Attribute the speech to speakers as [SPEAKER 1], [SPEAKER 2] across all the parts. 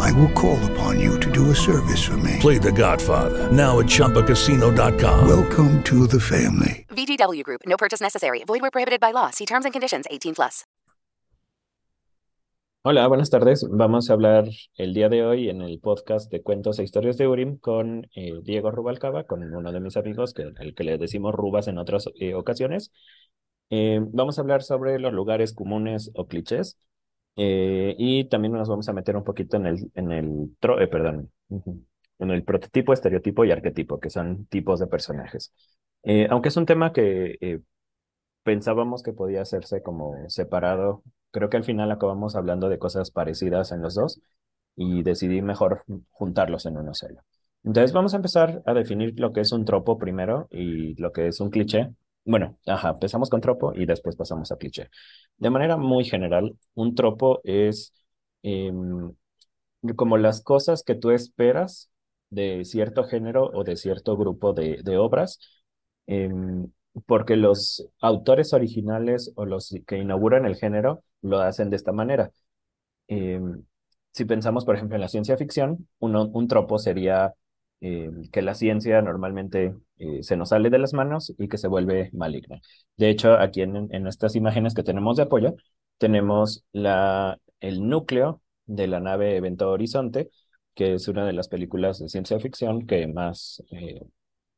[SPEAKER 1] I will call upon you to do a service for me.
[SPEAKER 2] Play The Godfather now at ChumbaCasino.com.
[SPEAKER 1] Welcome to the family.
[SPEAKER 3] VGW Group. No purchase necessary. Void where prohibited by law. See terms and conditions. 18 plus.
[SPEAKER 4] Hola, buenas tardes. Vamos a hablar el día de hoy en el podcast de cuentos e historias de Urim con eh, Diego Rubalcaba, con uno de mis amigos, que, el que le decimos Rubas en otras eh, ocasiones. Eh, vamos a hablar sobre los lugares comunes o clichés. Eh, y también nos vamos a meter un poquito en el, en el tro- eh, en el prototipo, estereotipo y arquetipo, que son tipos de personajes. Eh, aunque es un tema que pensábamos que podía hacerse como separado, creo que al final acabamos hablando de cosas parecidas en los dos y decidí mejor juntarlos en uno solo. Entonces vamos a empezar a definir lo que es un tropo primero y lo que es un cliché. Bueno, ajá, empezamos con tropo y después pasamos a cliché. De manera muy general, un tropo es em, como las cosas que tú esperas de cierto género o de cierto grupo de, obras, em, porque los autores originales o los que inauguran el género lo hacen de esta manera. Em, si pensamos, por ejemplo, en la ciencia ficción, un tropo sería que la ciencia normalmente eh, se nos sale de las manos y que se vuelve maligna. De hecho, aquí en, estas imágenes que tenemos de apoyo, tenemos la, el núcleo de la nave Evento Horizonte, que es una de las películas de ciencia ficción que más eh,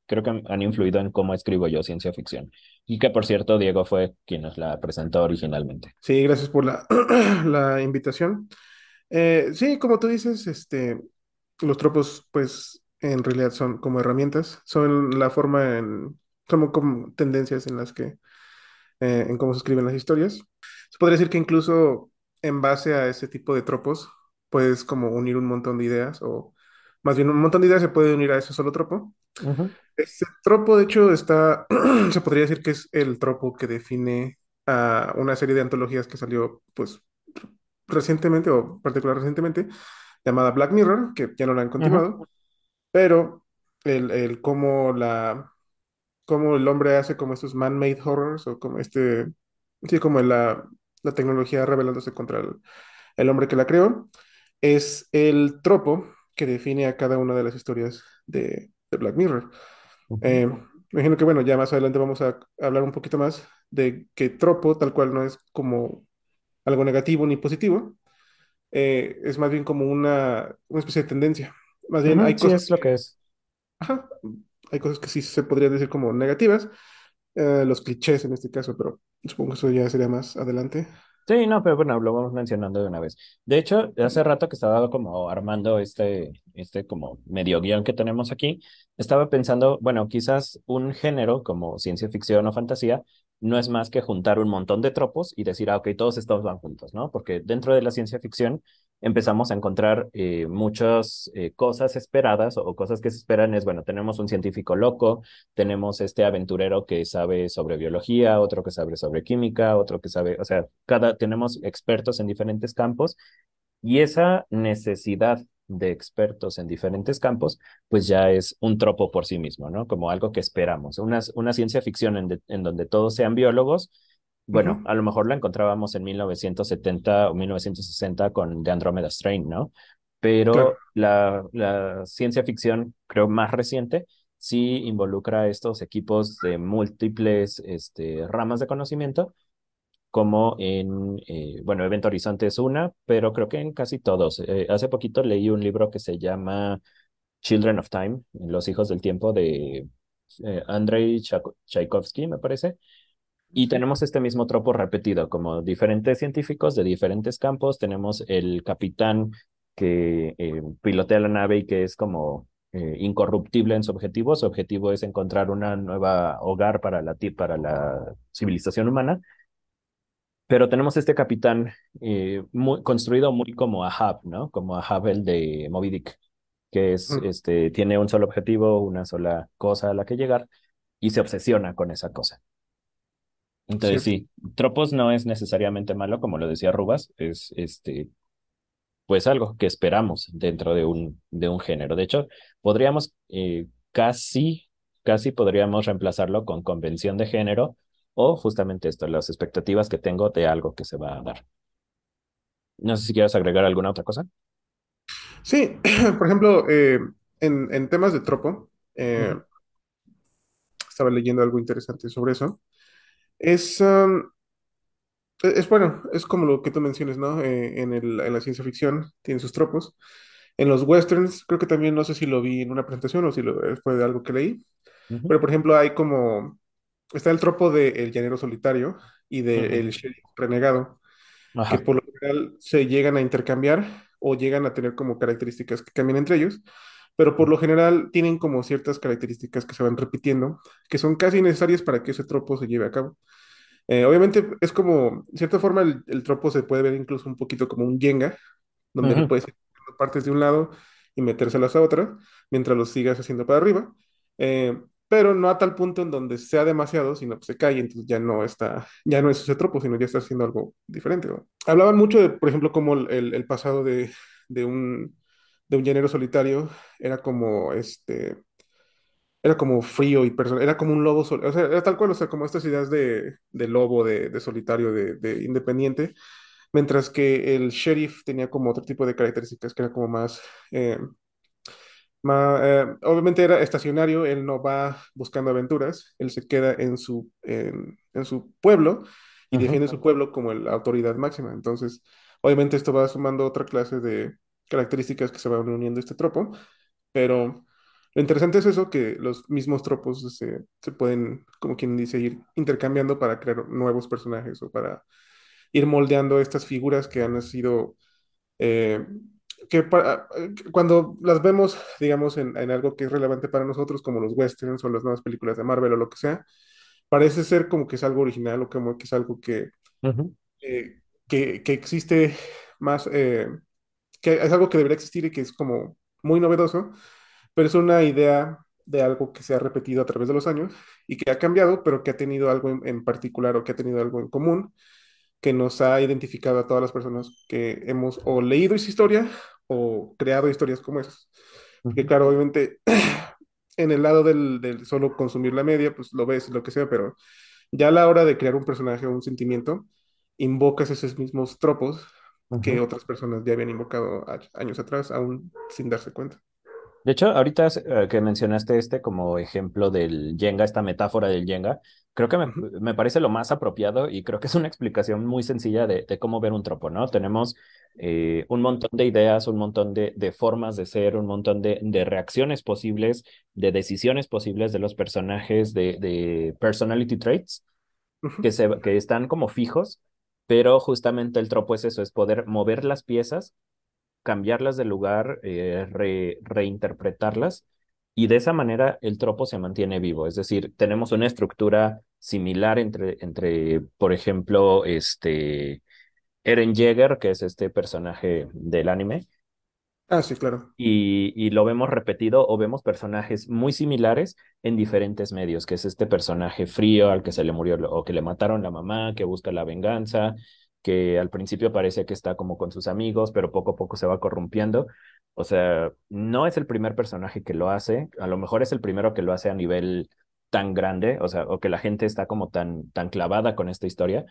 [SPEAKER 4] creo que han, han influido en cómo escribo yo ciencia ficción. Y que, por cierto, Diego fue quien nos la presentó originalmente.
[SPEAKER 5] Sí, gracias por la, la invitación. Eh, sí, como tú dices, este, los tropos, pues, en realidad son como herramientas, son la forma en, como, como tendencias en las que, eh, en cómo se escriben las historias. Se podría decir que incluso en base a ese tipo de tropos, puedes como unir un montón de ideas, o más bien un montón de ideas se puede unir a ese solo tropo.
[SPEAKER 4] Ujú.
[SPEAKER 5] Este tropo, de hecho, está, se podría decir que es el tropo que define a una serie de antologías que salió, pues, recientemente, o particular recientemente, llamada Black Mirror, que ya no la han continuado, pero el, el cómo la, cómo el hombre hace como estos man-made horrors, o como este, sí, como la, la tecnología rebelándose contra el, el hombre que la creó, es el tropo que define a cada una de las historias de, de Black Mirror. Eh, me imagino que, bueno, ya más adelante vamos a hablar un poquito más de que tropo, tal cual, no es como algo negativo ni positivo, eh, es más bien como una, una especie de tendencia. Más bien hay
[SPEAKER 4] sí,
[SPEAKER 5] cosas
[SPEAKER 4] es lo que es.
[SPEAKER 5] Ajá, hay cosas que sí se podrían decir como negativas, eh, los clichés en este caso, pero supongo que eso ya sería más adelante.
[SPEAKER 4] Sí, no, pero bueno, lo vamos mencionando de una vez. De hecho, hace rato que estaba como armando este, este como medio guion que tenemos aquí, estaba pensando, bueno, quizás un género como ciencia ficción o fantasía no es más que juntar un montón de tropos y decir, ah, ok, todos estos van juntos, ¿no? Porque dentro de la ciencia ficción empezamos a encontrar eh, muchas eh, cosas esperadas o cosas que se esperan es, bueno, tenemos un científico loco, tenemos este aventurero que sabe sobre biología, otro que sabe sobre química, otro que sabe, o sea, cada, tenemos expertos en diferentes campos y esa necesidad de expertos en diferentes campos, pues ya es un tropo por sí mismo, ¿no? Como algo que esperamos. Una, una ciencia ficción en, de, en donde todos sean biólogos, bueno,
[SPEAKER 5] Ujú.
[SPEAKER 4] a lo mejor la encontrábamos en 1970 o 1960 con The Andromeda Strain, ¿no? Pero
[SPEAKER 5] Claro.
[SPEAKER 4] la, la ciencia ficción, creo, más reciente, sí involucra a estos equipos de múltiples este, ramas de conocimiento, como en, eh, bueno, Evento Horizonte es una, pero creo que en casi todos. Eh, hace poquito leí un libro que se llama Children of Time, Los Hijos del Tiempo, de eh, Andrei Tchaikovsky, me parece. Y tenemos este mismo tropo repetido, como diferentes científicos de diferentes campos. Tenemos el capitán que eh, pilotea la nave y que es como eh, incorruptible en su objetivo. Su objetivo es encontrar una nueva hogar para la, para la civilización humana. Pero tenemos este capitán eh, muy, construido muy como Ahab, ¿no? Como Ahab el de Moby Dick, que es, este, tiene un solo objetivo, una sola cosa a la que llegar. y se obsesiona con esa cosa. Entonces sí, tropos no es necesariamente malo, como lo decía Rubas, es este, pues algo que esperamos dentro de un, de un género. De hecho, podríamos eh, casi, casi podríamos reemplazarlo con convención de género o justamente esto, las expectativas que tengo de algo que se va a dar. No sé si quieres agregar alguna otra cosa.
[SPEAKER 5] Sí, por ejemplo, eh, en, en temas de tropo, eh, estaba leyendo algo interesante sobre eso. Es, um, e-, es bueno, es como lo que tú mencionas, ¿no? Eh, en el- en la ciencia ficción tiene sus tropos. En los westerns, creo que también, no sé si lo vi en una presentación o si lo, eh, fue de algo que leí,
[SPEAKER 4] ujú,
[SPEAKER 5] pero por ejemplo hay como, está el tropo del llanero solitario y
[SPEAKER 4] ujú.
[SPEAKER 5] del sheriff renegado, que
[SPEAKER 4] Ajá.
[SPEAKER 5] por lo general se llegan a intercambiar o llegan a tener como características que cambian entre ellos, pero por lo general tienen como ciertas características que se van repitiendo, que son casi necesarias para que ese tropo se lleve a cabo. Eh, obviamente es como, de cierta forma, el, el tropo se puede ver incluso un poquito como un Jenga, donde le
[SPEAKER 4] Ujú,
[SPEAKER 5] puedes ir partes de un lado y metérselas a otra, mientras lo sigas haciendo para arriba. Eh, pero no a tal punto en donde sea demasiado, sino que se cae, entonces ya no está, ya no es ese tropo, sino ya está haciendo algo diferente. ¿no? Hablaban mucho de, por ejemplo, como el, el- el pasado de, de un, de un llanero solitario era como este era como frío y personal, era como un lobo, sol- o sea, era tal cual, o sea, como estas ideas de, de lobo, de, de solitario, de, de independiente, mientras que el sheriff tenía como otro tipo de características que era como más, eh, más eh, obviamente era estacionario, él no va buscando aventuras, él se queda en su, en, en su pueblo y defiende su pueblo como la autoridad máxima. Entonces, obviamente esto va sumando otra clase de características que se van uniendo a este tropo. Pero lo interesante es eso, que los mismos tropos se, se pueden, como quien dice, ir intercambiando para crear nuevos personajes o para ir moldeando estas figuras que han sido, eh, que para- cuando las vemos, digamos, en, en algo que es relevante para nosotros, como los westerns o las nuevas películas de Marvel o lo que sea, parece ser como que es algo original o como que es algo que,
[SPEAKER 4] ujú,
[SPEAKER 5] eh, que, que existe más, eh, que es algo que debería existir y que es como muy novedoso pero es una idea de algo que se ha repetido a través de los años y que ha cambiado, pero que ha tenido algo en, en particular o que ha tenido algo en común que nos ha identificado a todas las personas que hemos o leído esa historia o creado historias como esas. Porque claro, obviamente en el lado del, del solo consumir la media, pues lo ves, lo que sea, pero ya a la hora de crear un personaje o un sentimiento, invocas esos mismos tropos que otras personas ya habían invocado a- años atrás, aún sin darse cuenta.
[SPEAKER 4] De hecho, ahorita eh, que mencionaste este como ejemplo del Jenga, esta metáfora del Jenga, creo que me, me parece lo más apropiado y creo que es una explicación muy sencilla de, de cómo ver un tropo, ¿no? Tenemos eh, un montón de ideas, un montón de, de formas de ser, un montón de, de reacciones posibles, de decisiones posibles de los personajes, de, de personality traits que, se, que están como fijos, pero justamente el tropo es eso, es poder mover las piezas cambiarlas de lugar, eh, re, reinterpretarlas, y de esa manera el tropo se mantiene vivo. Es decir, tenemos una estructura similar entre, entre por ejemplo, este Eren Jaeger, que es este personaje del anime,
[SPEAKER 5] Ah, sí, claro.
[SPEAKER 4] y, y lo vemos repetido o vemos personajes muy similares en diferentes medios, que es este personaje frío al que se le murió o que le mataron la mamá, que busca la venganza, que al principio parece que está como con sus amigos, pero poco a poco se va corrompiendo. O sea, no es el primer personaje que lo hace, a lo mejor es el primero que lo hace a nivel tan grande, o sea, o que la gente está como tan, tan clavada con esta historia,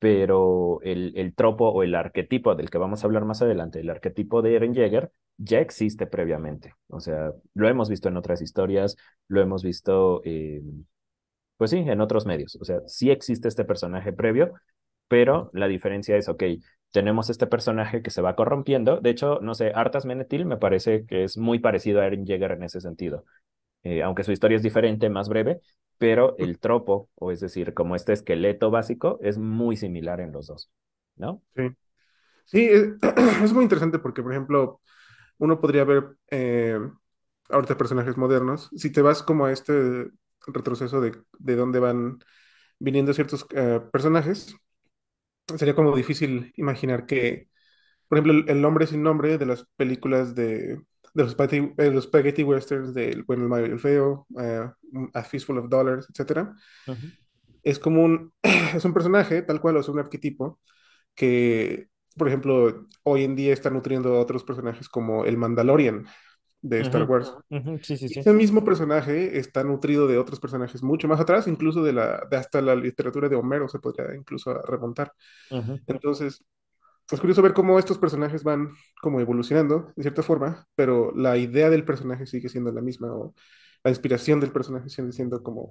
[SPEAKER 4] pero el, el tropo o el arquetipo del que vamos a hablar más adelante, el arquetipo de Eren Jaeger, ya existe previamente. O sea, lo hemos visto en otras historias, lo hemos visto, pues sí, en otros medios. O sea, sí existe este personaje previo, pero la diferencia es, ok, tenemos este personaje que se va corrompiendo. De hecho, no sé, Arthas Menethil me parece que es muy parecido a Eren Jaeger en ese sentido eh, aunque su historia es diferente, más breve, pero el tropo, o es decir, como este esqueleto básico, es muy similar en los dos, ¿no?
[SPEAKER 5] Sí, sí, es, muy interesante porque, por ejemplo, uno podría ver eh, ahorita personajes modernos. Si te vas como a este retroceso de, de dónde van viniendo ciertos eh, personajes, sería como difícil imaginar que, por ejemplo, el, el nombre sin nombre de las películas de, de los spaghetti, eh, los spaghetti westerns del bueno, el malo y el feo, eh, A Fistful of Dollars, etcétera.
[SPEAKER 4] Ujú,
[SPEAKER 5] Es como un, es un personaje, tal cual, o sea, un arquetipo, que, por ejemplo, hoy en día está nutriendo a otros personajes como el Mandalorian de Star
[SPEAKER 4] ujú,
[SPEAKER 5] Wars.
[SPEAKER 4] ujú, Sí, sí, sí.
[SPEAKER 5] Ese mismo personaje está nutrido de otros personajes mucho más atrás, incluso de la, de hasta la literatura de Homero se podría incluso remontar. Entonces, es curioso ver cómo estos personajes van como evolucionando, de cierta forma, pero la idea del personaje sigue siendo la misma, o la inspiración del personaje sigue siendo como,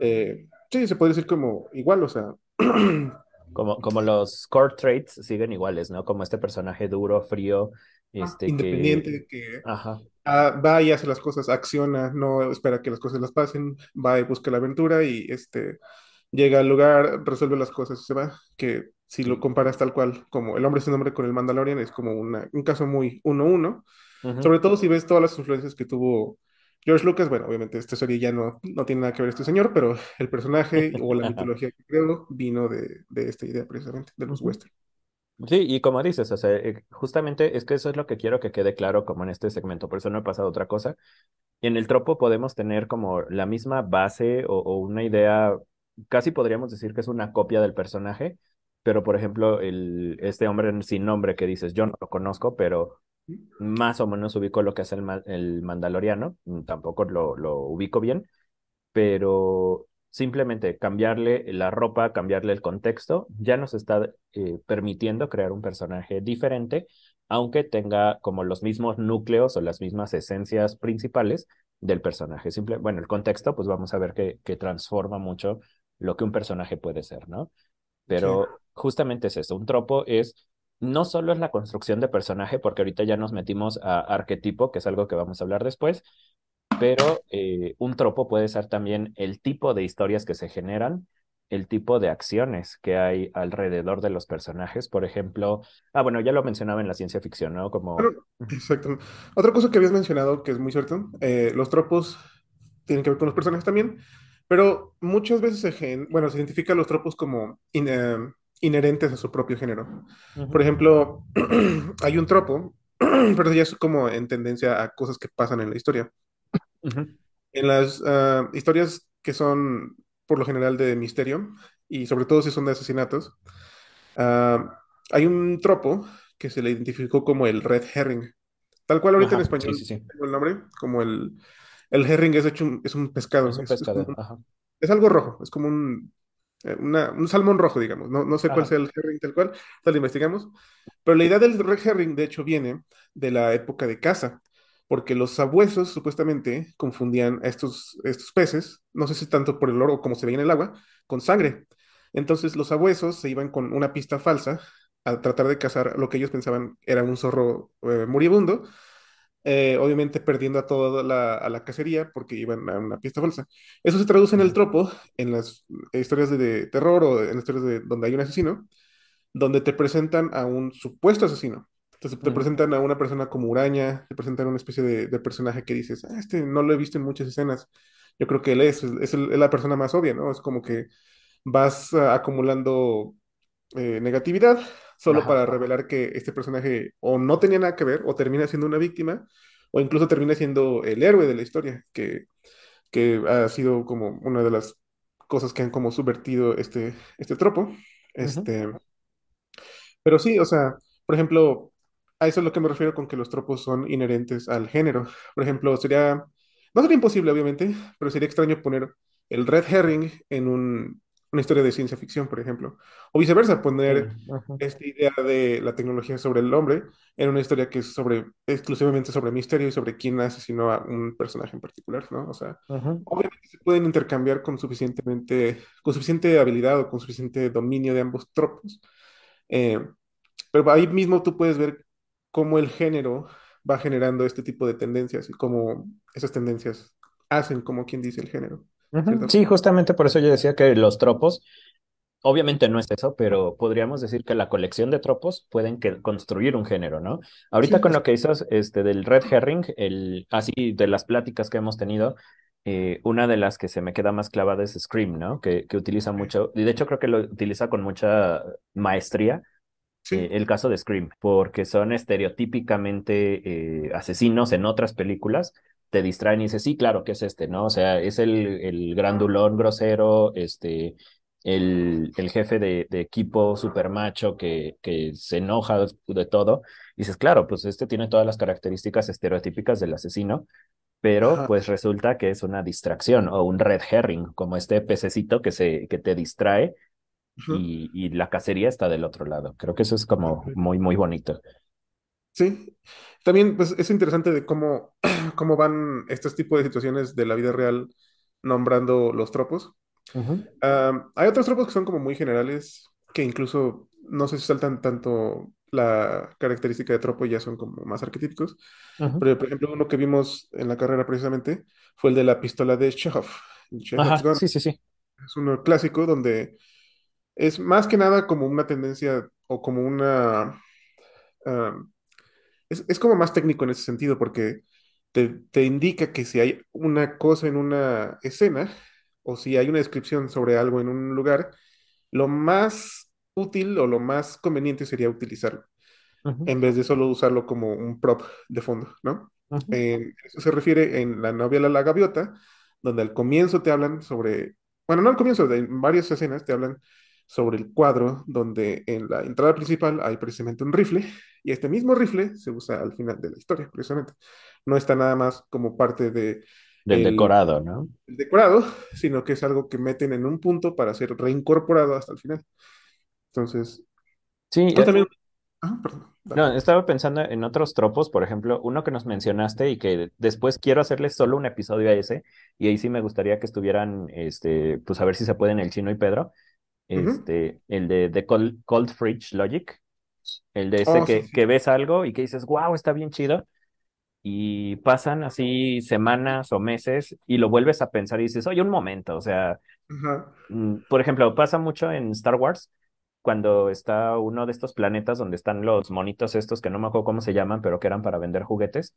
[SPEAKER 5] eh, sí, se puede decir como igual, o sea,
[SPEAKER 4] Como, como los core traits siguen iguales, ¿no? Como este personaje duro, frío, este que...
[SPEAKER 5] independiente, que
[SPEAKER 4] Ajá.
[SPEAKER 5] ah, va y hace las cosas, acciona, no espera que las cosas las pasen, va y busca la aventura y este, llega al lugar, resuelve las cosas y se va, que si lo comparas tal cual como El hombre sin nombre con el Mandalorian es como una, un caso muy uno a uno, sobre todo si ves todas las influencias que tuvo George Lucas, bueno, obviamente esta serie ya no, no tiene nada que ver este señor, pero el personaje o la mitología que creo vino de, de esta idea precisamente, de los
[SPEAKER 4] Ujú.
[SPEAKER 5] western.
[SPEAKER 4] Sí, y como dices, o sea, eh, justamente es que eso es lo que quiero que quede claro como en este segmento, por eso no he pasado otra cosa. En el tropo podemos tener como la misma base o, o una idea, casi podríamos decir que es una copia del personaje, pero por ejemplo, el, este hombre sin nombre que dices, yo no lo conozco, pero más o menos ubico lo que hace el, el Mandaloriano, mm, tampoco lo, lo ubico bien, pero simplemente cambiarle la ropa, cambiarle el contexto, ya nos está eh, permitiendo crear un personaje diferente, aunque tenga como los mismos núcleos o las mismas esencias principales del personaje. Simple, bueno, el contexto, pues vamos a ver que, que transforma mucho lo que un personaje puede ser, ¿no?
[SPEAKER 5] Sí.
[SPEAKER 4] Pero justamente es eso, un tropo es, no solo es la construcción de personaje, porque ahorita ya nos metimos a arquetipo, que es algo que vamos a hablar después, pero eh, un tropo puede ser también el tipo de historias que se generan, el tipo de acciones que hay alrededor de los personajes. Por ejemplo, ah, bueno, ya lo mencionaba en la ciencia ficción, ¿no? Como,
[SPEAKER 5] exacto. Otra cosa que habías mencionado, que es muy cierto, eh, los tropos tienen que ver con los personajes también, pero muchas veces se, gen- bueno, se identifica a los tropos como in- eh, inherentes a su propio género. Por
[SPEAKER 4] Ujú,
[SPEAKER 5] ejemplo, hay un tropo, pero ya es como en tendencia a cosas que pasan en la historia.
[SPEAKER 4] ujú,
[SPEAKER 5] En las ah, historias que son por lo general de misterio, y sobre todo si son de asesinatos, ah, hay un tropo que se le identificó como el red herring. Tal cual ahorita en
[SPEAKER 4] Ajá, sí, sí,
[SPEAKER 5] español
[SPEAKER 4] sí.
[SPEAKER 5] tengo el nombre, como el, el herring es, hecho un, es un
[SPEAKER 4] Es
[SPEAKER 5] pescado, es, es como
[SPEAKER 4] pescado.
[SPEAKER 5] un-
[SPEAKER 4] Ajá,
[SPEAKER 5] es algo rojo, es como un, eh, una- un salmón rojo, digamos. No, no sé cuál sea el herring tal cual, tal investigamos. Pero la idea del red herring, de hecho, viene de la época de caza, porque los sabuesos supuestamente confundían a estos, estos peces, no sé si tanto por el oro como se veía en el agua, con sangre. Entonces los sabuesos se iban con una pista falsa a tratar de cazar lo que ellos pensaban era un zorro eh, moribundo eh, obviamente perdiendo a toda la, a la cacería porque iban a una pista falsa. Eso se traduce en el tropo, en las historias de, de terror o en historias de, donde hay un asesino, donde te presentan a un supuesto asesino. Entonces te presentan a una persona como Uraña, te presentan a una especie de, de personaje que dices, ah, este no lo he visto en muchas escenas. Yo creo que él es, es, el- es la persona más obvia, ¿no? Es como que vas ah, acumulando eh, negatividad solo
[SPEAKER 4] Ajá.
[SPEAKER 5] para revelar que este personaje o no tenía nada que ver o termina siendo una víctima o incluso termina siendo el héroe de la historia, que, que ha sido como una de las cosas que han como subvertido este, este tropo. Este, pero sí, o sea, por ejemplo, a eso es lo que me refiero con que los tropos son inherentes al género. Por ejemplo, sería, no sería imposible, obviamente, pero sería extraño poner el red herring en un- una historia de ciencia ficción, por ejemplo. O viceversa, poner esta idea de la tecnología sobre el hombre en una historia que es sobre, exclusivamente sobre misterio y sobre quién asesinó a un personaje en particular, ¿no? O sea, obviamente se pueden intercambiar con suficientemente, con suficiente habilidad o con suficiente dominio de ambos tropos. Eh, pero ahí mismo tú puedes ver cómo el género va generando este tipo de tendencias y cómo esas tendencias hacen como quien dice el género,
[SPEAKER 4] Sí, justamente por eso yo decía que los tropos Obviamente no es eso, pero podríamos decir que la colección de tropos pueden que- construir un género, ¿no?
[SPEAKER 5] Sí,
[SPEAKER 4] Ahorita con lo que dices este, del Red Herring, el, así de las pláticas que hemos tenido, eh, una de las que se me queda más clavada es Scream, ¿no? Que, que utiliza mucho, y de hecho creo que lo utiliza con mucha maestría
[SPEAKER 5] Sí.
[SPEAKER 4] eh, el caso de Scream, porque son estereotípicamente eh, asesinos en otras películas, te distraen y dices, sí, claro, que es este, ¿no? O sea, es el, el grandulón grosero, este, el, el jefe de, de equipo super macho que, que se enoja de, todo. Y dices, claro, pues este tiene todas las características estereotípicas del asesino, pero
[SPEAKER 5] Ajá.
[SPEAKER 4] pues resulta que es una distracción o un red herring, como este pececito que, se, que te distrae y, y la cacería está del otro lado. Creo que eso es como muy, muy bonito.
[SPEAKER 5] Sí. También, pues, es interesante de cómo, cómo van estos tipos de situaciones de la vida real nombrando los tropos. Am, hay otros tropos que son como muy generales, que incluso no sé si saltan tanto la característica de tropo, ya son como más arquetípicos. Pero, por ejemplo, uno que vimos en la carrera precisamente fue el de la pistola de Chekhov,
[SPEAKER 4] Ajá, sí, sí, sí.
[SPEAKER 5] Es uno clásico donde es más que nada como una tendencia o como una... am, es, es como más técnico en ese sentido porque te, te indica que si hay una cosa en una escena o si hay una descripción sobre algo en un lugar, lo más útil o lo más conveniente sería utilizarlo en vez de solo usarlo como un prop de fondo, ¿no? Eh, eso se refiere en la novela La Gaviota, donde al comienzo te hablan sobre, bueno, no al comienzo, de- en varias escenas te hablan sobre el cuadro donde en la entrada principal hay precisamente un rifle y este mismo rifle se usa al final de la historia, precisamente. No está nada más como parte de
[SPEAKER 4] Del
[SPEAKER 5] el
[SPEAKER 4] decorado, ¿no?
[SPEAKER 5] el decorado, sino que es algo que meten en un punto para ser reincorporado hasta el final. Entonces,
[SPEAKER 4] Sí,
[SPEAKER 5] tú
[SPEAKER 4] eh,
[SPEAKER 5] también... Ah, perdón, dale.
[SPEAKER 4] no, estaba pensando en otros tropos, por ejemplo, uno que nos mencionaste y que después quiero hacerle solo un episodio a ese, y ahí sí me gustaría que estuvieran, este, pues a ver si se pueden el Chino y Pedro, Este, el de, de Cold, Cold Fridge Logic, el de este
[SPEAKER 5] Oh,
[SPEAKER 4] que,
[SPEAKER 5] sí.
[SPEAKER 4] que ves algo y que dices, wow, está bien chido, y pasan así semanas o meses y lo vuelves a pensar y dices, oye, un momento, o sea,
[SPEAKER 5] Ajá.
[SPEAKER 4] mm, por ejemplo, pasa mucho en Star Wars cuando está uno de estos planetas donde están los monitos estos que no me acuerdo cómo se llaman, pero que eran para vender juguetes,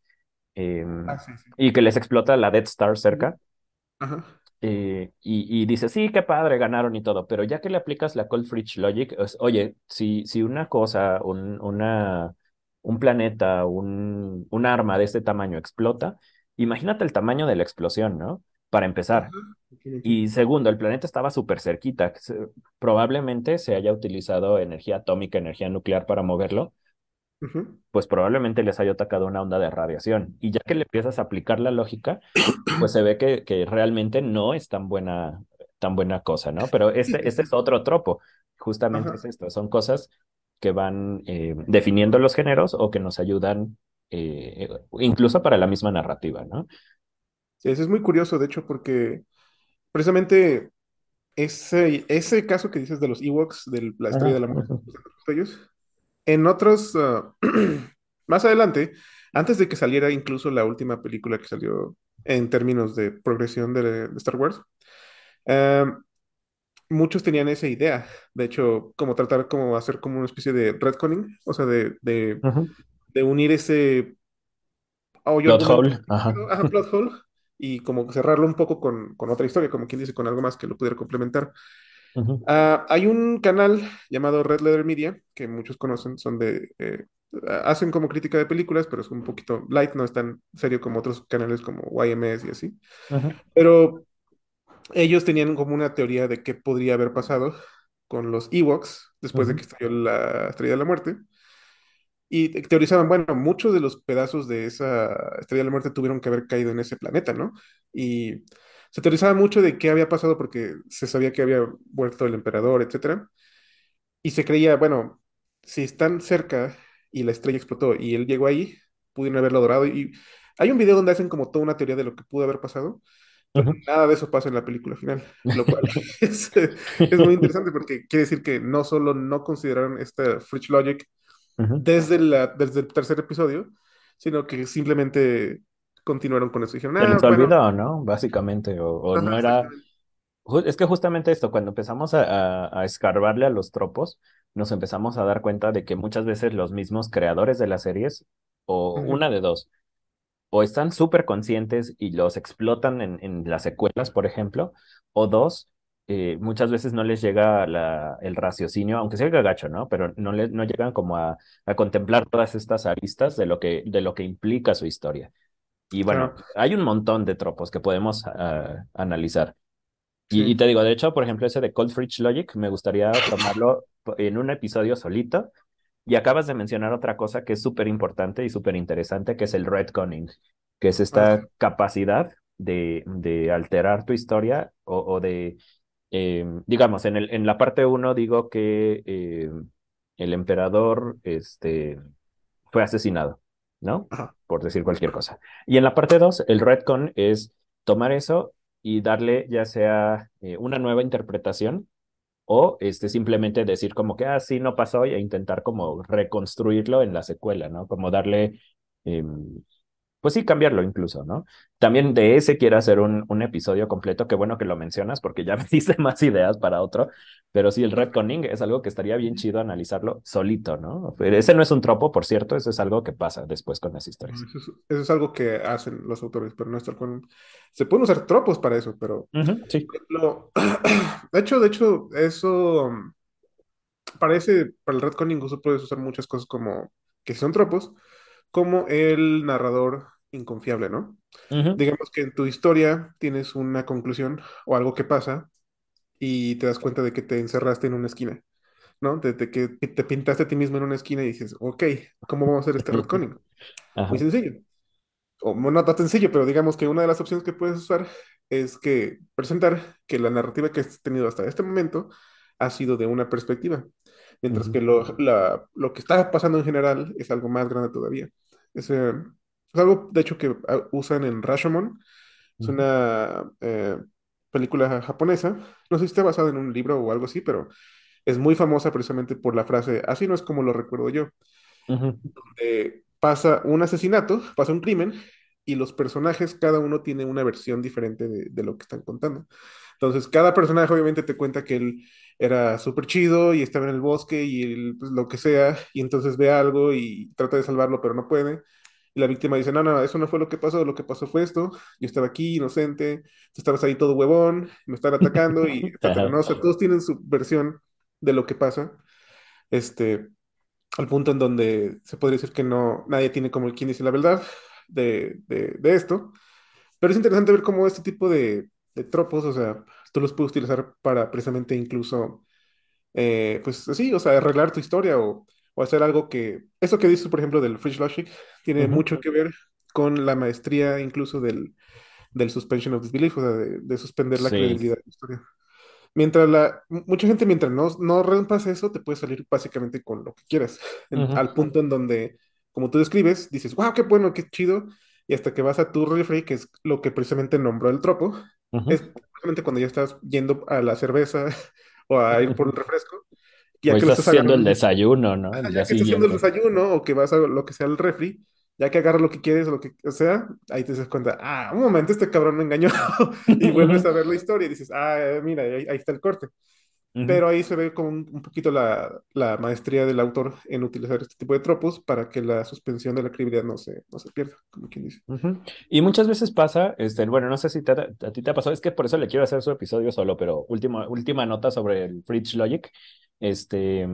[SPEAKER 4] em,
[SPEAKER 5] Ah, sí, sí.
[SPEAKER 4] y que les explota la Death Star cerca,
[SPEAKER 5] Ajá.
[SPEAKER 4] Eh, y, y dices, sí, qué padre, ganaron y todo, pero ya que le aplicas la Cold Fridge Logic, es, oye, si, si una cosa, un, una, un planeta, un, un arma de este tamaño explota, imagínate el tamaño de la explosión, ¿no? Para empezar. Y segundo, el planeta estaba súper cerquita. Probablemente se haya utilizado energía atómica, energía nuclear para moverlo, Pues probablemente les haya atacado una onda de radiación. Y ya que le empiezas a aplicar la lógica, pues se ve que, que realmente no es tan buena, tan buena cosa, ¿no? Pero este, este es otro tropo. Justamente es esto. Son cosas que van eh, definiendo los géneros o que nos ayudan eh, incluso para la misma narrativa, ¿no?
[SPEAKER 5] Sí, eso es muy curioso, de hecho, porque precisamente ese, ese caso que dices de los Ewoks, de la Estrella de la ellos, en otros, ah, más adelante, antes de que saliera incluso la última película que salió en términos de progresión de, de Star Wars, ah, muchos tenían esa idea, de hecho, como tratar como hacer como una especie de retconning, o sea, de, de,
[SPEAKER 4] ujú.
[SPEAKER 5] de unir ese
[SPEAKER 4] Plot hole, ajá.
[SPEAKER 5] ajá, plot hole, y como cerrarlo un poco con, con otra historia, como quien dice, con algo más que lo pudiera complementar. Ah, hay un canal llamado Red Letter Media, que muchos conocen, son de... eh, hacen como crítica de películas, pero es un poquito light, no es tan serio como otros canales como YMS y así. Pero ellos tenían como una teoría de qué podría haber pasado con los Ewoks después de que estalló la Estrella de la Muerte. Y te- teorizaban, bueno, muchos de los pedazos de esa Estrella de la Muerte tuvieron que haber caído en ese planeta, ¿no? Y se teorizaba mucho de qué había pasado porque se sabía que había muerto el emperador, etcétera. Y se creía, bueno, si están cerca y la estrella explotó y él llegó ahí, pudieron haberlo dorado. Y hay un video donde hacen como toda una teoría de lo que pudo haber pasado, pero nada de eso pasa en la película final, lo cual es, es muy interesante porque quiere decir que no solo no consideraron esta Fridge Logic
[SPEAKER 4] Ujú.
[SPEAKER 5] desde, la, desde el tercer episodio, sino que simplemente continuaron con eso. Dijeron,
[SPEAKER 4] Se
[SPEAKER 5] ah,
[SPEAKER 4] les
[SPEAKER 5] bueno,
[SPEAKER 4] olvidó, ¿no? Básicamente, o, o
[SPEAKER 5] ajá,
[SPEAKER 4] no era... Es que justamente esto, cuando empezamos a, a, a escarbarle a los tropos, nos empezamos a dar cuenta de que muchas veces los mismos creadores de las series, o una de dos, o están súper conscientes y los explotan en, en las secuelas, por ejemplo, o dos, eh, muchas veces no les llega la, el raciocinio, aunque sea gacho, ¿no? Pero no, le, no llegan como a, a contemplar todas estas aristas de lo que, de lo que implica su historia. Y bueno,
[SPEAKER 5] Claro.
[SPEAKER 4] hay un montón de tropos que podemos ah, analizar. Y, te digo, de hecho, por ejemplo, ese de Cold Fridge Logic, me gustaría tomarlo en un episodio solito. Y acabas de mencionar otra cosa que es súper importante y súper interesante, que es el retconning, que es esta capacidad de, de alterar tu historia o, o de, eh, digamos, en el, en la parte uno digo que eh, el emperador este, fue asesinado, ¿no?
[SPEAKER 5] Ajá.
[SPEAKER 4] Por decir cualquier cosa. Y en la parte dos, el retcon es tomar eso y darle ya sea eh, una nueva interpretación o este, simplemente decir como que, ah, sí, no pasó e intentar como reconstruirlo en la secuela, ¿no? Como darle, eh, pues sí, cambiarlo incluso, ¿no? También de ese quiero hacer un, un episodio completo, qué bueno que lo mencionas porque ya me diste más ideas para otro, pero sí, el retconning es algo que estaría bien chido analizarlo solito, ¿no? Ese no es un tropo, por cierto, eso es algo que pasa después con las historias.
[SPEAKER 5] Eso es, eso es algo que hacen los autores, pero no es cual. Se pueden usar tropos para eso, pero
[SPEAKER 4] sí.
[SPEAKER 5] lo- de hecho, de hecho, eso parece, para el retconning incluso puedes usar muchas cosas como que son tropos, como el narrador inconfiable, ¿no?
[SPEAKER 4] Ujú,
[SPEAKER 5] Digamos que en tu historia tienes una conclusión o algo que pasa y te das cuenta de que te encerraste en una esquina, ¿no? De, de que te pintaste a ti mismo en una esquina y dices, ok, ¿cómo vamos a hacer este retconning? Muy sencillo. O no tan sencillo, pero digamos que una de las opciones que puedes usar es que presentar que la narrativa que has tenido hasta este momento ha sido de una perspectiva, mientras
[SPEAKER 4] Ujú,
[SPEAKER 5] que lo, la- lo que está pasando en general es algo más grande todavía. Es, eh, es algo, de hecho, que ah, usan en Rashomon. Es
[SPEAKER 4] ujú,
[SPEAKER 5] una eh, película japonesa. No sé si está basada en un libro o algo así, pero es muy famosa precisamente por la frase, así no es como lo recuerdo yo
[SPEAKER 4] ujú,
[SPEAKER 5] eh, pasa un asesinato, pasa un crimen, y los personajes, cada uno tiene una versión diferente de, de lo que están contando. Entonces, cada personaje obviamente te cuenta que él era súper chido y estaba en el bosque y él, pues, lo que sea, y entonces ve algo y trata de salvarlo, pero no puede. Y la víctima dice, no, no, eso no fue lo que pasó, lo que pasó fue esto, yo estaba aquí inocente, tú estabas ahí todo huevón, me están atacando y etcétera. ¿no? O sea, todos tienen su versión de lo que pasa. Este, al punto en donde se podría decir que no, nadie tiene como el quien dice la verdad de, de, de esto, pero es interesante ver cómo este tipo de, de tropos, o sea, tú los puedes utilizar para precisamente incluso, eh, pues así, o sea, arreglar tu historia o, o hacer algo que, eso que dices, por ejemplo, del Fridge Logic, tiene mucho que ver con la maestría incluso del, del suspension of disbelief, o sea, de, de suspender la
[SPEAKER 4] Sí.
[SPEAKER 5] credibilidad de la historia. Mientras la, mucha gente, mientras no, no rompas eso, te puede salir básicamente con lo que quieras. En- al punto en donde, como tú describes, dices, wow, qué bueno, qué chido. Y hasta que vas a tu refri, que es lo que precisamente nombró el tropo, es precisamente cuando ya estás yendo a la cerveza o a ir por un refresco,
[SPEAKER 4] O
[SPEAKER 5] ya que
[SPEAKER 4] estás
[SPEAKER 5] estás
[SPEAKER 4] haciendo el
[SPEAKER 5] agarrando,
[SPEAKER 4] desayuno, ¿no?
[SPEAKER 5] ah,
[SPEAKER 4] El
[SPEAKER 5] ya
[SPEAKER 4] día
[SPEAKER 5] que estás haciendo el desayuno o que vas a lo que sea el refri, ya que agarras lo que quieres o lo que sea, ahí te das cuenta, ah, un momento, este cabrón me engañó. Y vuelves a ver la historia y dices, ah, mira, ahí, ahí está el corte.
[SPEAKER 4] Ujú,
[SPEAKER 5] Pero ahí se ve como un, un poquito la, la maestría del autor en utilizar este tipo de tropos para que la suspensión de la credibilidad no se, no se pierda, como quien dice.
[SPEAKER 4] ujú. Y muchas veces pasa, este, bueno, no sé si te- a ti te ha pasado, es que por eso le quiero hacer su episodio solo, pero última, última nota sobre el Fridge Logic. Este,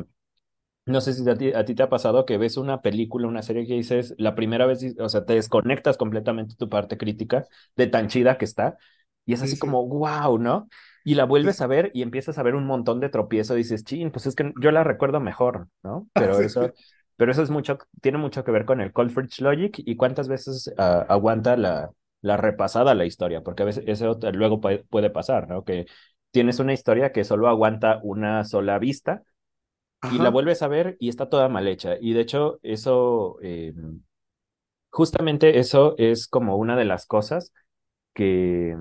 [SPEAKER 4] no sé si a ti, a ti te ha pasado que ves una película, una serie que dices, la primera vez, o sea, te desconectas completamente tu parte crítica de tan chida que está, y es
[SPEAKER 5] Sí,
[SPEAKER 4] así
[SPEAKER 5] sí,
[SPEAKER 4] como, wow, ¿no? Y la vuelves a ver y empiezas a ver un montón de tropiezos, y dices, chin, pues es que yo la recuerdo mejor, ¿no?
[SPEAKER 5] Ah,
[SPEAKER 4] Pero
[SPEAKER 5] sí,
[SPEAKER 4] eso, pero eso es mucho, tiene mucho que ver con el Cold Fridge Logic y cuántas veces ah, aguanta la, la repasada la historia, porque a veces eso luego puede, puede pasar, ¿no? Que tienes una historia que solo aguanta una sola vista y la vuelves a ver y está toda mal hecha. Y de hecho, eso, eh, justamente eso es como una de las cosas que,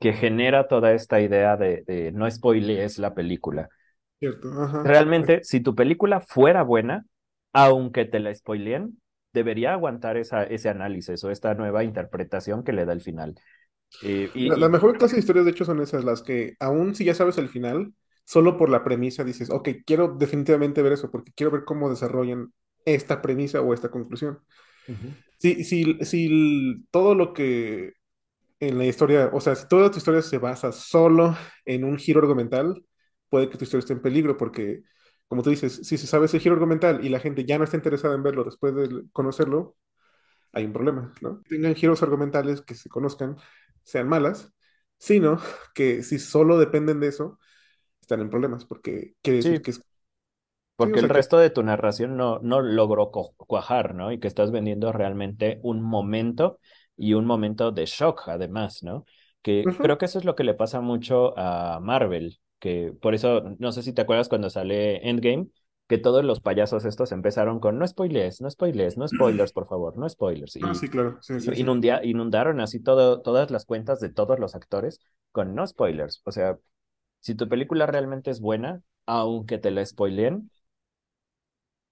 [SPEAKER 4] que genera toda esta idea de, de no spoilees la película.
[SPEAKER 5] cierto, ajá.
[SPEAKER 4] Realmente, si tu película fuera buena, aunque te la spoileen, debería aguantar esa, ese análisis o esta nueva interpretación que le da el final. Eh,
[SPEAKER 5] La, la
[SPEAKER 4] y, y-
[SPEAKER 5] mejor clase de historias, de hecho, son esas, las que aún si ya sabes el final, solo por la premisa dices, ok, quiero definitivamente ver eso, porque quiero ver cómo desarrollan esta premisa o esta conclusión.
[SPEAKER 4] Ujú,
[SPEAKER 5] Si, si, si todo lo que en la historia, o sea, si toda tu historia se basa solo en un giro argumental, puede que tu historia esté en peligro porque, como tú dices, si se sabe ese giro argumental y la gente ya no está interesada en verlo después de conocerlo, hay un problema, ¿no? Tengan giros argumentales que se conozcan, sean malas, sino que si solo dependen de eso, están en problemas porque quiere decir
[SPEAKER 4] Sí,
[SPEAKER 5] que es... Sí, o
[SPEAKER 4] porque el
[SPEAKER 5] que...
[SPEAKER 4] resto de tu narración no, no logró cuajar, ¿no? Y que estás vendiendo realmente un momento y un momento de shock, además, ¿no? Que creo que eso es lo que le pasa mucho a Marvel, que por eso, no sé si te acuerdas cuando sale Endgame, que todos los payasos estos empezaron con no spoilers, no spoilers, no spoilers, por favor, no spoilers.
[SPEAKER 5] Ah,
[SPEAKER 4] Y
[SPEAKER 5] sí, claro, sí,
[SPEAKER 4] inundia- inundaron así todo, todas las cuentas de todos los actores con no spoilers. O sea, si tu película realmente es buena, aunque te la spoileen,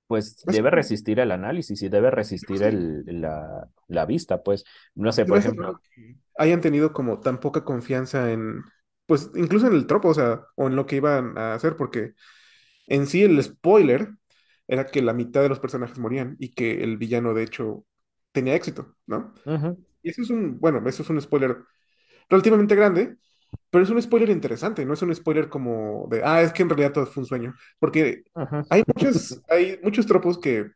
[SPEAKER 4] pues
[SPEAKER 5] Es
[SPEAKER 4] debe resistir el análisis y debe resistir el, la, la vista, pues, no sé, por ejemplo.
[SPEAKER 5] hayan tenido como tan poca confianza en, pues incluso en el tropo, o sea, o en lo que iban a hacer, porque en sí el spoiler era que la mitad de los personajes morían y que el villano de hecho tenía éxito, ¿no? Y eso es un, bueno, eso es un spoiler relativamente grande, pero es un spoiler interesante, no es un spoiler como de, ah, es que en realidad todo fue un sueño, porque hay muchos, hay muchos tropos que,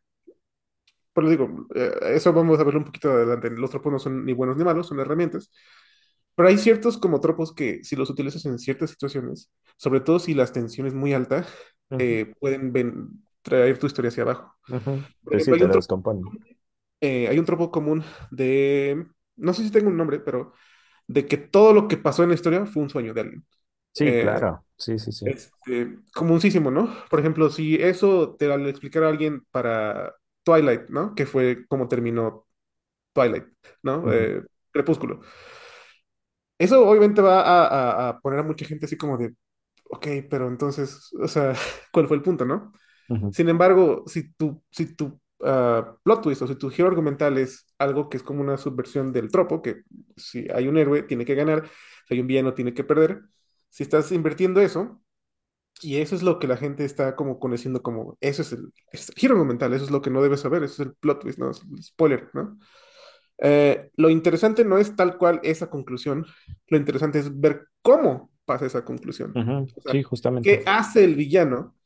[SPEAKER 5] por lo digo, eh, eso vamos a verlo un poquito adelante, los tropos no son ni buenos ni malos, son herramientas, pero hay ciertos como tropos que si los utilizas en ciertas situaciones, sobre todo si la tensión es muy alta,
[SPEAKER 4] ujú,
[SPEAKER 5] eh, pueden ven- traer tu historia hacia abajo.
[SPEAKER 4] ujú.
[SPEAKER 5] Por
[SPEAKER 4] Pues sí,
[SPEAKER 5] ejemplo, hay un tropo, eh, hay un tropo común de, no sé si tengo un nombre, pero de que todo lo que pasó en la historia fue un sueño de alguien.
[SPEAKER 4] Sí,
[SPEAKER 5] Eh,
[SPEAKER 4] claro, sí, sí, sí.
[SPEAKER 5] este, comúnsimo, ¿no? Por ejemplo, si eso te lo explicara alguien para Twilight, ¿no? Que fue como terminó Twilight, ¿no?
[SPEAKER 4] Ujú,
[SPEAKER 5] Eh, Crepúsculo. Eso obviamente va a, a- a poner a mucha gente así como de, ok, pero entonces, o sea, ¿cuál fue el punto, no?
[SPEAKER 4] ujú,
[SPEAKER 5] Sin embargo, si tu, si tu ah, plot twist o si tu giro argumental es algo que es como una subversión del tropo, que si hay un héroe tiene que ganar, si hay un villano tiene que perder, si estás invirtiendo eso, y eso es lo que la gente está como conociendo como, eso es el, es el giro argumental, eso es lo que no debes saber, eso es el plot twist, ¿no? Es el spoiler, ¿no? Eh, lo interesante no es tal cual esa conclusión, lo interesante es ver cómo pasa esa conclusión.
[SPEAKER 4] ujú.
[SPEAKER 5] O sea,
[SPEAKER 4] Sí, justamente.
[SPEAKER 5] ¿qué hace el villano?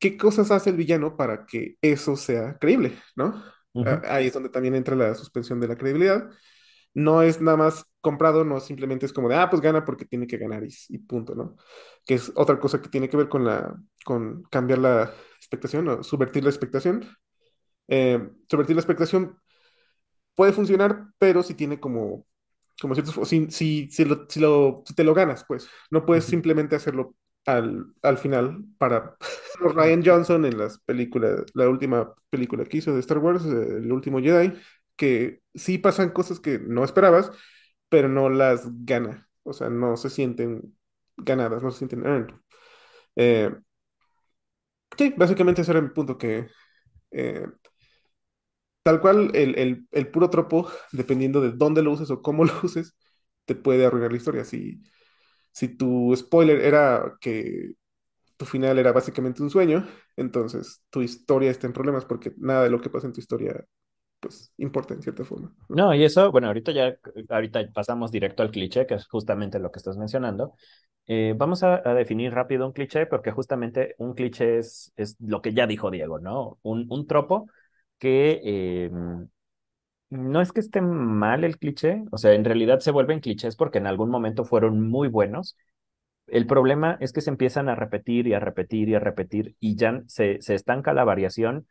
[SPEAKER 5] ¿Qué cosas hace el villano para que eso sea creíble, ¿no? Ah, Ahí es donde también entra la suspensión de la credibilidad. No es nada más comprado, no simplemente es como de, ah, pues gana porque tiene que ganar y, y punto, ¿no? Que es otra cosa que tiene que ver con la, con cambiar la expectación o subvertir la expectación. Eh, subvertir la expectación puede funcionar, pero si tiene como, como si, si, si, lo, te lo ganas, pues no puedes simplemente hacerlo al, al final para Ryan Johnson en las películas, la última película que hizo de Star Wars, eh, El último Jedi, que sí pasan cosas que no esperabas, pero no las gana, o sea, no se sienten ganadas, no se sienten earned. Eh, sí, básicamente ese era mi punto, que eh, Tal cual, el, el, el puro tropo, dependiendo de dónde lo uses o cómo lo uses, te puede arruinar la historia. Si, si tu spoiler era que tu final era básicamente un sueño, entonces tu historia está en problemas porque nada de lo que pasa en tu historia, pues, importa en cierta forma, ¿no?
[SPEAKER 4] Y eso, bueno, ahorita ya, ahorita pasamos directo al cliché, que es justamente lo que estás mencionando. Eh, vamos a, a definir rápido un cliché, porque justamente un cliché es, es lo que ya dijo Diego, ¿no? Un, un tropo que eh, no es que esté mal el cliché, o sea, en realidad se vuelven clichés porque en algún momento fueron muy buenos. El problema es que se empiezan a repetir y a repetir y a repetir y ya se, se estanca la variación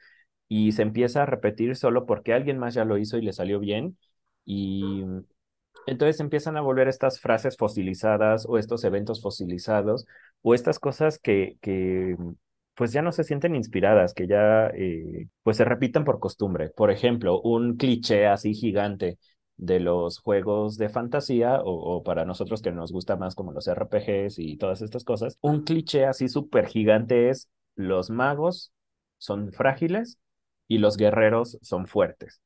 [SPEAKER 4] y se empieza a repetir solo porque alguien más ya lo hizo y le salió bien. Y entonces empiezan a volver estas frases fosilizadas o estos eventos fosilizados o estas cosas que, que pues ya no se sienten inspiradas, que ya eh, pues se repiten por costumbre. Por ejemplo, un cliché así gigante de los juegos de fantasía o, o para nosotros que nos gusta más como los RPGs y todas estas cosas, un cliché así súper gigante es los magos son frágiles y los guerreros son fuertes.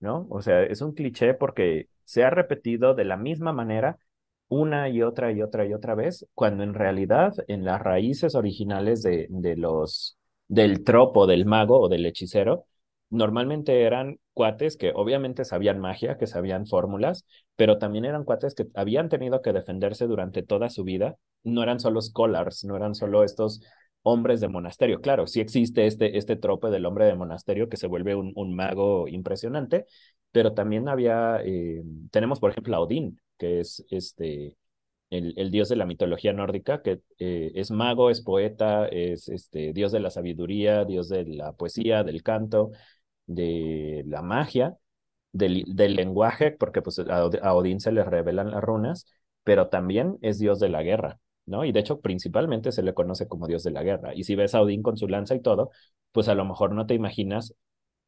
[SPEAKER 4] ¿no? O sea, es un cliché porque se ha repetido de la misma manera una y otra y otra y otra vez, cuando en realidad en las raíces originales de, de los, del tropo del mago o del hechicero, normalmente eran cuates que obviamente sabían magia, que sabían fórmulas, pero también eran cuates que habían tenido que defenderse durante toda su vida. No eran solo scholars, no eran solo estos hombres de monasterio. Claro, sí existe este, este trope del hombre de monasterio que se vuelve un, mago impresionante, pero también había, eh, tenemos por ejemplo a Odín, que es este, el, el dios de la mitología nórdica, que eh, es mago, es poeta, es este, dios de la sabiduría, dios de la poesía, del canto, de la magia, del, del lenguaje, porque pues a, a Odín se le revelan las runas, pero también es dios de la guerra. ¿no? Y de hecho, principalmente se le conoce como dios de la guerra. Y si ves a Odín con su lanza y todo, pues a lo mejor no te imaginas,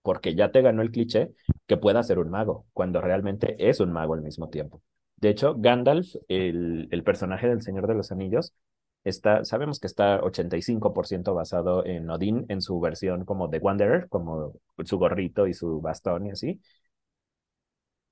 [SPEAKER 4] porque ya te ganó el cliché, que pueda ser un mago, cuando realmente es un mago al mismo tiempo. De hecho, Gandalf, el, personaje del Señor de los Anillos, está, sabemos que está 85% basado en Odín, en su versión como de Wanderer, como su gorrito y su bastón y así.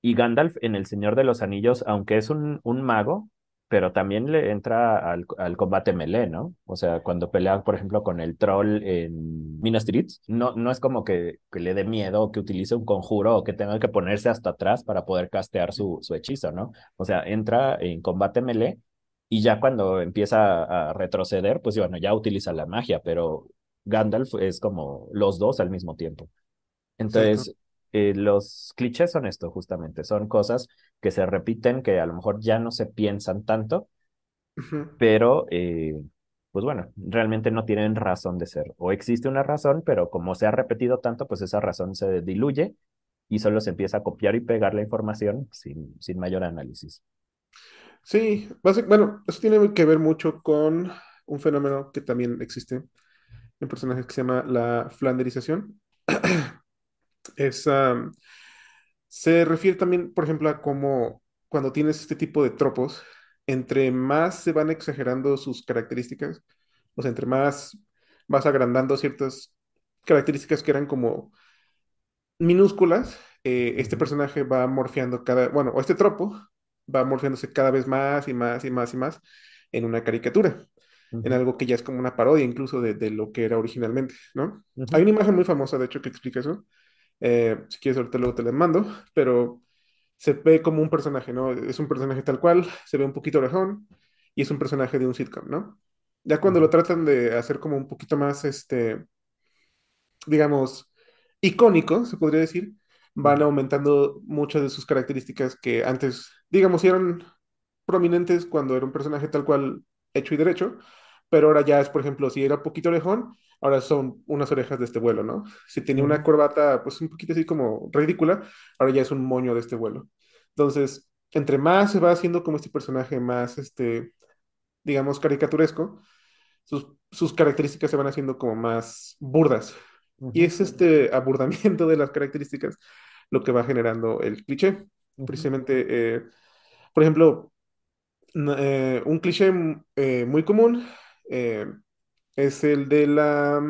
[SPEAKER 4] Y Gandalf en El Señor de los Anillos, aunque es un, un mago, pero también le entra al, al, combate melee, ¿no? O sea, cuando pelea, por ejemplo, con el troll en Minas Tirith, no, no es como que, que, le dé miedo o que utilice un conjuro o que tenga que ponerse hasta atrás para poder castear su, su hechizo, ¿no? O sea, entra en combate melee y ya cuando empieza a retroceder, pues bueno, ya utiliza la magia, pero Gandalf es como los dos al mismo tiempo. Entonces, eh, los clichés son esto, justamente, son cosas que se repiten, que a lo mejor ya no se piensan tanto, uh -huh. pero eh, pues bueno, realmente no tienen razón de ser. O existe una razón, pero como se ha repetido tanto, pues esa razón se diluye y solo se empieza a copiar y pegar la información sin, sin mayor análisis.
[SPEAKER 5] Sí, bueno, eso tiene que ver mucho con un fenómeno que también existe en personajes que se llama la flanderización. es, um, se refiere también, por ejemplo, a cómo cuando tienes este tipo de tropos, entre más se van exagerando sus características, o sea, entre más vas agrandando ciertas características que eran como minúsculas, eh, este personaje va morfeando cada, bueno, o este tropo va morfeándose cada vez más y más y más y más en una caricatura, uh -huh. en algo que ya es como una parodia incluso de, de lo que era originalmente, ¿no? Uh -huh. Hay una imagen muy famosa, de hecho, que explica eso. Eh, si quieres, ahorita luego te la mando, pero se ve como un personaje, ¿no? Es un personaje tal cual, se ve un poquito orejón y es un personaje de un sitcom, ¿no? Ya cuando lo tratan de hacer como un poquito más, este, digamos, icónico, se podría decir, van aumentando muchas de sus características que antes, digamos, eran prominentes cuando era un personaje tal cual hecho y derecho, pero ahora ya es, por ejemplo, si era poquito orejón, ahora son unas orejas de este vuelo, ¿no? Si tenía una corbata, pues un poquito así como ridícula, ahora ya es un moño de este vuelo. Entonces, entre más se va haciendo como este personaje más, este, digamos, caricaturesco, sus, sus características se van haciendo como más burdas. Uh -huh. Y es este aburdamiento de las características lo que va generando el cliché. Uh -huh. Precisamente, eh, por ejemplo, eh, un cliché eh, muy común es el de la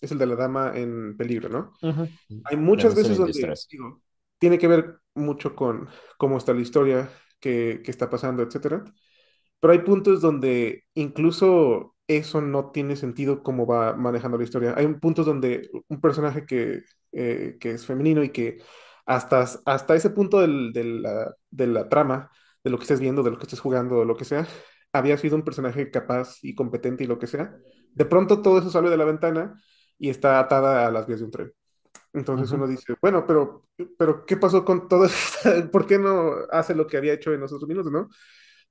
[SPEAKER 5] es el de la dama en peligro, ¿no? Uh -huh. Hay muchas veces donde digo, tiene que ver mucho con cómo está la historia, qué, qué está pasando, etcétera. Pero hay puntos donde incluso eso no tiene sentido cómo va manejando la historia. Hay puntos donde un personaje que, eh, que es femenino y que hasta, hasta ese punto del, de, la, de la trama, de lo que estés viendo, de lo que estés jugando, de lo que sea, había sido un personaje capaz y competente y lo que sea. De pronto todo eso sale de la ventana y está atada a las vías de un tren. Entonces uno dice, bueno, pero, pero ¿qué pasó con todo eso? ¿Por qué no hace lo que había hecho en los otros minutos, no?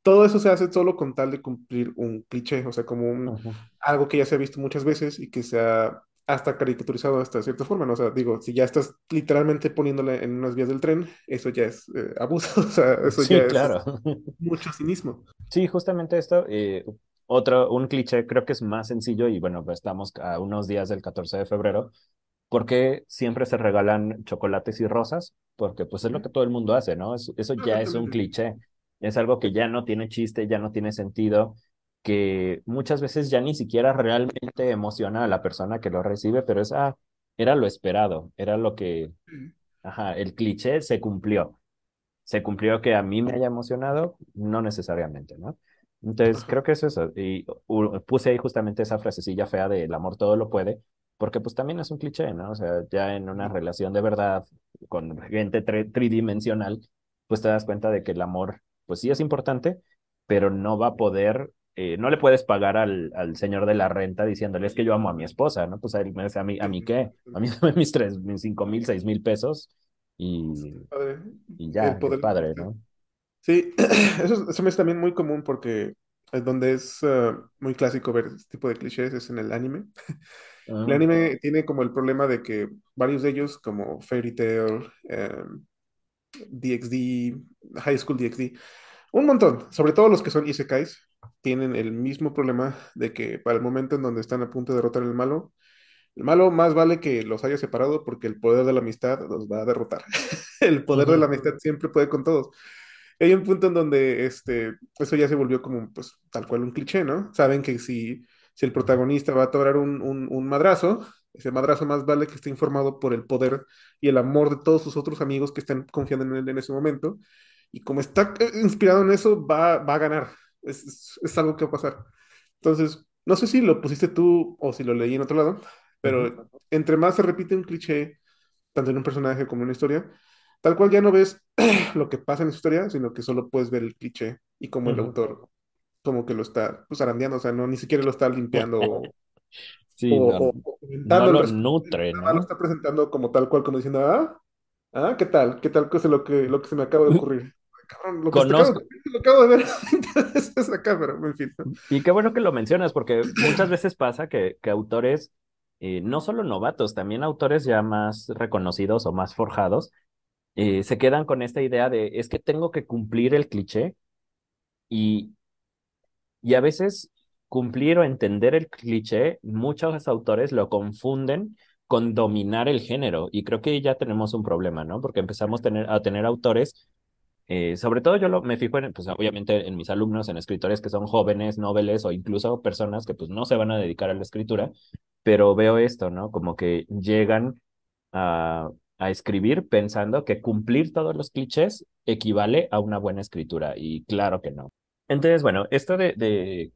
[SPEAKER 5] Todo eso se hace solo con tal de cumplir un cliché, o sea, como un, algo que ya se ha visto muchas veces y que se ha hasta caricaturizado hasta cierta forma, ¿no? O sea, digo, si ya estás literalmente poniéndole en unas vías del tren, eso ya es eh, abuso, o sea, eso
[SPEAKER 4] sí,
[SPEAKER 5] ya
[SPEAKER 4] claro.
[SPEAKER 5] es mucho cinismo.
[SPEAKER 4] Sí, justamente esto, eh, otro, un cliché creo que es más sencillo y bueno, pues estamos a unos días del 14 de febrero, ¿por qué siempre se regalan chocolates y rosas? Porque pues es lo que todo el mundo hace, ¿no? Eso, eso ya es un cliché, es algo que ya no tiene chiste, ya no tiene sentido, que muchas veces ya ni siquiera realmente emociona a la persona que lo recibe, pero es, ah, era lo esperado, era lo que, ajá, el cliché se cumplió. Se cumplió que a mí me haya emocionado, no necesariamente, ¿no? Entonces, creo que es eso. Y uh, puse ahí justamente esa frasecilla fea de el amor todo lo puede, porque pues también es un cliché, ¿no? O sea, ya en una relación de verdad con gente tri- tridimensional, pues te das cuenta de que el amor, pues sí es importante, pero no va a poder, eh, no le puedes pagar al, al señor de la renta diciéndole, es que yo amo a mi esposa, ¿no? Pues a, él me dice, a mí, ¿a mí qué? A mí dame mis tres, mis cinco mil, seis mil pesos y,
[SPEAKER 5] Padre.
[SPEAKER 4] y ya,
[SPEAKER 5] El poder.
[SPEAKER 4] padre, ¿no?
[SPEAKER 5] Sí, eso, eso me es también muy común porque es donde es eh, muy clásico ver este tipo de clichés es en el anime. El
[SPEAKER 4] Ah,
[SPEAKER 5] anime tiene como el problema de que varios de ellos, como Fairy Tail, DxD, High School DxD, un montón, sobre todo los que son isekais, tienen el mismo problema de que para el momento en donde están a punto de derrotar al malo, el malo más vale que los haya separado porque el poder de la amistad los va a derrotar. El poder de la amistad siempre puede con todos. Hay un punto en donde este, eso ya se volvió como, pues, tal cual un cliché, ¿no? Saben que si, si el protagonista va a atorar un, un, un madrazo, ese madrazo más vale que esté informado por el poder y el amor de todos sus otros amigos que están confiando en él en ese momento. Y como está eh, inspirado en eso, va, va a ganar. Es, es, es algo que va a pasar. Entonces, no sé si lo pusiste tú o si lo leí en otro lado, pero entre más se repite un cliché, tanto en un personaje como en una historia, tal cual ya no ves lo que pasa en la historia, sino que solo puedes ver el cliché y como el
[SPEAKER 4] Ujú.
[SPEAKER 5] autor como que lo está pues arandeando, o sea, no ni siquiera lo está limpiando o,
[SPEAKER 4] Sí,
[SPEAKER 5] o,
[SPEAKER 4] no,
[SPEAKER 5] o-
[SPEAKER 4] no
[SPEAKER 5] el
[SPEAKER 4] lo nutre,
[SPEAKER 5] más lo
[SPEAKER 4] ¿no?
[SPEAKER 5] está presentando como tal cual, como diciendo, ah, ah, ¿qué tal? ¿Qué tal cosa lo que, lo que se me acaba de ocurrir? Cabrón, lo que te acaba de
[SPEAKER 4] Conozco,
[SPEAKER 5] lo acabo de ver. Es acá, pero en fin. ¿no?
[SPEAKER 4] y qué bueno que lo mencionas, porque muchas veces pasa que, que autores, eh, no solo novatos, también autores ya más reconocidos o más forjados, eh, se quedan con esta idea de, es que tengo que cumplir el cliché y, y a veces cumplir o entender el cliché, muchos autores lo confunden con dominar el género y creo que ya tenemos un problema, ¿no? Porque empezamos a tener, a tener autores Eh, sobre todo yo lo, me fijo en, pues obviamente en mis alumnos, en escritores que son jóvenes, noveles o incluso personas que pues no se van a dedicar a la escritura, pero veo esto, ¿no? Como que llegan a, a escribir pensando que cumplir todos los clichés equivale a una buena escritura y claro que no. Entonces, bueno, esto de,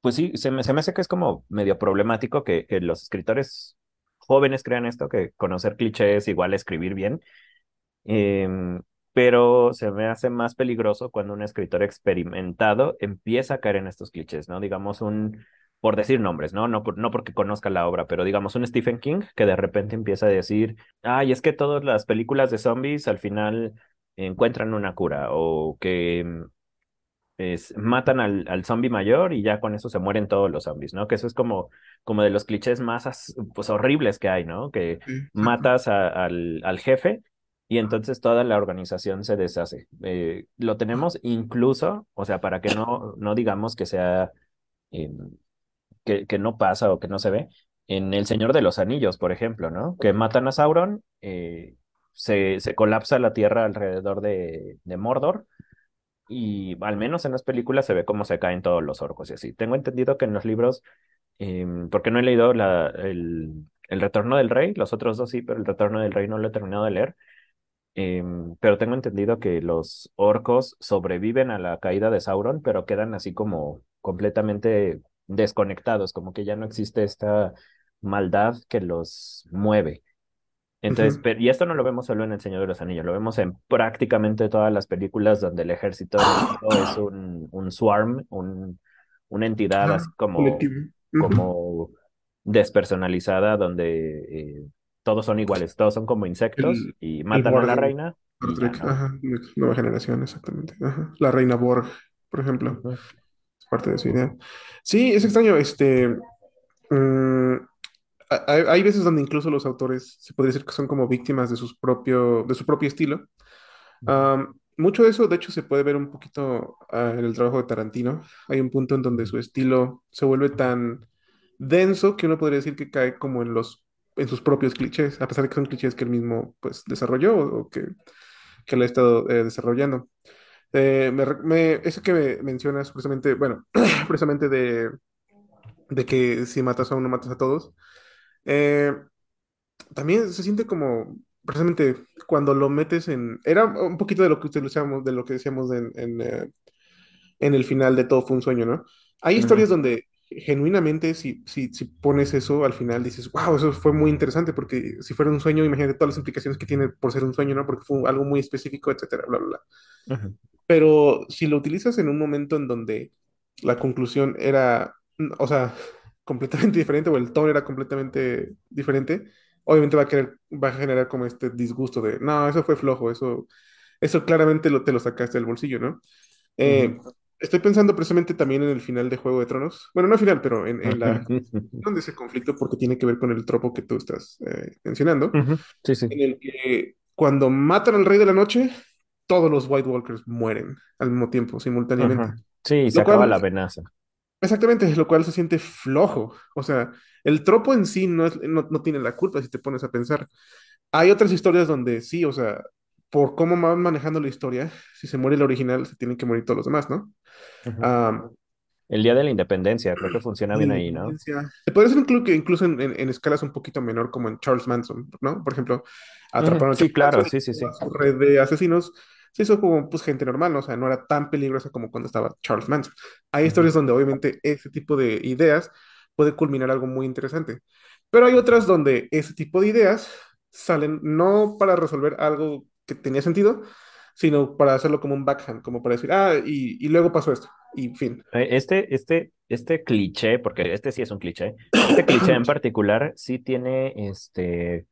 [SPEAKER 4] pues sí, se me, se me hace que es como medio problemático que, que los escritores jóvenes crean esto, que conocer clichés igual a escribir bien Em, pero se me hace más peligroso cuando un escritor experimentado empieza a caer en estos clichés, ¿no? Digamos un, por decir nombres, ¿no? No, por- no porque conozca la obra, pero digamos un Stephen King que de repente empieza a decir, ay, es que todas las películas de zombies al final encuentran una cura o que em, es, matan al, al zombie mayor y ya con eso se mueren todos los zombies, ¿no? Que eso es como, como de los clichés más as- pues, horribles que hay, ¿no? Que matas a- al, al jefe y entonces toda la organización se deshace. Eh, lo tenemos incluso, o sea, para que no, no digamos que sea, eh, que, que no pasa o que no se ve, en El Señor de los Anillos, por ejemplo, ¿no? Que matan a Sauron, eh, se, se colapsa la tierra alrededor de, de Mordor y al menos en las películas se ve cómo se caen todos los orcos y así. Tengo entendido que en los libros, em, porque no he leído la, el, el Retorno del Rey, los otros dos sí, pero el Retorno del Rey no lo he terminado de leer, em, pero tengo entendido que los orcos sobreviven a la caída de Sauron, pero quedan así como completamente desconectados, como que ya no existe esta maldad que los mueve. Entonces,
[SPEAKER 5] Ujú.
[SPEAKER 4] pe- y esto no lo vemos solo en El Señor de los Anillos, lo vemos en prácticamente todas las películas donde el ejército es un, un swarm, un, una entidad así como,
[SPEAKER 5] colectivo. Ujú.
[SPEAKER 4] como despersonalizada, donde eh, todos son iguales, todos son como insectos
[SPEAKER 5] El,
[SPEAKER 4] y matan a la reina
[SPEAKER 5] Trek,
[SPEAKER 4] ¿no?
[SPEAKER 5] ajá, nueva generación, exactamente. Ajá. La reina Borg, por ejemplo, parte de su idea. Sí, es extraño, este, mm, hay, hay veces donde incluso los autores se podría decir que son como víctimas de sus propio, de su propio estilo. Am, mucho de eso, de hecho, se puede ver un poquito ah, en el trabajo de Tarantino. Hay un punto en donde su estilo se vuelve tan denso que uno podría decir que cae como en los, en sus propios clichés, a pesar de que son clichés que él mismo, pues, desarrolló o que, que él ha estado eh, desarrollando. Eh, me, me- eso que me mencionas precisamente, bueno, precisamente de, de que si matas a uno, matas a todos. Eh, también se siente como, precisamente, cuando lo metes en... Era un poquito de lo que utilizamos, de lo que decíamos en, en, eh, en el final de Todo fue un sueño, ¿no? Hay historias
[SPEAKER 4] ujú,
[SPEAKER 5] donde genuinamente, si, si, si pones eso al final, dices, wow, eso fue muy interesante, porque si fuera un sueño, imagínate todas las implicaciones que tiene por ser un sueño, ¿no? Porque fue algo muy específico, etcétera, bla, bla, bla.
[SPEAKER 4] Ujú,
[SPEAKER 5] Pero si lo utilizas en un momento en donde la conclusión era, o sea, completamente diferente, o el tono era completamente diferente, obviamente va a querer, va a generar como este disgusto de, no, eso fue flojo, eso, eso claramente lo, te lo sacaste del bolsillo, ¿no? Eh, estoy pensando precisamente también en el final de Juego de Tronos. Bueno, no final, pero en, en la de ese conflicto, porque tiene que ver con el tropo que tú estás eh, mencionando,
[SPEAKER 4] Sí, sí.
[SPEAKER 5] en el que cuando matan al Rey de la Noche, todos los White Walkers mueren al mismo tiempo, simultáneamente.
[SPEAKER 4] Sí, se
[SPEAKER 5] Lo
[SPEAKER 4] acaba
[SPEAKER 5] cual,
[SPEAKER 4] la venaza.
[SPEAKER 5] exactamente, lo cual se siente flojo. O sea, el tropo en sí no, es, no, no tiene la culpa si te pones a pensar. Hay otras historias donde sí, o sea, por cómo van manejando la historia, si se muere el original, se tienen que morir todos los demás, ¿no? Ah,
[SPEAKER 4] El Día de la Independencia, creo que funciona bien ahí, ¿no?
[SPEAKER 5] puede ser incluso, que incluso en, en- en escalas un poquito menor, como en Charles Manson, ¿no? Por ejemplo, atraparon a
[SPEAKER 4] Sí,
[SPEAKER 5] Charles
[SPEAKER 4] claro, sí, sí, sí.
[SPEAKER 5] red de asesinos se hizo como pues, gente normal, ¿no? O sea, no era tan peligrosa como cuando estaba Charles Manson. Hay
[SPEAKER 4] Ujú,
[SPEAKER 5] historias donde obviamente ese tipo de ideas puede culminar algo muy interesante, pero hay otras donde ese tipo de ideas salen no para resolver algo que tenía sentido, sino para hacerlo como un backhand, como para decir, ah, y, y luego pasó esto, y fin.
[SPEAKER 4] Eh, Este, este, este cliché, porque este sí es un cliché, este cliché en particular sí tiene, este,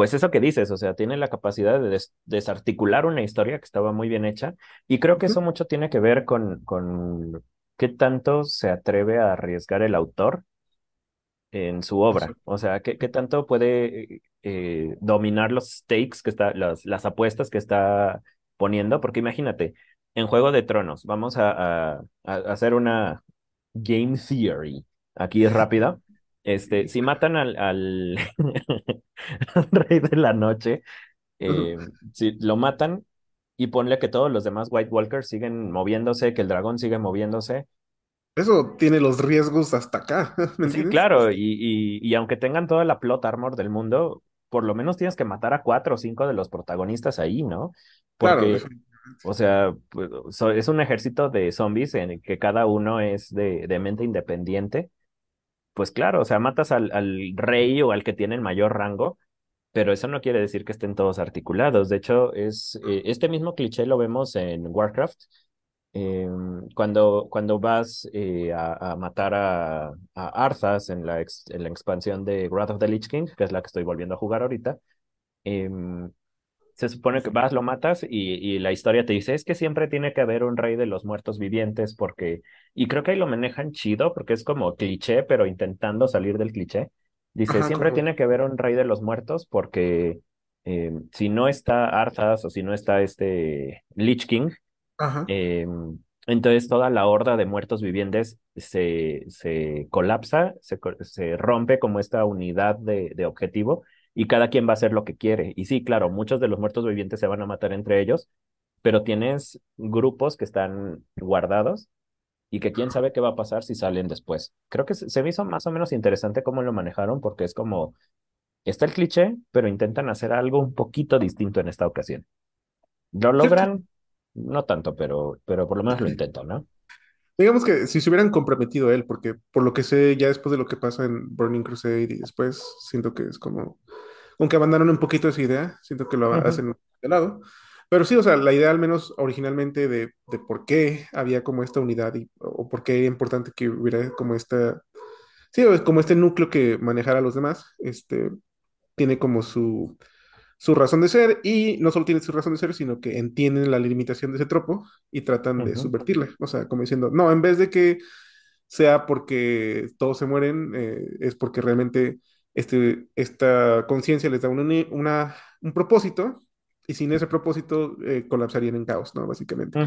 [SPEAKER 4] pues eso que dices, o sea, tiene la capacidad de des- desarticular una historia que estaba muy bien hecha y creo que eso mucho tiene que ver con, con qué tanto se atreve a arriesgar el autor en su obra, o sea, qué, qué tanto puede eh, dominar los stakes que está, las, las apuestas que está poniendo, porque imagínate, en Juego de Tronos, vamos a, a- a hacer una game theory aquí rápida. Este, si matan al, al, al rey de la noche, eh, si lo matan y ponle que todos los demás White Walkers siguen moviéndose, que el dragón sigue moviéndose,
[SPEAKER 5] Eso tiene los riesgos hasta acá, ¿me
[SPEAKER 4] Sí, claro, y, y, y aunque tengan toda la plot armor del mundo, por lo menos tienes que matar a cuatro o cinco de los protagonistas ahí, ¿no?
[SPEAKER 5] Claro,
[SPEAKER 4] Porque,
[SPEAKER 5] definitivamente.
[SPEAKER 4] o sea, pues, es un ejército de zombies en el que cada uno es de, de mente independiente. Pues claro, o sea, matas al, al rey o al que tiene el mayor rango, pero eso no quiere decir que estén todos articulados. De hecho, es eh, este mismo cliché lo vemos en Warcraft. Eh, cuando, cuando vas eh, a, a matar a, a Arthas en la, ex- la expansión de Wrath of the Lich King, que es la que estoy volviendo a jugar ahorita, em, se supone que vas, lo matas y, y la historia te dice, es que siempre tiene que haber un rey de los muertos vivientes porque, y creo que ahí lo manejan chido porque es como cliché, pero intentando salir del cliché. Dice,
[SPEAKER 5] Ajá,
[SPEAKER 4] siempre
[SPEAKER 5] como,
[SPEAKER 4] tiene que haber un rey de los muertos porque eh, si no está Arthas o si no está este Lich King,
[SPEAKER 5] ajá,
[SPEAKER 4] eh, entonces toda la horda de muertos vivientes se, se colapsa, se, se rompe como esta unidad de, de objetivo y cada quien va a hacer lo que quiere. Y sí, claro, muchos de los muertos vivientes se van a matar entre ellos, pero tienes grupos que están guardados y que quién sabe qué va a pasar si salen después. Creo que se, me hizo más o menos interesante cómo lo manejaron porque es como, está el cliché, pero intentan hacer algo un poquito distinto en esta ocasión. ¿Lo logran? No tanto, pero, pero por lo menos lo intentan, ¿no?
[SPEAKER 5] Digamos que si se hubieran comprometido a él, porque por lo que sé, ya después de lo que pasa en Burning Crusade y después, siento que es como, aunque abandonaron un poquito esa idea, siento que lo
[SPEAKER 4] Ujú,
[SPEAKER 5] hacen de lado. Pero sí, o sea, la idea al menos originalmente de, de por qué había como esta unidad y, o por qué era importante que hubiera como esta, sí, como este núcleo que manejara a los demás, este, tiene como su, su razón de ser y no solo tiene su razón de ser, sino que entienden la limitación de ese tropo y tratan de
[SPEAKER 4] ujú,
[SPEAKER 5] subvertirla. O sea, como diciendo, no, en vez de que sea porque todos se mueren, eh, es porque realmente este, esta conciencia les da uni- una- un propósito y sin ese propósito eh, colapsarían en caos, ¿no? Básicamente.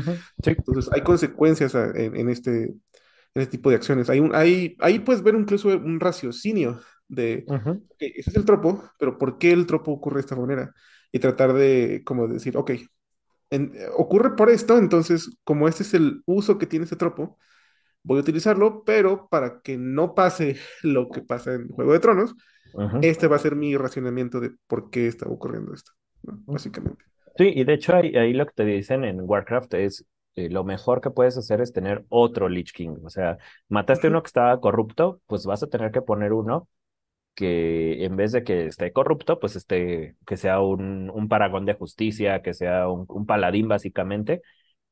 [SPEAKER 4] Sí.
[SPEAKER 5] Entonces, hay consecuencias a- en, en este, en este tipo de acciones. Hay un, hay, ahí puedes ver incluso un raciocinio de,
[SPEAKER 4] ujú,
[SPEAKER 5] ok, ese es el tropo, pero ¿por qué el tropo ocurre de esta manera? Y tratar de, como decir, ok, en- ocurre por esto, entonces, como este es el uso que tiene este tropo, voy a utilizarlo, pero para que no pase lo que pasa en Juego de Tronos,
[SPEAKER 4] ujú,
[SPEAKER 5] este va a ser mi racionamiento de por qué está ocurriendo esto, ¿no? Básicamente.
[SPEAKER 4] Sí, y de hecho ahí, ahí lo que te dicen en Warcraft es, eh, lo mejor que puedes hacer es tener otro Lich King. O sea, mataste uno que estaba corrupto, pues vas a tener que poner uno que en vez de que esté corrupto, pues esté, que sea un, un paragón de justicia, que sea un, un paladín básicamente,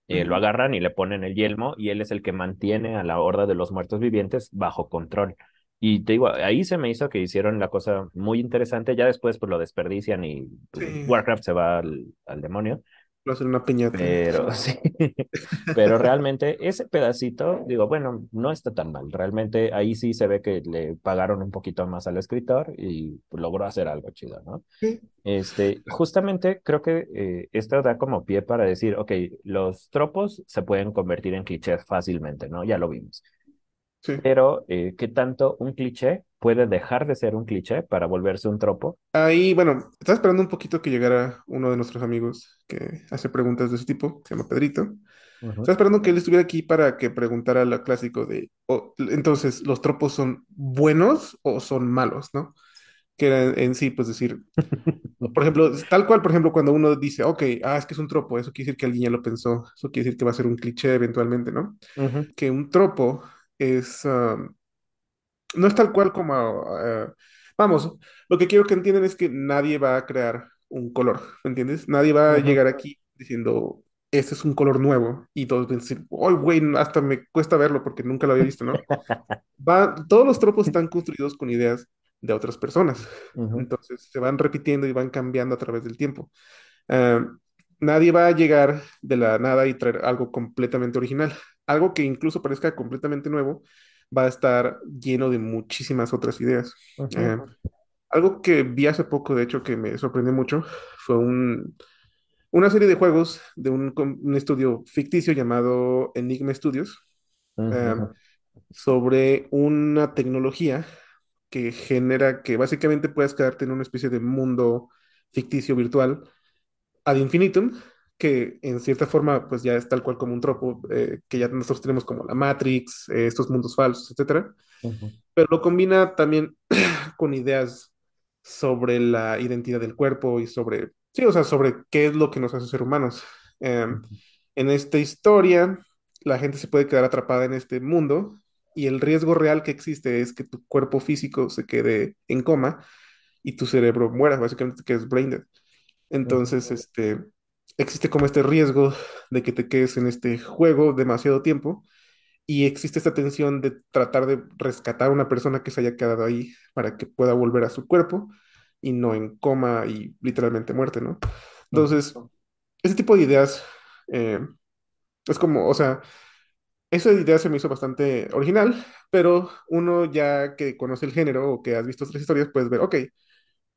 [SPEAKER 4] eh, lo agarran y le ponen el yelmo y él es el que mantiene a la horda de los muertos vivientes bajo control. Y te digo, ahí se me hizo que hicieron la cosa muy interesante, ya después pues lo desperdician y pues,
[SPEAKER 5] Sí.
[SPEAKER 4] Warcraft se va al, al demonio.
[SPEAKER 5] Lo hacen una piñata.
[SPEAKER 4] Pero sí, pero realmente ese pedacito, digo, bueno, no está tan mal. Realmente ahí sí se ve que le pagaron un poquito más al escritor y logró hacer algo chido, ¿no?
[SPEAKER 5] Sí.
[SPEAKER 4] Este, justamente creo que eh, esto da como pie para decir, ok, los tropos se pueden convertir en clichés fácilmente, ¿no? Ya lo vimos.
[SPEAKER 5] Sí.
[SPEAKER 4] Pero, eh, ¿qué tanto un cliché puede dejar de ser un cliché para volverse un tropo?
[SPEAKER 5] Ahí, bueno, estaba esperando un poquito que llegara uno de nuestros amigos que hace preguntas de ese tipo, se llama Pedrito.
[SPEAKER 4] Ujú.
[SPEAKER 5] Estaba esperando que él estuviera aquí para que preguntara lo clásico de, oh, entonces, ¿los tropos son buenos o son malos, no? Que era en, sí, pues decir, por ejemplo, tal cual, por ejemplo, cuando uno dice, ok, ah, es que es un tropo, eso quiere decir que alguien ya lo pensó, eso quiere decir que va a ser un cliché eventualmente, ¿no? Que un tropo es, um, no es tal cual como, ah, vamos, lo que quiero que entiendan es que nadie va a crear un color, ¿me entiendes? Nadie va a llegar aquí diciendo, este es un color nuevo, y todos van a decir, ¡ay, güey! Hasta me cuesta verlo porque nunca lo había visto, ¿no? Va, todos los tropos están construidos con ideas de otras personas, entonces se van repitiendo y van cambiando a través del tiempo. Ah, nadie va a llegar de la nada y traer algo completamente original, algo que incluso parezca completamente nuevo, va a estar lleno de muchísimas otras ideas. Eh, algo que vi hace poco, de hecho, que me sorprendió mucho, fue un, una serie de juegos de un, estudio ficticio llamado Enigma Studios, eh, sobre una tecnología que genera que básicamente puedas quedarte en una especie de mundo ficticio virtual ad infinitum, que en cierta forma pues ya es tal cual como un tropo, eh, que ya nosotros tenemos como la Matrix, eh, estos mundos falsos, etcétera,
[SPEAKER 4] Ujú,
[SPEAKER 5] pero lo combina también con ideas sobre la identidad del cuerpo y sobre, sí, o sea, sobre qué es lo que nos hace ser humanos. Eh,
[SPEAKER 4] ujú,
[SPEAKER 5] en esta historia, la gente se puede quedar atrapada en este mundo y el riesgo real que existe es que tu cuerpo físico se quede en coma y tu cerebro muera, básicamente que es brain dead. Entonces, este, existe como este riesgo de que te quedes en este juego demasiado tiempo y existe esta tensión de tratar de rescatar a una persona que se haya quedado ahí para que pueda volver a su cuerpo y no en coma y literalmente muerte, ¿no? Entonces, ese tipo de ideas eh, es como, o sea, esa idea se me hizo bastante original, pero uno ya que conoce el género o que has visto otras historias, puedes ver, ok,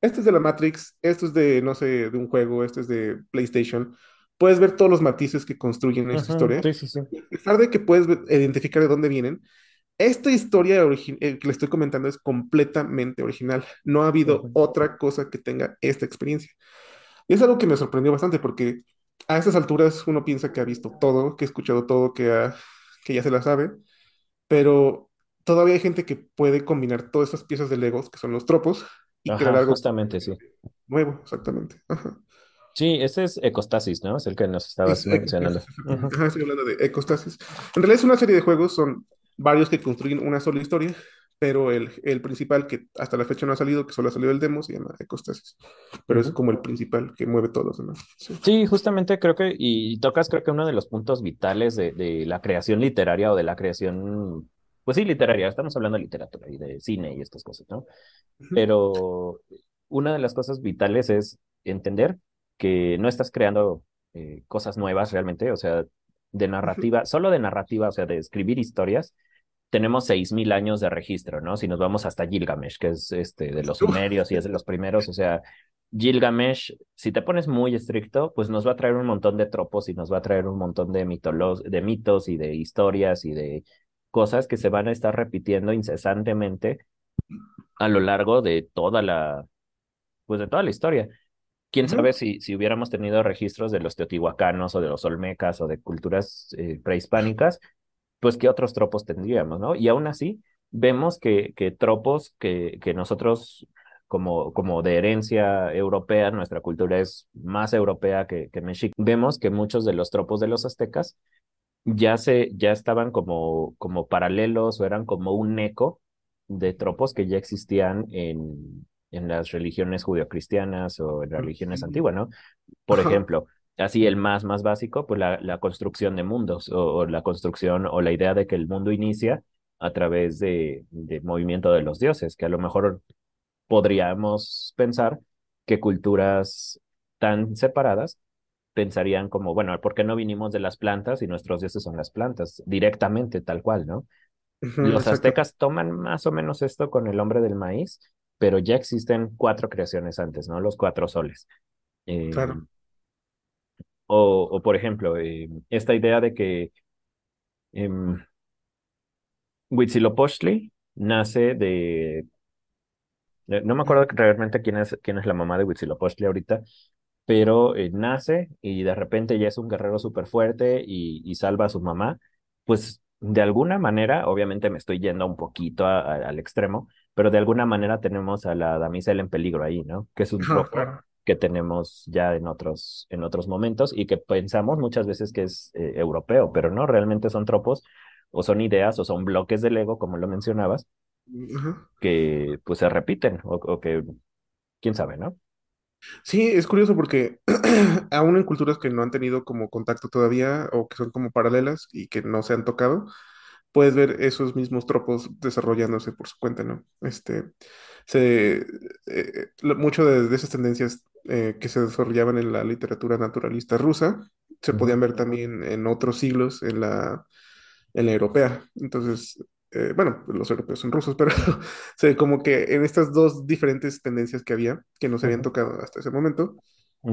[SPEAKER 5] este es de la Matrix, esto es de, no sé, de un juego, este es de PlayStation. Puedes ver todos los matices que construyen esta
[SPEAKER 4] Ujú,
[SPEAKER 5] historia.
[SPEAKER 4] Sí, sí, sí.
[SPEAKER 5] A pesar de que puedes identificar de dónde vienen, esta historia eh, que le estoy comentando es completamente original. No ha habido
[SPEAKER 4] Ujú,
[SPEAKER 5] otra cosa que tenga esta experiencia. Y es algo que me sorprendió bastante porque a estas alturas uno piensa que ha visto todo, que ha escuchado todo, que, ha- que ya se la sabe, pero todavía hay gente que puede combinar todas esas piezas de Legos, que son los tropos, y crear
[SPEAKER 4] Ajá,
[SPEAKER 5] algo
[SPEAKER 4] justamente sí.
[SPEAKER 5] nuevo, exactamente. Ajá.
[SPEAKER 4] Sí, ese es Ecostasis, ¿no? Es el que nos estabas
[SPEAKER 5] Es
[SPEAKER 4] mencionando.
[SPEAKER 5] Ajá, estoy hablando de ecostasis. En realidad es una serie de juegos, son varios que construyen una sola historia, pero el, el principal que hasta la fecha no ha salido, que solo ha salido el demo, se llama Ecostasis. Pero es como el principal que mueve todos demás. Sí.
[SPEAKER 4] Sí, justamente creo que, y tocas creo que uno de los puntos vitales de, de la creación literaria o de la creación, pues sí, literaria, estamos hablando de literatura y de cine y estas cosas, ¿no? Pero una de las cosas vitales es entender que no estás creando eh, cosas nuevas realmente, o sea, de narrativa, solo de narrativa, o sea, de escribir historias, tenemos 6.000 años de registro, ¿no? Si nos vamos hasta Gilgamesh, que es este, de los sumerios y es de los primeros, o sea, Gilgamesh, si te pones muy estricto, pues nos va a traer un montón de tropos y nos va a traer un montón de, de mitos y de historias y de cosas que se van a estar repitiendo incesantemente a lo largo de toda la, pues de toda la historia. Quién sabe si, si hubiéramos tenido registros de los teotihuacanos o de los olmecas o de culturas eh, prehispánicas, pues qué otros tropos tendríamos, ¿no? Y aún así, vemos que, que tropos que, que nosotros, como, como de herencia europea, nuestra cultura es más europea que, que mexica, vemos que muchos de los tropos de los aztecas ya se, ya estaban como, como paralelos o eran como un eco de tropos que ya existían en, en las religiones judio-cristianas o en las religiones antiguas, ¿no? Por ejemplo, así el más, más básico, pues la, la construcción de mundos o, o la construcción o la idea de que el mundo inicia a través de, de movimiento de los dioses, que a lo mejor podríamos pensar que culturas tan separadas pensarían como, bueno, ¿por qué no vinimos de las plantas y nuestros dioses son las plantas? Directamente, tal cual, ¿no? Los aztecas toman más o menos esto con el hombre del maíz, pero ya existen cuatro creaciones antes, ¿no? Los cuatro soles. Eh,
[SPEAKER 5] Claro.
[SPEAKER 4] o, o, por ejemplo, eh, esta idea de que eh, Huitzilopochtli nace de... No me acuerdo realmente quién es, quién es la mamá de Huitzilopochtli ahorita, pero eh, nace y de repente ya es un guerrero súper fuerte y, y, salva a su mamá, pues de alguna manera, obviamente me estoy yendo un poquito a, a, al extremo, pero de alguna manera tenemos a la damisela en peligro ahí, ¿no? Que es un tropo que tenemos ya en otros, en otros momentos y que pensamos muchas veces que es eh, europeo, pero no, realmente son tropos o son ideas o son bloques del ego, como lo mencionabas,
[SPEAKER 5] Ajá.
[SPEAKER 4] que pues se repiten o, o que, quién sabe, ¿no?
[SPEAKER 5] Sí, es curioso porque aún en culturas que no han tenido como contacto todavía o que son como paralelas y que no se han tocado, puedes ver esos mismos tropos desarrollándose por su cuenta, ¿no? Este, se, eh, lo- mucho de, de esas tendencias eh, que se desarrollaban en la literatura naturalista rusa se
[SPEAKER 4] Ujú,
[SPEAKER 5] podían ver también en otros siglos en la, en la europea. Entonces, eh, bueno, los europeos son rusos, pero se como que en estas dos diferentes tendencias que había, que no se habían tocado hasta ese momento,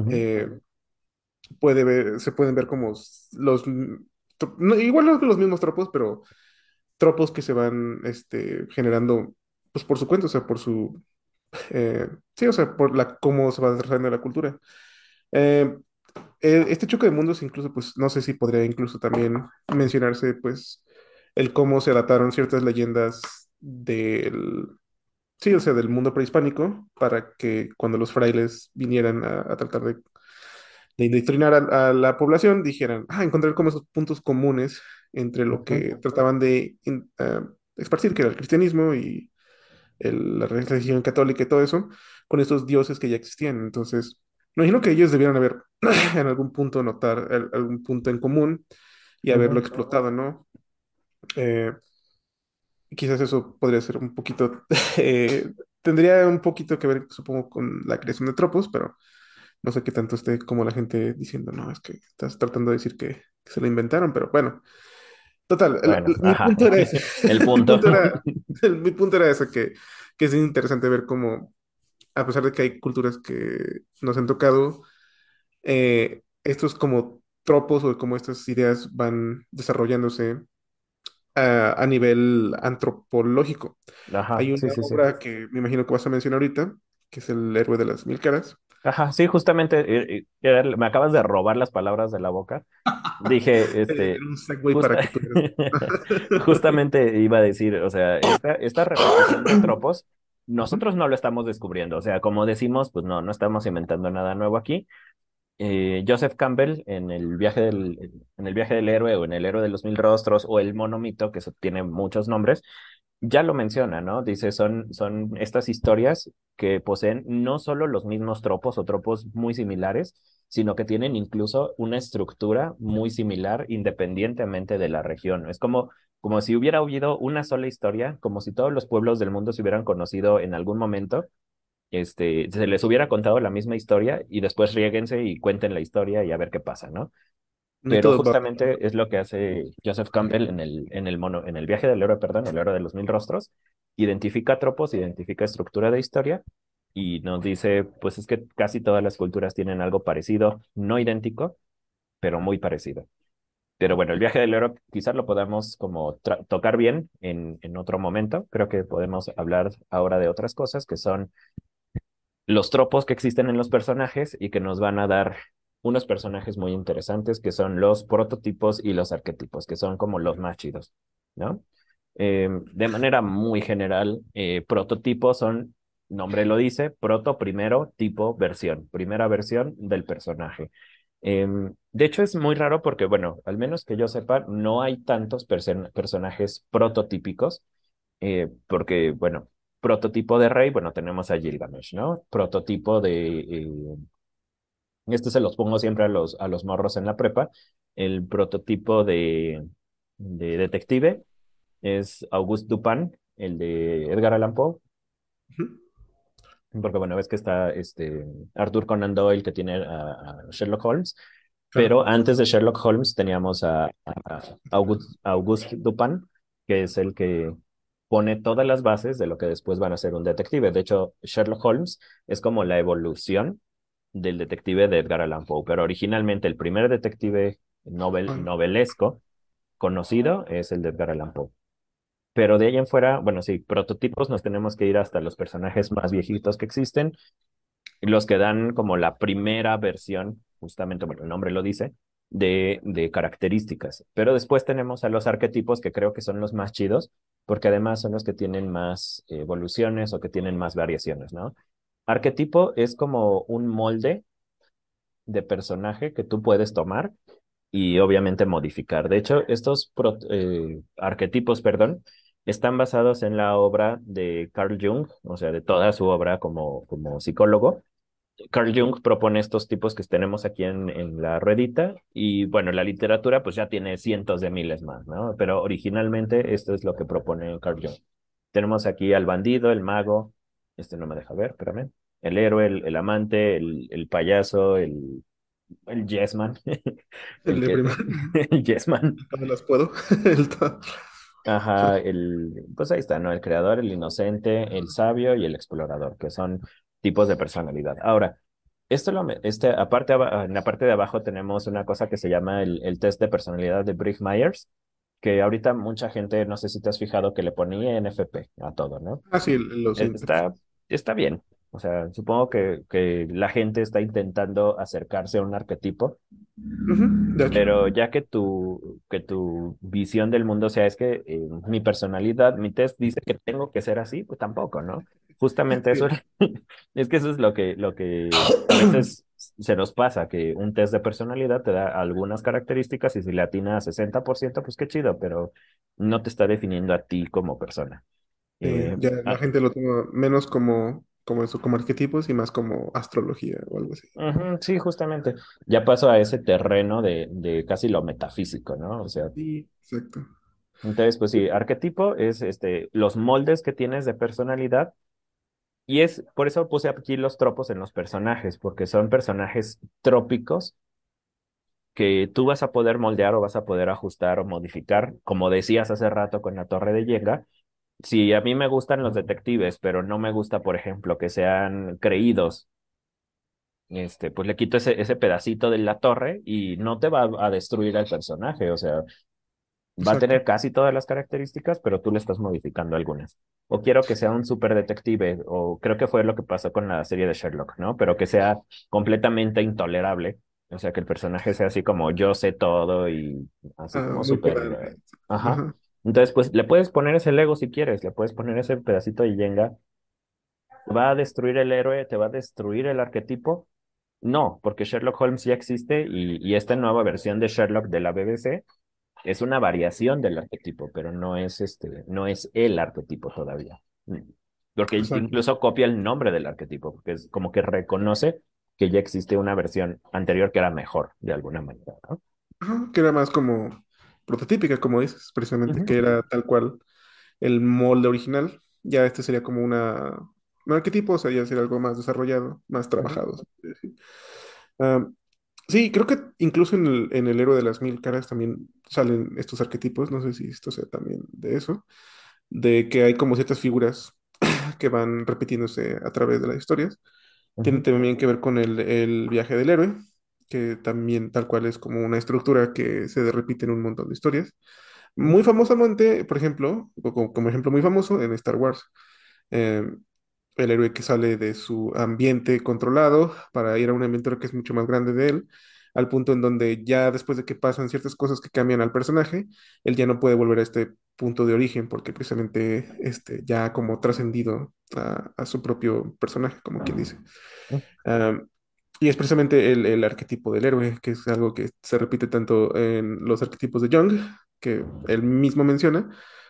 [SPEAKER 5] eh, puede ver, se pueden ver como los, no, igual no los mismos tropos, pero tropos que se van este, generando pues por su cuenta, o sea, por su, eh, sí, o sea, por la, cómo se va desarrollando la cultura. Eh, eh, este choque de mundos incluso, pues, no sé si podría incluso también mencionarse, pues, el cómo se adaptaron ciertas leyendas del, sí, o sea, del mundo prehispánico para que cuando los frailes vinieran a, a tratar de, de indoctrinar a, a la población, dijeran, ah, encontrar como esos puntos comunes entre lo que trataban de in- ah, esparcir, que era el cristianismo y el- la religión católica y todo eso, con estos dioses que ya existían. Entonces, me imagino que ellos debieron haber en algún punto notar el- algún punto en común y haberlo explotado, ¿no? Eh, quizás eso podría ser un poquito, eh, tendría un poquito que ver, supongo, con la creación de tropos, pero no sé qué tanto esté como la gente diciendo, no, es que estás tratando de decir que, que se lo inventaron, pero bueno, total,
[SPEAKER 4] Bueno,
[SPEAKER 5] mi
[SPEAKER 4] ajá,
[SPEAKER 5] punto era ese,
[SPEAKER 4] el
[SPEAKER 5] mi
[SPEAKER 4] punto.
[SPEAKER 5] mi punto era ese, que, que es interesante ver cómo, a pesar de que hay culturas que nos han tocado, eh, estos como tropos o como estas ideas van desarrollándose a, a nivel antropológico.
[SPEAKER 4] Ajá,
[SPEAKER 5] Hay una
[SPEAKER 4] sí, sí.
[SPEAKER 5] obra que me imagino que vas a mencionar ahorita, que es El héroe de las mil caras.
[SPEAKER 4] Ajá, sí, justamente eh, eh, me acabas de robar las palabras de la boca. Dije, este,
[SPEAKER 5] un segue
[SPEAKER 4] justa-
[SPEAKER 5] para que pudieras.
[SPEAKER 4] justamente iba a decir, o sea, esta, esta de tropos, nosotros no lo estamos descubriendo, o sea, como decimos, pues no, no estamos inventando nada nuevo aquí. Eh, Joseph Campbell en el viaje del, en el viaje del héroe o en el héroe de los mil rostros o el monomito, que tiene muchos nombres, ya lo menciona, ¿no? Dice, son, son estas historias que poseen no solo los mismos tropos o tropos muy similares, sino que tienen incluso una estructura muy similar independientemente de la región. Es como, como si hubiera habido una sola historia, como si todos los pueblos del mundo se hubieran conocido en algún momento, este, se les hubiera contado la misma historia y después riéguense y cuenten la historia y a ver qué pasa, ¿no? Pero justamente es lo que hace Joseph Campbell en el, en el mono, en el viaje del héroe, perdón, el héroe de los mil rostros, identifica tropos, identifica estructura de historia y nos dice, pues es que casi todas las culturas tienen algo parecido, no idéntico, pero muy parecido. Pero bueno, el viaje del héroe quizás lo podamos como tocar bien en, en otro momento. Creo que podemos hablar ahora de otras cosas que son los tropos que existen en los personajes y que nos van a dar unos personajes muy interesantes que son los prototipos y los arquetipos, que son como los más chidos, ¿no? Eh, de manera muy general, eh, prototipos son, nombre lo dice, proto primero, tipo versión, primera versión del personaje. Em, de hecho, es muy raro porque, bueno, al menos que yo sepa, no hay tantos person- personajes prototípicos, eh, porque, bueno, prototipo de rey, bueno, tenemos a Gilgamesh, ¿no? Prototipo de, eh, este se los pongo siempre a los, a los morros en la prepa, el prototipo de, de detective es Auguste Dupin, el de Edgar Allan Poe, porque, bueno, ves que está este Arthur Conan Doyle que tiene a, a Sherlock Holmes,
[SPEAKER 5] Claro.
[SPEAKER 4] pero antes de Sherlock Holmes teníamos a, a Auguste, Auguste Dupin, que es el que pone todas las bases de lo que después van a ser un detective. De hecho, Sherlock Holmes es como la evolución del detective de Edgar Allan Poe, pero originalmente el primer detective novel, novelesco conocido es el de Edgar Allan Poe. Pero de ahí en fuera, bueno, sí, prototipos nos tenemos que ir hasta los personajes más viejitos que existen, los que dan como la primera versión, justamente, bueno, el nombre lo dice, de, de características. Pero después tenemos a los arquetipos que creo que son los más chidos, porque además son los que tienen más evoluciones o que tienen más variaciones, ¿no? Arquetipo es como un molde de personaje que tú puedes tomar y obviamente modificar. De hecho, estos eh, arquetipos, perdón, están basados en la obra de Carl Jung, o sea, de toda su obra como, como psicólogo. Carl Jung propone estos tipos que tenemos aquí en, en la ruedita y bueno, la literatura pues ya tiene cientos de miles más, ¿no? Pero originalmente esto es lo que propone Carl Jung. Tenemos aquí al bandido, el mago, este no me deja ver, espérame, el héroe, el, el amante, el, el payaso, el, el yes man,
[SPEAKER 5] el
[SPEAKER 4] el que, el yes man,
[SPEAKER 5] Todas las puedo.
[SPEAKER 4] Ajá, el, pues ahí está, ¿no? El creador, el inocente, el sabio y el explorador, que son tipos de personalidad. Ahora, esto lo, este, aparte, en la parte de abajo tenemos una cosa que se llama el, el test de personalidad de Brig Myers, que ahorita mucha gente, no sé si te has fijado, que le ponía NFP a todo, ¿no?
[SPEAKER 5] Ah, sí, los.
[SPEAKER 4] Está, está bien. O sea, supongo que, que la gente está intentando acercarse a un arquetipo
[SPEAKER 5] de hecho.
[SPEAKER 4] pero ya que tu, que tu visión del mundo sea es que eh, mi personalidad, mi test dice que tengo que ser así, pues tampoco, ¿no? Justamente eso, es que eso es lo que, lo que a veces se nos pasa, que un test de personalidad te da algunas características y si le atina a 60%, pues qué chido, pero no te está definiendo a ti como persona. Eh,
[SPEAKER 5] ya la
[SPEAKER 4] ah,
[SPEAKER 5] gente lo toma menos como, como eso, como arquetipos y más como astrología o algo así.
[SPEAKER 4] sí, justamente. Ya paso a ese terreno de, de casi lo metafísico, ¿no? O sea,
[SPEAKER 5] Sí, exacto.
[SPEAKER 4] Entonces, pues sí, arquetipo es este, los moldes que tienes de personalidad y es, por eso puse aquí los tropos en los personajes, porque son personajes trópicos que tú vas a poder moldear o vas a poder ajustar o modificar, como decías hace rato con la torre de Jenga. Si a mí me gustan los detectives, pero no me gusta, por ejemplo, que sean creídos, este, pues le quito ese, ese pedacito de la torre y no te va a destruir al personaje, o sea, Va a tener casi todas las características, pero tú le estás modificando algunas. O quiero que sea un super detective, o creo que fue lo que pasó con la serie de Sherlock, ¿no? Pero que sea completamente intolerable. O sea, que el personaje sea así como yo sé todo y así
[SPEAKER 5] Ah,
[SPEAKER 4] como súper. Ajá. Entonces, pues le puedes poner ese Lego si quieres, le puedes poner ese pedacito de Jenga. ¿Va a destruir el héroe? ¿Te va a destruir el arquetipo? No, porque Sherlock Holmes ya existe y, y esta nueva versión de Sherlock de la BBC es una variación del arquetipo, pero no es este, no es el arquetipo todavía. Mm. Porque
[SPEAKER 5] Exacto.
[SPEAKER 4] incluso copia el nombre del arquetipo, porque es como que reconoce que ya existe una versión anterior que era mejor, de alguna manera, ¿no?
[SPEAKER 5] Que era más como prototípica, como dices, precisamente, que era tal cual el molde original. Ya este sería como una, un arquetipo, o sea, ya sería algo más desarrollado, más trabajado. sí, creo que incluso en el, en el héroe de las mil caras también salen estos arquetipos, no sé si esto sea también de eso, de que hay como ciertas figuras que van repitiéndose a través de las historias. Tiene
[SPEAKER 4] Ujú.
[SPEAKER 5] también que ver con el, el viaje del héroe, que también tal cual es como una estructura que se repite en un montón de historias. Muy famosamente, por ejemplo, como, como ejemplo muy famoso en Star Wars, eh, el héroe que sale de su ambiente controlado para ir a un ambiente que es mucho más grande de él, al punto en donde ya después de que pasan ciertas cosas que cambian al personaje, él ya no puede volver a este punto de origen porque precisamente este, ya como trascendido a, a su propio personaje, como quien dice.
[SPEAKER 4] Ujú.
[SPEAKER 5] Y es precisamente el, el arquetipo del héroe, que es algo que se repite tanto en los arquetipos de Jung, que él mismo menciona,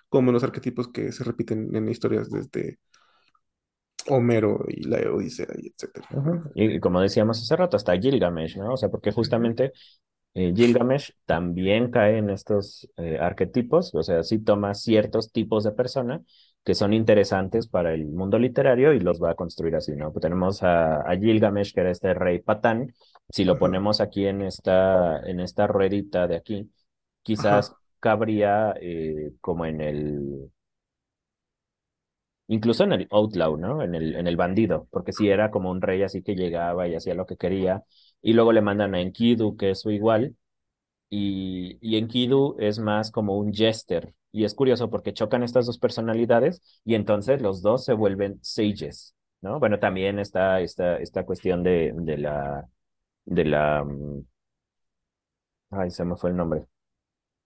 [SPEAKER 5] como en los arquetipos que se repiten en historias desde Homero y la Odisea y.
[SPEAKER 4] Ujú. Y como decíamos hace rato, hasta Gilgamesh, ¿no? O sea, porque justamente eh, Gilgamesh también cae en estos eh, arquetipos, o sea, sí toma ciertos tipos de persona que son interesantes para el mundo literario y los va a construir así, ¿no? Pues tenemos a, a Gilgamesh, que era este rey patán, si lo
[SPEAKER 5] Ajá.
[SPEAKER 4] ponemos aquí en esta, en esta ruedita de aquí, quizás
[SPEAKER 5] Ajá.
[SPEAKER 4] cabría eh, como en el, incluso en el outlaw, ¿no? En el, en el bandido, porque sí era como un rey así que llegaba y hacía lo que quería, y luego le mandan a Enkidu, que es su igual, y, y Enkidu es más como un jester. Y es curioso porque chocan estas dos personalidades y entonces los dos se vuelven sages, ¿no? Bueno, también está esta, esta cuestión de, de la, de la, mm, ay, se me fue el nombre,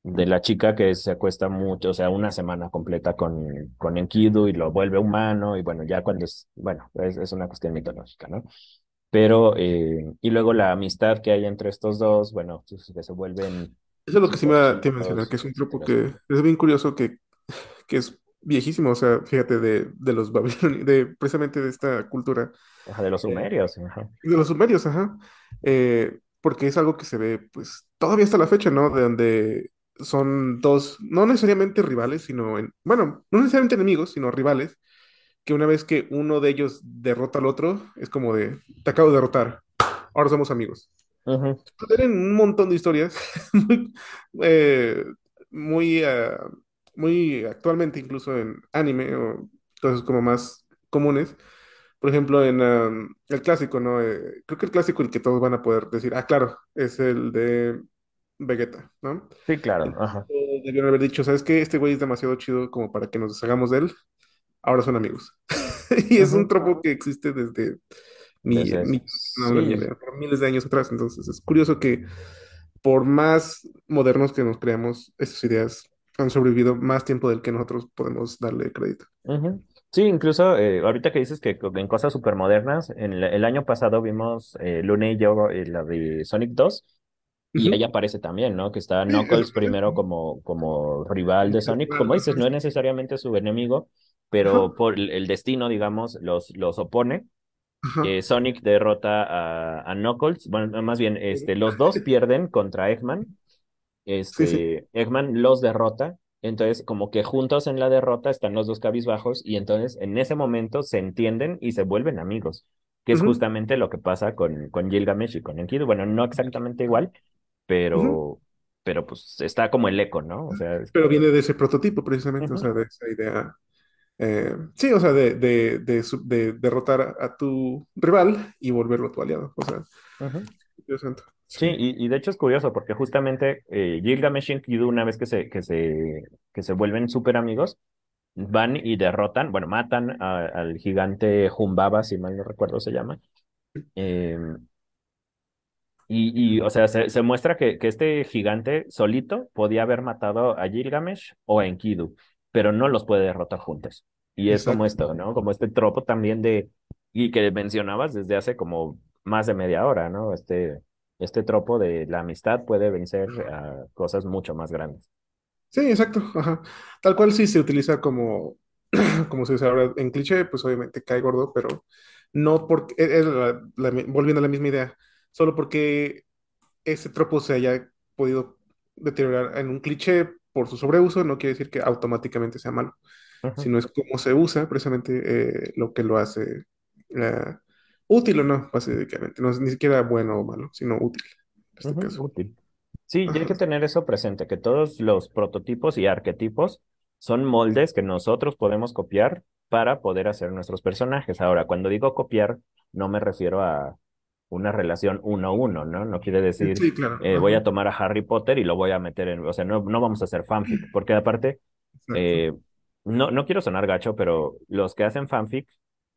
[SPEAKER 4] de la chica que se acuesta mucho, o sea, una semana completa con, con Enkidu y lo vuelve humano y bueno, ya cuando es, bueno, es, es una cuestión mitológica, ¿no? Pero, eh, y luego la amistad que hay entre estos dos, bueno, pues, que se vuelven
[SPEAKER 5] Eso es lo que sí me
[SPEAKER 4] súper
[SPEAKER 5] va- te iba a mencionar, que es un truco que es bien curioso, que, que es viejísimo, o sea, fíjate, de, de los babilonios, de precisamente de esta cultura,
[SPEAKER 4] Ajá, de los
[SPEAKER 5] eh,
[SPEAKER 4] sumerios, ajá.
[SPEAKER 5] de los sumerios, ajá, eh, porque es algo que se ve, pues, todavía hasta la fecha, ¿no? De donde son dos, no necesariamente rivales, sino, en, bueno, no necesariamente enemigos, sino rivales, que una vez que uno de ellos derrota al otro, es como de, te acabo de derrotar, ahora somos amigos. Tienen un montón de historias muy, eh, muy, ah, muy actualmente, incluso en anime o cosas como más comunes. Por ejemplo, en am, el clásico, ¿no? Eh, creo que el clásico, el que todos van a poder decir, ah, claro, es el de Vegeta, ¿no?
[SPEAKER 4] Sí, claro, ajá.
[SPEAKER 5] debieron haber dicho, ¿sabes qué? Este güey es demasiado chido como para que nos deshagamos de él. Ahora son amigos. Y es un tropo que existe desde mi,
[SPEAKER 4] Desde
[SPEAKER 5] mi- no,
[SPEAKER 4] Sí,
[SPEAKER 5] miles de años atrás. Entonces es curioso que por más modernos que nos creamos, estas ideas han sobrevivido más tiempo del que nosotros podemos darle crédito.
[SPEAKER 4] Sí, incluso eh, ahorita que dices que en cosas súper modernas, en el, el año pasado vimos eh, Luna y yo eh, la de Sonic 2 y
[SPEAKER 5] Ujú.
[SPEAKER 4] aparece también, ¿no? Que está Knuckles primero como, como rival de Sonic, como dices, no es necesariamente su enemigo, pero por el, destino, digamos, los, los opone. Eh, Sonic derrota a, a Knuckles, bueno, más bien, este, los dos pierden contra Eggman
[SPEAKER 5] Sí, sí.
[SPEAKER 4] este, Eggman los derrota, entonces como que juntos en la derrota están los dos cabizbajos y entonces en ese momento se entienden y se vuelven amigos, que es
[SPEAKER 5] Ujú,
[SPEAKER 4] justamente lo que pasa con, con Gilgamesh y con Enkidu. Bueno, no exactamente igual, pero, pero pues está como el eco, ¿no? O sea, es-
[SPEAKER 5] Pero viene de ese prototipo precisamente, o sea, de esa idea. Eh, sí, o sea, de, de, de, derrotar a, a tu rival y volverlo tu aliado. O sea,
[SPEAKER 4] ujú.
[SPEAKER 5] Dios santo.
[SPEAKER 4] Sí,
[SPEAKER 5] Sí,
[SPEAKER 4] y, y de hecho es curioso porque justamente eh, Gilgamesh y Enkidu una vez que se, que se, que se vuelven súper amigos, van y derrotan, bueno, matan a- al gigante Humbaba, si mal no recuerdo se llama. Eh, y, y, o sea, se, se muestra que, que este gigante solito podía haber matado a Gilgamesh o a Enkidu, pero no los puede derrotar juntos. Y es como esto, ¿no? Como este tropo también de, y que mencionabas desde hace como más de media hora, ¿no? Este, este tropo de la amistad puede vencer a cosas mucho más grandes.
[SPEAKER 5] Sí, exacto. Ajá. Tal cual sí se utiliza como, como se dice ahora en cliché, pues obviamente cae gordo, pero no porque, es- es la- la mi- volviendo a la misma idea, solo porque ese tropo se haya podido deteriorar en un cliché por su sobreuso, no quiere decir que automáticamente sea malo, sino es cómo se usa precisamente eh, lo que lo hace eh, útil o no, básicamente. No es ni siquiera bueno o malo, sino útil en este caso.
[SPEAKER 4] útil. Sí, y hay
[SPEAKER 5] Ajá.
[SPEAKER 4] que tener eso presente, que todos los prototipos y arquetipos son moldes que nosotros podemos copiar para poder hacer nuestros personajes. Ahora, cuando digo copiar, no me refiero a una relación uno a uno, ¿no? No quiere decir,
[SPEAKER 5] Sí, claro.
[SPEAKER 4] eh, voy a tomar a Harry Potter y lo voy a meter en, o sea, no, no vamos a hacer fanfic, porque aparte, eh, no, no quiero sonar gacho, pero los que hacen fanfic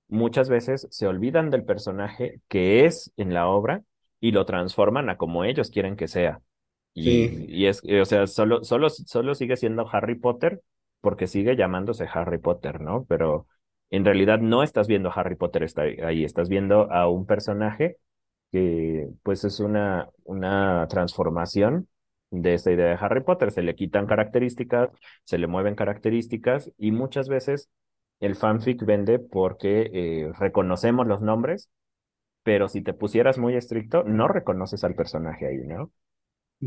[SPEAKER 4] muchas veces se olvidan del personaje que es en la obra y lo transforman a como ellos quieren que sea. Y,
[SPEAKER 5] Sí,
[SPEAKER 4] y es, o sea, solo, solo, solo sigue siendo Harry Potter porque sigue llamándose Harry Potter, ¿no? Pero en realidad no estás viendo a Harry Potter está ahí, estás viendo a un personaje que pues es una, una transformación de esta idea de Harry Potter. Se le quitan características, se le mueven características y muchas veces el fanfic vende porque eh, reconocemos los nombres, pero si te pusieras muy estricto, no reconoces al personaje ahí, ¿no?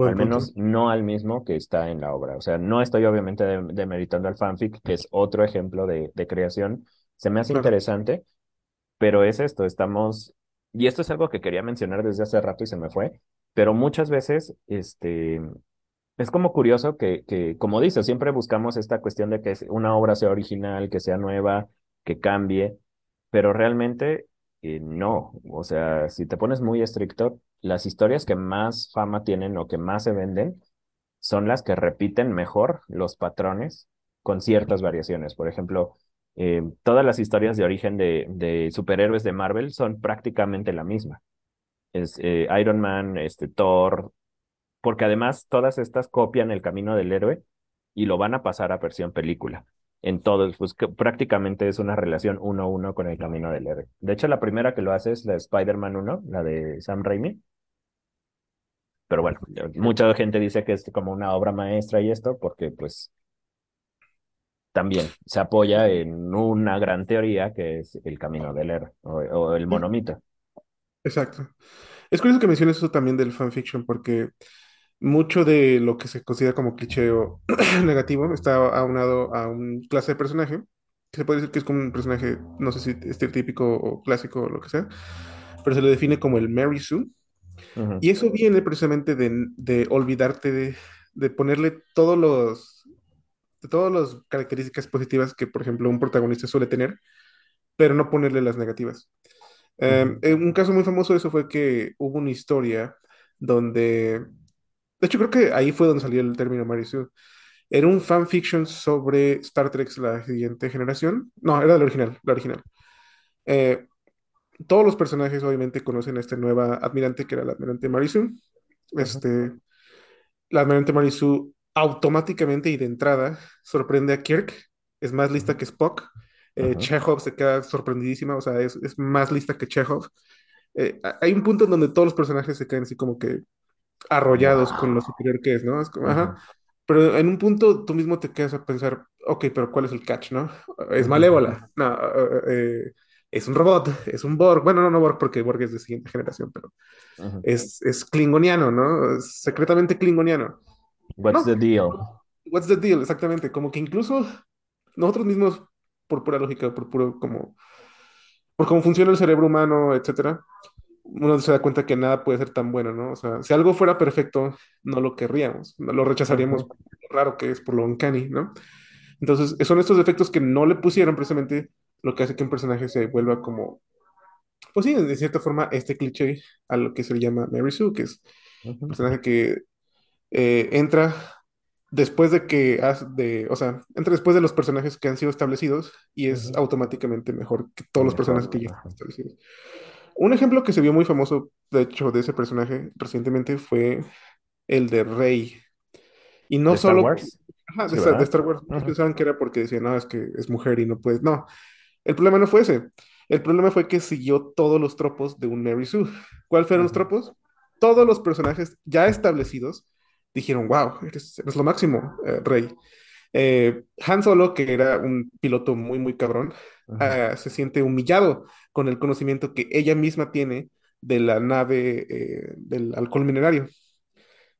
[SPEAKER 4] Al
[SPEAKER 5] punto.
[SPEAKER 4] menos no al mismo que está en la obra. O sea, no estoy obviamente de- demeritando al fanfic, que es otro ejemplo de, de creación. Se me hace
[SPEAKER 5] Claro.
[SPEAKER 4] interesante, pero es esto, estamos, y esto es algo que quería mencionar desde hace rato y se me fue, pero muchas veces, este, es como curioso que, que, como dices, siempre buscamos esta cuestión de que una obra sea original, que sea nueva, que cambie, pero realmente eh, no. O sea, si te pones muy estricto, las historias que más fama tienen o que más se venden son las que repiten mejor los patrones con ciertas variaciones. Por ejemplo, eh, todas las historias de origen de, superhéroes de Marvel son prácticamente la misma. Es eh, Iron Man, este, Thor, porque además todas estas copian el camino del héroe y lo van a pasar a versión película. En todos, pues que prácticamente es una relación uno a uno con el camino del héroe. De hecho, la primera que lo hace es la de Spider-Man 1, la de Sam Raimi. Pero bueno, mucha gente dice que es como una obra maestra y esto, porque pues también se apoya en una gran teoría que es el camino del héroe o, o el monomito.
[SPEAKER 5] Exacto. Es curioso que menciones eso también del fanfiction, porque mucho de lo que se considera como cliché o negativo está aunado a un clase de personaje, que se puede decir que es como un personaje, no sé si estereotípico o clásico o lo que sea, pero se le define como el Mary Sue. Y eso viene precisamente de, de olvidarte de, de ponerle todos los, de todas las características positivas que, por ejemplo, un protagonista suele tener, pero no ponerle las negativas.
[SPEAKER 4] Ujú,
[SPEAKER 5] eh, un caso muy famoso de eso fue que hubo una historia donde, de hecho creo que ahí fue donde salió el término Mary Sue. Era un fanfiction sobre Star Trek, la siguiente generación. No, era la original, la original. Eh, todos los personajes obviamente conocen a esta nueva admirante que era la admirante
[SPEAKER 4] ujú,
[SPEAKER 5] Este, la admirante Mary Sue automáticamente y de entrada sorprende a Kirk. Es más lista que Spock. Eh, Chekhov se queda sorprendidísima, o sea, es, es más lista que Chekhov. Eh, hay un punto en donde todos los personajes se quedan así como que arrollados con lo
[SPEAKER 4] Wow.
[SPEAKER 5] superior que es, ¿no? Es como, ajá.
[SPEAKER 4] Ujú,
[SPEAKER 5] Pero en un punto tú mismo te quedas a pensar, ok, pero ¿cuál es el catch, no? ¿Es malévola? No, eh, eh, es un robot, es un Borg. Bueno, no, no Borg porque Borg es de siguiente generación, pero es, es klingoniano, ¿no? Es secretamente klingoniano.
[SPEAKER 4] What's
[SPEAKER 5] No,
[SPEAKER 4] the deal?
[SPEAKER 5] what's the deal? Exactamente, como que incluso nosotros mismos, por pura lógica, por puro como, por cómo funciona el cerebro humano, etcétera, uno se da cuenta que nada puede ser tan bueno, ¿no? O sea, si algo fuera perfecto, no lo querríamos, no lo rechazaríamos por lo raro que es, por lo uncanny, ¿no? Entonces, son estos defectos que no le pusieron precisamente lo que hace que un personaje se vuelva como, pues sí, de cierta forma, este cliché a lo que se le llama Mary Sue, que es un personaje que eh, entra después de que, has- de, o sea, entra después de los personajes que han sido establecidos y es automáticamente mejor que todos los personajes que ya están establecidos. Un ejemplo que se vio muy famoso, de hecho, de ese personaje recientemente fue el de Rey. Y no
[SPEAKER 4] ¿De Star
[SPEAKER 5] solo,
[SPEAKER 4] Wars?
[SPEAKER 5] ajá, de,
[SPEAKER 4] Sí,
[SPEAKER 5] Star. Star Wars, pensaban que era porque decían, no, es que es mujer y no puedes. No, el problema no fue ese. El problema fue que siguió todos los tropos de un Mary Sue. ¿Cuáles fueron los tropos? Todos los personajes ya establecidos dijeron, wow, eres, eres lo máximo, eh, Rey. Eh, Han Solo, que era un piloto muy, muy cabrón, ah, se siente humillado con el conocimiento que ella misma tiene de la nave eh, del alcohol minerario.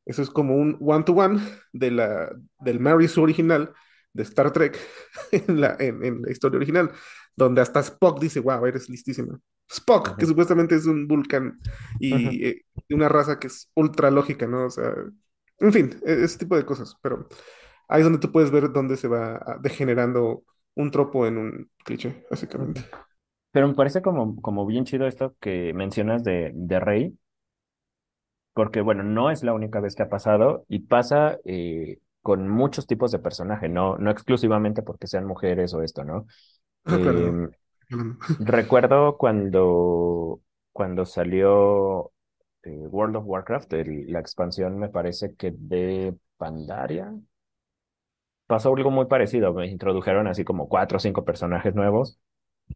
[SPEAKER 5] Eso es como un one-to-one de la, del Mary Sue original de Star Trek en la, en, en la historia original, donde hasta Spock dice, wow, eres listísima. Spock, que
[SPEAKER 4] ujú,
[SPEAKER 5] supuestamente es un vulcan y eh, una raza que es ultra lógica, ¿no? O sea, en fin, e- ese tipo de cosas, pero ahí es donde tú puedes ver dónde se va ah, degenerando un tropo en un cliché, básicamente.
[SPEAKER 4] Pero me parece como, como bien chido esto que mencionas de, de Rey, porque bueno, no es la única vez que ha pasado y pasa eh, con muchos tipos de personajes, no, no exclusivamente porque sean mujeres o esto, ¿no?
[SPEAKER 5] Ah, claro.
[SPEAKER 4] Em, recuerdo cuando, cuando salió eh, World of Warcraft, la expansión me parece que de Pandaria, pasó algo muy parecido, me introdujeron así como cuatro o cinco personajes nuevos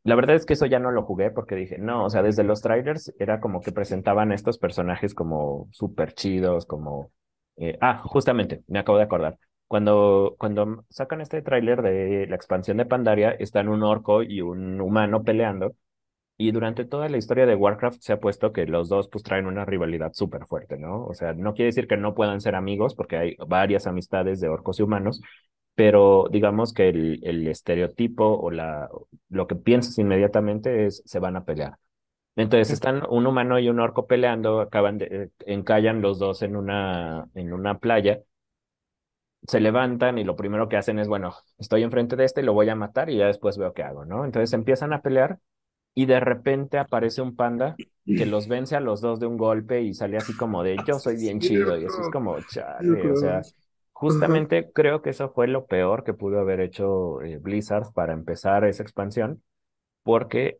[SPEAKER 4] La verdad es que eso ya no lo jugué porque dije, no, o sea, desde los trailers era como que presentaban estos personajes como súper chidos, como... eh, ah, justamente, me acabo de acordar. Cuando, cuando sacan este tráiler de la expansión de Pandaria, están un orco y un humano peleando. Y durante toda la historia de Warcraft se ha puesto que los dos pues traen una rivalidad súper fuerte, ¿no? O sea, no quiere decir que no puedan ser amigos, porque hay varias amistades de orcos y humanos, pero digamos que el, el estereotipo o la, lo que piensas inmediatamente es se van a pelear. Entonces están un humano y un orco peleando, acaban de, encallan los dos en una, en una playa, se levantan y lo primero que hacen es, bueno, estoy enfrente de este, lo voy a matar y ya después veo qué hago, ¿no? Entonces empiezan a pelear y de repente aparece un panda que los vence a los dos de un golpe y sale así como de yo soy bien chido y eso es como chale, o sea, justamente creo que eso fue lo peor que pudo haber hecho eh, Blizzard para empezar esa expansión, porque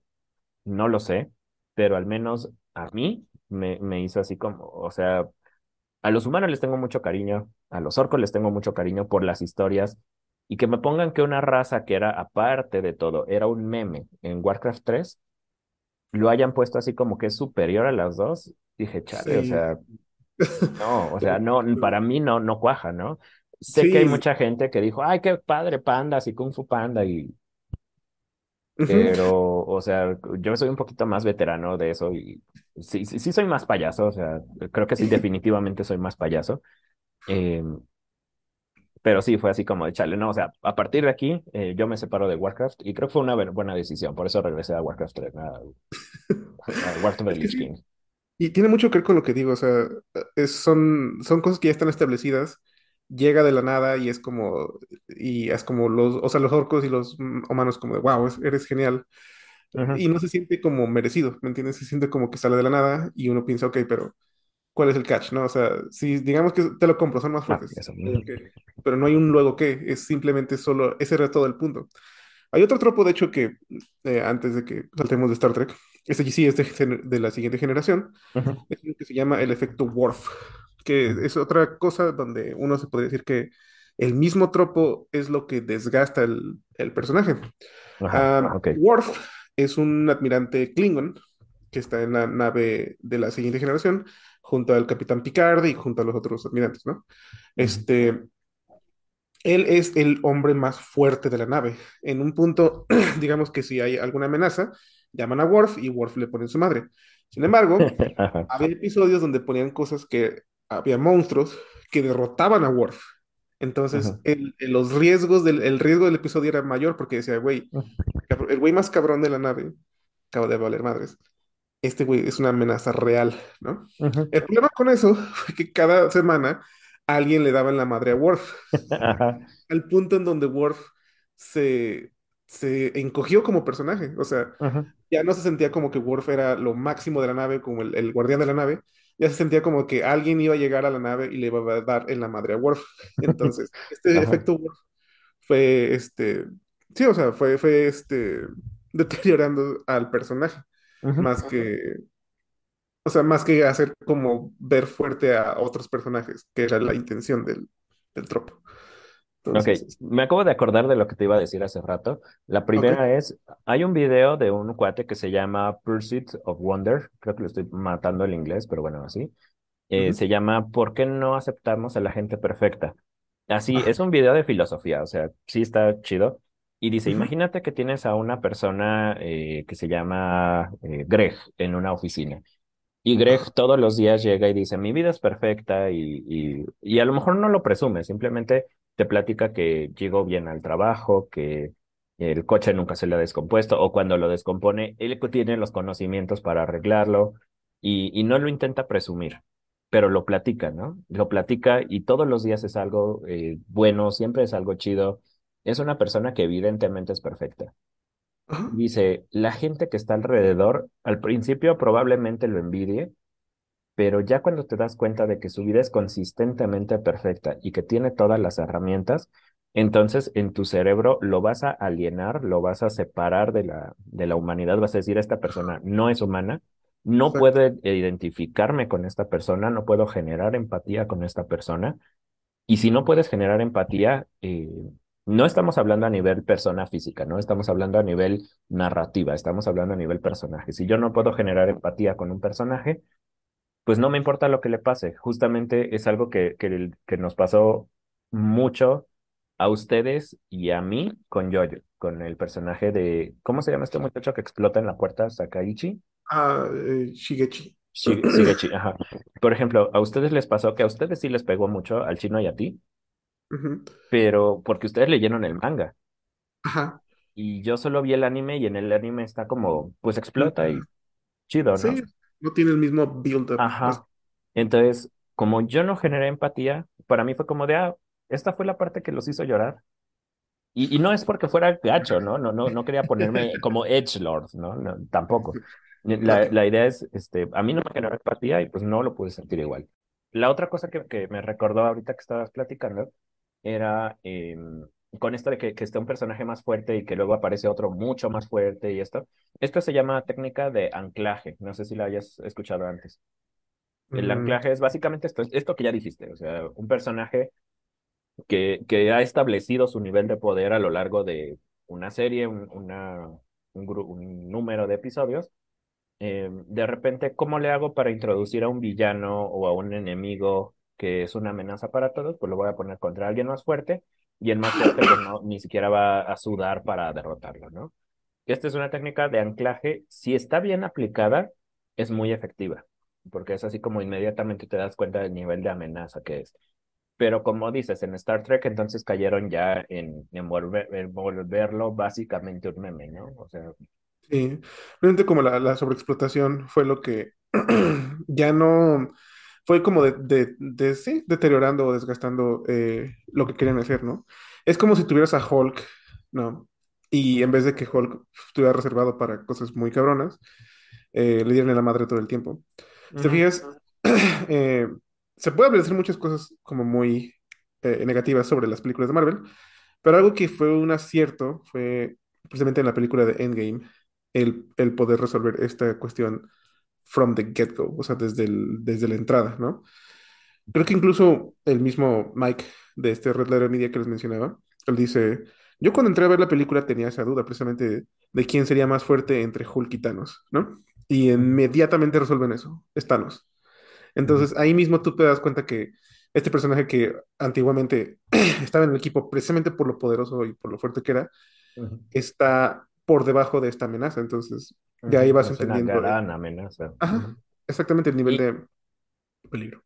[SPEAKER 4] no lo sé, pero al menos a mí me, me hizo así como, o sea, a los humanos les tengo mucho cariño, a los orcos les tengo mucho cariño por las historias y que me pongan que una raza que era aparte de todo, era un meme en Warcraft 3, lo hayan puesto así como que es superior a las dos, dije, chale, o
[SPEAKER 5] Sí.
[SPEAKER 4] sea, no, o sea, no, para mí no, no cuaja, ¿no? Sé que hay
[SPEAKER 5] Sí.
[SPEAKER 4] mucha gente que dijo, ay, qué padre, pandas y Kung Fu Panda, y, pero, o sea, yo soy un poquito más veterano de eso y sí, sí, sí soy más payaso, o sea, creo que sí, definitivamente soy más payaso. Eh, pero sí, fue así como de chale, no, o sea, a partir de aquí eh, yo me separo de Warcraft y creo que fue una bu- buena decisión, por eso regresé a Warcraft 3, a, a Warcraft of the
[SPEAKER 5] Es que
[SPEAKER 4] Lich
[SPEAKER 5] sí.
[SPEAKER 4] King.
[SPEAKER 5] Y tiene mucho que ver con lo que digo, o sea, es- son, son cosas que ya están establecidas, llega de la nada y es como, y es como los, o sea, los orcos y los humanos como de, wow, es- eres genial. Y no se siente como merecido, ¿me entiendes? Se siente como que sale de la nada y uno piensa, ok, pero ¿cuál es el catch, no? O sea, si digamos que te lo compro, son más
[SPEAKER 4] Ah,
[SPEAKER 5] fuertes, qué, pero no hay un luego qué, es simplemente solo, ese era todo el punto. Hay otro tropo, de hecho, que eh, antes de que saltemos de Star Trek, este sí es de, de la siguiente generación,
[SPEAKER 4] Ujú,
[SPEAKER 5] es lo que se llama el efecto Worf, que es otra cosa donde uno se podría decir que el mismo tropo es lo que desgasta el, el personaje.
[SPEAKER 4] Ajá,
[SPEAKER 5] Ah,
[SPEAKER 4] ok.
[SPEAKER 5] Worf es un admirante Klingon que está en la nave de la siguiente generación, junto al capitán Picard y junto a los otros admirantes, ¿no? Este, él es el hombre más fuerte de la nave. En un punto, digamos que si hay alguna amenaza, llaman a Worf y Worf le pone su madre. Sin embargo, había episodios donde ponían cosas que había monstruos que derrotaban a Worf. Entonces, el, el- los riesgos del, el riesgo del episodio era mayor porque decía, güey, el güey más cabrón de la nave acaba de valer madres. Este güey es una amenaza real, ¿no? El problema con eso fue que cada semana alguien le daba en la madre a Worf al punto en donde Worf se, se encogió como personaje. O sea, ya no se sentía como que Worf era lo máximo de la nave, como el, el guardián de la nave. Ya se sentía como que alguien iba a llegar a la nave y le iba a dar en la madre a Worf. Entonces, este efecto Worf fue, este, sí, o sea, fue, fue, este, deteriorando al personaje, más que, o sea, más que hacer como ver fuerte a otros personajes, que era la intención del, del tropo.
[SPEAKER 4] Ok,
[SPEAKER 5] Entonces,
[SPEAKER 4] me acabo de acordar de lo que te iba a decir hace rato. La
[SPEAKER 5] ok.
[SPEAKER 4] primera es, hay un video de un cuate que se llama Pursuit of Wonder, creo que lo estoy matando el inglés, pero bueno, así. Eh, se llama ¿Por qué no aceptamos a la gente perfecta? Así,
[SPEAKER 5] Ah,
[SPEAKER 4] es un video de filosofía, o sea, sí está chido. Y dice, imagínate que tienes a una persona eh, que se llama eh, Greg en una oficina. Y Greg todos los días llega y dice, mi vida es perfecta y, y, y a lo mejor no lo presume, simplemente te platica que llegó bien al trabajo, que el coche nunca se le ha descompuesto o cuando lo descompone, él tiene los conocimientos para arreglarlo y, y no lo intenta presumir, pero lo platica, ¿no? Lo platica y todos los días es algo eh, bueno, siempre es algo chido. Es una persona que evidentemente es perfecta.
[SPEAKER 5] Ajá.
[SPEAKER 4] Dice, la gente que está alrededor, al principio probablemente lo envidie, pero ya cuando te das cuenta de que su vida es consistentemente perfecta y que tiene todas las herramientas, entonces en tu cerebro lo vas a alienar, lo vas a separar de la, de la humanidad, vas a decir, esta persona no es humana, no
[SPEAKER 5] Exacto.
[SPEAKER 4] puedo identificarme con esta persona, no puedo generar empatía con esta persona. Y si no puedes generar empatía, eh, no estamos hablando a nivel persona física, no estamos hablando a nivel narrativa, estamos hablando a nivel personaje. Si yo no puedo generar empatía con un personaje, pues no me importa lo que le pase. Justamente es algo que, que, que nos pasó mucho a ustedes y a mí con Yoyo, con el personaje de, ¿cómo se llama este muchacho que explota en la puerta? Sakaichi.
[SPEAKER 5] Ah, eh, Shigechi.
[SPEAKER 4] Shigechi, ajá. Por ejemplo, a ustedes les pasó que a ustedes sí les pegó mucho, al chino y a ti,
[SPEAKER 5] Ujú.
[SPEAKER 4] pero porque ustedes leyeron el manga.
[SPEAKER 5] Ajá.
[SPEAKER 4] Y yo solo vi el anime y en el anime está como, pues explota y chido, ¿no?
[SPEAKER 5] Sí, no tiene el mismo build-up. Pues,
[SPEAKER 4] Ajá. Entonces, como yo no generé empatía, para mí fue como de, ah, esta fue la parte que los hizo llorar. Y, y no es porque fuera gacho, ¿no? No, no, no quería ponerme como edgelord, ¿no? No, tampoco. La, la idea es, este, a mí no me generó empatía y pues no lo pude sentir igual. La otra cosa que, que me recordó ahorita que estabas platicando era em, con esto de que, que esté un personaje más fuerte y que luego aparece otro mucho más fuerte y esto. Esto se llama técnica de anclaje. No sé si la hayas escuchado antes. El
[SPEAKER 5] mm,
[SPEAKER 4] anclaje es básicamente esto, esto que ya dijiste, o sea, un personaje que, que ha establecido su nivel de poder a lo largo de una serie, un, una, un, número de episodios. eh, de repente, ¿cómo le hago para introducir a un villano o a un enemigo que es una amenaza para todos? Pues lo voy a poner contra alguien más fuerte y el más fuerte pues no, ni siquiera va a sudar para derrotarlo, ¿no? Esta es una técnica de anclaje, si está bien aplicada, es muy efectiva, porque es así como inmediatamente te das cuenta del nivel de amenaza que es. Pero como dices, en Star Trek entonces cayeron ya en, en, volver- en volverlo básicamente un meme, ¿no? O sea,
[SPEAKER 5] sí. Realmente como la, la sobreexplotación fue lo que ya no fue como de, de- de- sí, deteriorando o desgastando eh, lo que querían hacer, ¿no? Es como si tuvieras a Hulk, ¿no? Y en vez de que Hulk estuviera reservado para cosas muy cabronas, eh, le dieron en la madre todo el tiempo. Si te
[SPEAKER 4] ujú,
[SPEAKER 5] fijas, eh, se puede decir muchas cosas como muy negativas sobre las películas de Marvel, pero algo que fue un acierto fue precisamente en la película de Endgame, el, el poder resolver esta cuestión from the get-go, o sea, desde el- desde la entrada, ¿no? Creo que incluso el mismo Mike de este Red Letter Media que les mencionaba, él dice, yo cuando entré a ver la película tenía esa duda precisamente de, de quién sería más fuerte entre Hulk y Thanos, ¿no? Y inmediatamente resuelven eso, es Thanos. Entonces ahí mismo tú te das cuenta que este personaje que antiguamente estaba en el equipo precisamente por lo poderoso y por lo fuerte que era,
[SPEAKER 4] ujú,
[SPEAKER 5] está por debajo de esta amenaza. Entonces ya ahí vas
[SPEAKER 4] Es una
[SPEAKER 5] entendiendo el,
[SPEAKER 4] gran amenaza.
[SPEAKER 5] ajá, exactamente el nivel
[SPEAKER 4] Y,
[SPEAKER 5] de peligro.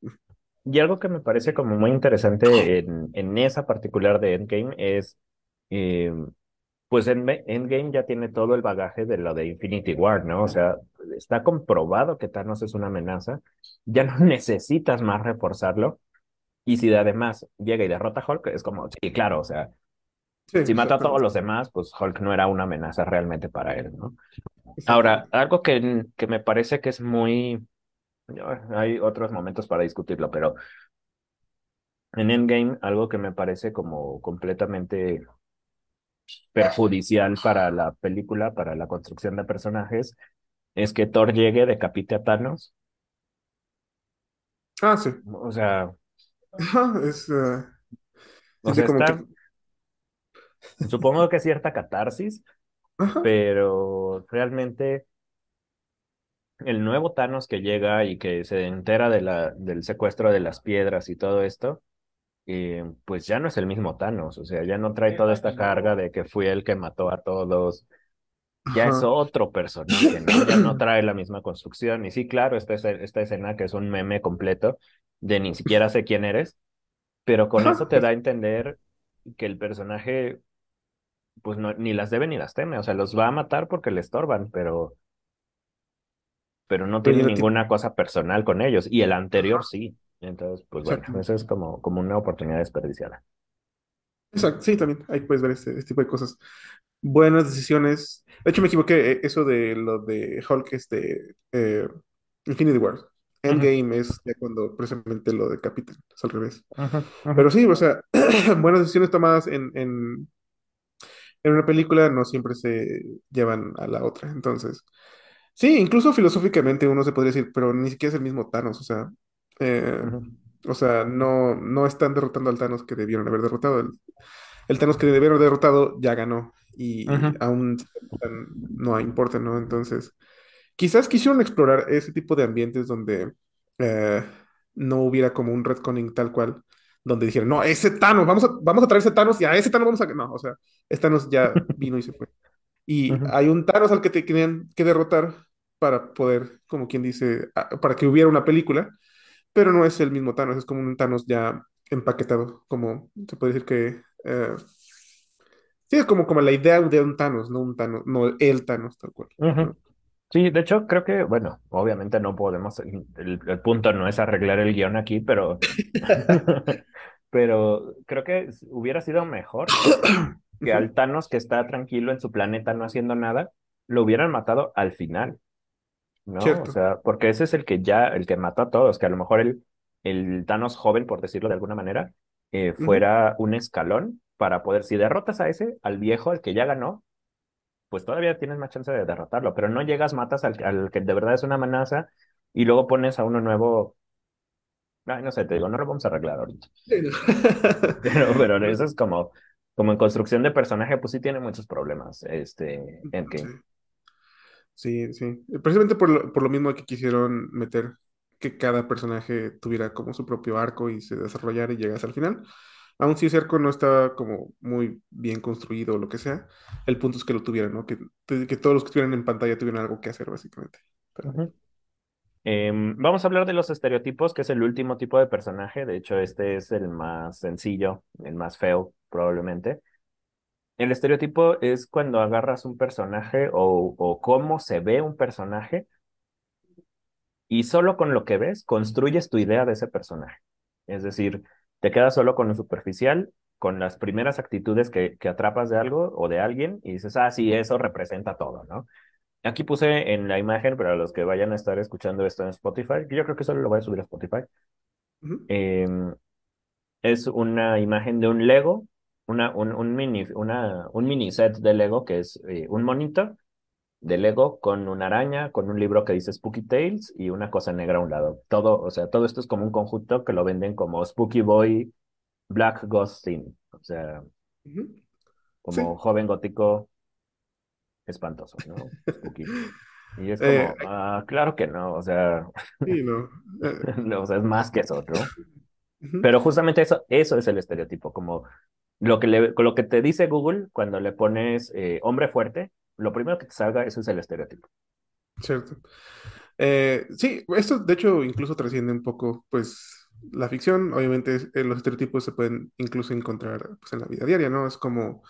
[SPEAKER 4] y algo que me parece como muy interesante en, en esa particular de Endgame es, eh, pues en Me- Endgame ya tiene todo el bagaje de lo de Infinity War, ¿no? O sea, está comprobado que Thanos es una amenaza, ya no necesitas más reforzarlo, y si además llega y derrota a Hulk, es como, sí, claro, o sea,
[SPEAKER 5] Sí,
[SPEAKER 4] si mata a todos los demás, pues Hulk no era una amenaza realmente para él, ¿no? Ahora, algo que, que me parece que es muy, hay otros momentos para discutirlo, pero en Endgame, algo que me parece como completamente perjudicial para la película, para la construcción de personajes, es que Thor llegue, decapite a Thanos.
[SPEAKER 5] Ah, sí.
[SPEAKER 4] O sea,
[SPEAKER 5] es, eh,
[SPEAKER 4] o sea,
[SPEAKER 5] que...
[SPEAKER 4] supongo que cierta catarsis,
[SPEAKER 5] Ajá,
[SPEAKER 4] pero realmente el nuevo Thanos que llega y que se entera de la, del secuestro de las piedras y todo esto, eh, pues ya no es el mismo Thanos, o sea, ya no trae toda esta carga de que fui el que mató a todos, ya es otro personaje, ¿no? Ya no trae la misma construcción. Y sí, claro, esta, es- esta escena que es un meme completo de ni siquiera sé quién eres, pero con eso te da a entender que el personaje, pues no, ni las debe ni las teme, o sea, los va a matar porque le estorban, pero, pero no
[SPEAKER 5] pero
[SPEAKER 4] tiene ninguna cosa personal con ellos. Y el anterior sí. Entonces, pues bueno, eso es como, como una oportunidad desperdiciada.
[SPEAKER 5] Exacto, sí, también. Ahí puedes ver este, este tipo de cosas. Buenas decisiones. De hecho, me equivoqué. eh, Eso de lo de Hulk, este, eh, Infinity War. Endgame es ya cuando precisamente lo decapitan. Es al revés. Pero sí, o sea, buenas decisiones tomadas en, en, en una película no siempre se llevan a la otra. Entonces, sí, incluso filosóficamente uno se podría decir, pero ni siquiera es el mismo Thanos. O sea, eh, o sea, no, no están derrotando al Thanos que debieron haber derrotado. el Thanos que debe haber derrotado ya ganó y aún no importa, ¿no? Entonces, quizás quisieron explorar ese tipo de ambientes donde eh, no hubiera como un retconning tal cual, donde dijeran, no, ese Thanos, vamos a, vamos a traer ese Thanos y a ese Thanos vamos a... No, o sea, ese Thanos ya vino y se fue. Y
[SPEAKER 4] Ujú.
[SPEAKER 5] hay un Thanos al que te tenían que derrotar para poder, como quien dice, para que hubiera una película, pero no es el mismo Thanos, es como un Thanos ya empaquetado, como se puede decir que... eh, sí, es como, como la idea de un Thanos, no un Thanos, no el Thanos tal cual,
[SPEAKER 4] Ujú.
[SPEAKER 5] ¿no?
[SPEAKER 4] Sí, de hecho creo que, bueno, obviamente no podemos, el, el punto no es arreglar el guion aquí, pero, pero creo que hubiera sido mejor que al Thanos que está tranquilo en su planeta no haciendo nada, lo hubieran matado al final, ¿no? O sea, porque ese es el que ya, el que mató a todos, que a lo mejor el, el Thanos joven, por decirlo de alguna manera, eh, fuera un escalón para poder, si derrotas a ese, al viejo, al que ya ganó, pues todavía tienes más chance de derrotarlo, pero no llegas, matas al, al que de verdad es una amenaza y luego pones a uno nuevo. Ay, no sé, te digo, no lo vamos a arreglar ahorita.
[SPEAKER 5] Sí, no.
[SPEAKER 4] Pero, pero eso es como, como en construcción de personaje, pues sí tiene muchos problemas, este,
[SPEAKER 5] Sí,
[SPEAKER 4] Endgame.
[SPEAKER 5] sí, sí. Precisamente por lo, por lo mismo que quisieron meter que cada personaje tuviera como su propio arco y se desarrollara y llegase al final. Aun si ese arco no está como muy bien construido o lo que sea, el punto es que lo tuvieran, ¿no? Que, todos los que estuvieran en pantalla tuvieran algo que hacer, básicamente.
[SPEAKER 4] Em, vamos a hablar de los estereotipos, que es el último tipo de personaje. De hecho, este es el más sencillo, el más feo, probablemente. El estereotipo es cuando agarras un personaje o cómo se ve un personaje y solo con lo que ves construyes tu idea de ese personaje. Es decir, te quedas solo con lo superficial, con las primeras actitudes que, que atrapas de algo o de alguien y dices, ah, sí, eso representa todo, ¿no? Aquí puse en la imagen, para los que vayan a estar escuchando esto en Spotify, que yo creo que solo lo voy a subir a Spotify, em, es una imagen de un Lego, una, un, un mini, una, un mini set de Lego que es eh, un monito de Lego con una araña, con un libro que dice Spooky Tales y una cosa negra a un lado. Todo, o sea, todo esto es como un conjunto que lo venden como Spooky Boy Black Ghost Theme, o sea, como
[SPEAKER 5] Sí,
[SPEAKER 4] joven gótico espantoso, ¿no? Spooky. Y es
[SPEAKER 5] eh,
[SPEAKER 4] como, ah, claro que no, o sea,
[SPEAKER 5] sí, no. eh,
[SPEAKER 4] no, o sea, es más que eso, ¿no? Pero justamente eso, eso es el estereotipo, como lo que, le, lo que te dice Google cuando le pones eh, hombre fuerte, lo primero que te salga, es el estereotipo.
[SPEAKER 5] cierto. Eh, sí, esto de hecho incluso trasciende un poco, pues, la ficción. Obviamente es- eh, los estereotipos se pueden incluso encontrar pues, en la vida diaria, ¿no? Es como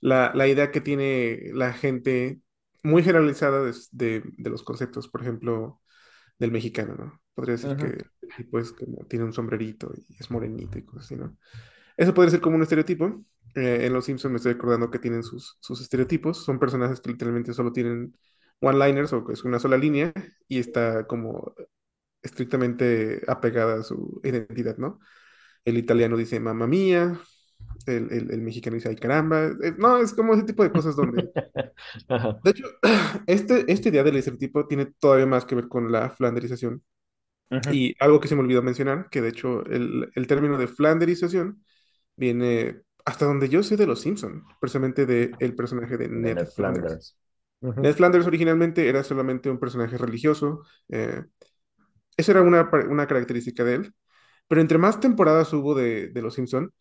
[SPEAKER 5] la, la idea que tiene la gente muy generalizada de, de- de los conceptos, por ejemplo, del mexicano, ¿no? Podría decir que el tipo es como, tiene un sombrerito y es morenito y cosas así, ¿no? Eso podría ser como un estereotipo. Eh, en Los Simpsons me estoy acordando que tienen sus, sus estereotipos. Son personajes que literalmente solo tienen one-liners o es una sola línea y está como estrictamente apegada a su identidad, ¿no? El italiano dice mamma mía, el, el- el mexicano dice ay caramba. Eh, no, es como ese tipo de cosas donde... De hecho, este, este idea del estereotipo tiene todavía más que ver con la flanderización. Y algo que se me olvidó mencionar, que de hecho el, el término de flanderización viene hasta donde yo sé de Los Simpson, precisamente de el personaje de
[SPEAKER 4] De
[SPEAKER 5] Ned
[SPEAKER 4] Ned
[SPEAKER 5] Flanders. Ned Flanders originalmente era solamente un personaje religioso, eh, esa era una, una característica de él, pero entre más temporadas hubo de, de Los Simpson,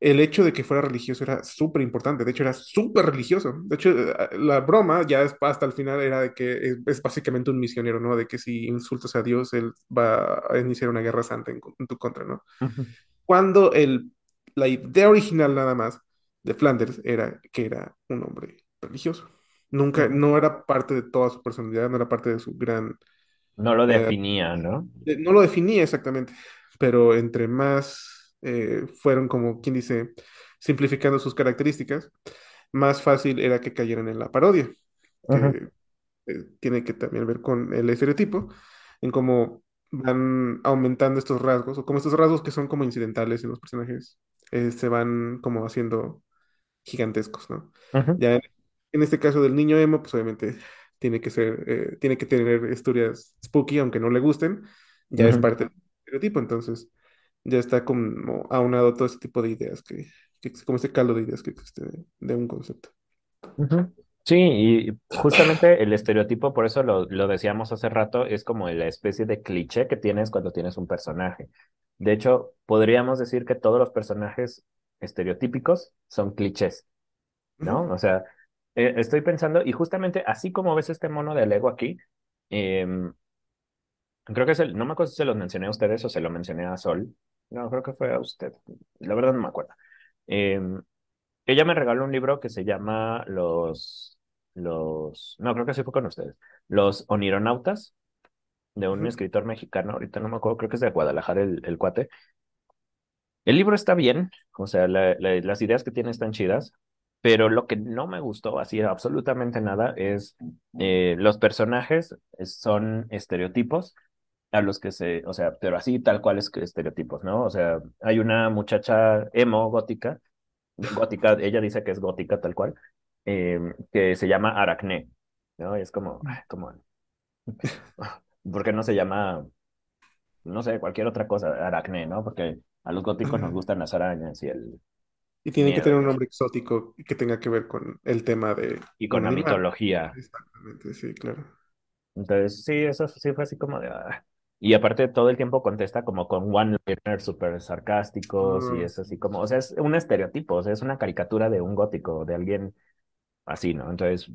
[SPEAKER 5] el hecho de que fuera religioso era súper importante, de hecho era súper religioso. De hecho, eh, la broma ya es- hasta el final era de que es, es básicamente un misionero, ¿no? De que si insultas a Dios, él va a iniciar una guerra santa en, en tu contra, ¿no? cuando el, la idea original nada más de Flanders era que era un hombre religioso. Nunca,
[SPEAKER 4] ujú.
[SPEAKER 5] no era parte de toda su personalidad, no era parte de su gran...
[SPEAKER 4] No lo
[SPEAKER 5] eh,
[SPEAKER 4] definía, ¿no?
[SPEAKER 5] de- no lo definía exactamente, pero entre más eh, fueron como, quien dice, simplificando sus características, más fácil era que cayeran en la parodia, que eh, tiene que también ver con el estereotipo, en cómo van aumentando estos rasgos, o como estos rasgos que son como incidentales en los personajes, eh, se van como haciendo gigantescos, ¿no? Ya en, en este caso del niño emo, pues obviamente tiene que ser, eh, tiene que tener historias spooky, aunque no le gusten, ya es parte del estereotipo, entonces ya está como aunado todo ese tipo de ideas que, que como este caldo de ideas que existe de, de un concepto.
[SPEAKER 4] Ujú. Sí, y justamente el estereotipo, por eso lo, lo decíamos hace rato, es como la especie de cliché que tienes cuando tienes un personaje. De hecho, podríamos decir que todos los personajes estereotípicos son clichés, ¿no? O sea, eh, estoy pensando, y justamente así como ves este mono de Lego aquí, em, creo que es el, no me acuerdo si se los mencioné a ustedes o se lo mencioné a Sol. No, creo que fue a usted. La verdad no me acuerdo. Em, ella me regaló un libro que se llama Los, los, no, creo que sí fue con ustedes, Los Onironautas, de un escritor mexicano, ahorita no me acuerdo, creo que es de Guadalajara el, el cuate. El libro está bien, o sea, la- la- las ideas que tiene están chidas, pero lo que no me gustó así absolutamente nada es eh, los personajes son estereotipos a los que se, o sea, pero así tal cual es que estereotipos, ¿no? O sea, hay una muchacha emo gótica gótica, ella dice que es gótica tal cual, eh, que se llama Aracné, ¿no? Y es como, ¿por qué no se llama, no sé, cualquier otra cosa, Aracné, ¿no? Porque a los góticos nos gustan las arañas y el
[SPEAKER 5] Y tiene que tener un nombre exótico que tenga que ver con el tema de
[SPEAKER 4] y con la
[SPEAKER 5] animal.
[SPEAKER 4] mitología.
[SPEAKER 5] Exactamente, sí, claro.
[SPEAKER 4] Entonces, sí, eso sí fue así como de, ah. Y aparte todo el tiempo contesta como con one-liners súper sarcásticos y es así como, o sea, es un estereotipo, o sea, es una caricatura de un gótico, de alguien así, ¿no? Entonces,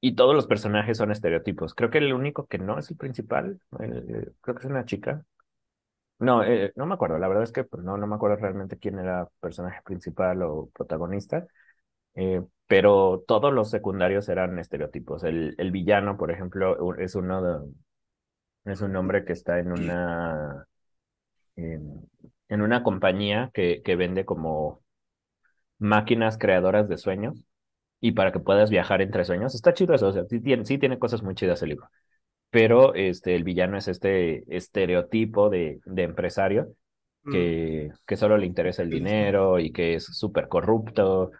[SPEAKER 4] Y todos los personajes son estereotipos. Creo que el único que no es el principal, eh, creo que es una chica. No, eh, no me acuerdo. La verdad es que pues, no, no me acuerdo realmente quién era personaje principal o protagonista. eh, pero todos los secundarios eran estereotipos. El, el villano, por ejemplo, es uno de- es un hombre que está en una en, en una compañía que, que vende como máquinas creadoras de sueños y para que puedas viajar entre sueños. Está chido eso, o sea, sí tiene, sí tiene cosas muy chidas el libro. pero este, el villano es este estereotipo de, de empresario
[SPEAKER 5] mm,
[SPEAKER 4] que, que solo le interesa el dinero y que es súper corrupto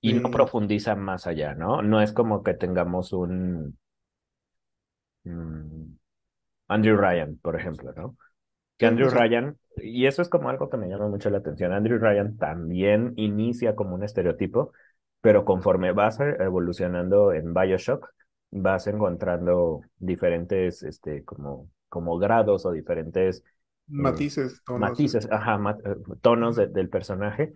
[SPEAKER 4] y no
[SPEAKER 5] Sí.
[SPEAKER 4] profundiza más allá, ¿no? No es como que tengamos un mm, Andrew Ryan, por ejemplo, ¿no? Que Andrew. Ryan, y eso es como algo que me llama mucho la atención, Andrew Ryan también inicia como un estereotipo, pero conforme vas evolucionando en BioShock, vas encontrando diferentes, este, como, como grados o diferentes eh,
[SPEAKER 5] Matices, tonos.
[SPEAKER 4] matices,
[SPEAKER 5] este,
[SPEAKER 4] ajá, ma- eh, tonos de- del personaje.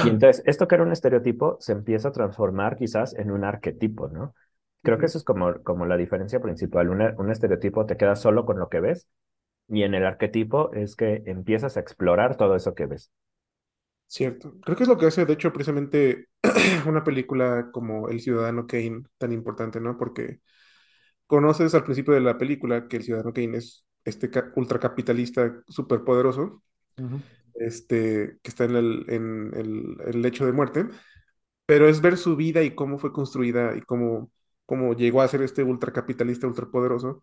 [SPEAKER 4] Y entonces, esto que era un estereotipo se empieza a transformar quizás en un arquetipo, ¿no? Creo que eso es como, como la diferencia principal. Una- un estereotipo te queda solo con lo que ves y en el arquetipo es que empiezas a explorar todo eso que ves.
[SPEAKER 5] Cierto. Creo que es lo que hace, de hecho, precisamente una película como El Ciudadano Kane tan importante, ¿no? Porque conoces al principio de la película que el Ciudadano Kane es este ca- ultracapitalista superpoderoso,
[SPEAKER 4] Ujú,
[SPEAKER 5] este, que está en el, en el, el lecho de muerte, pero es ver su vida y cómo fue construida y cómo, cómo llegó a ser este ultracapitalista ultrapoderoso,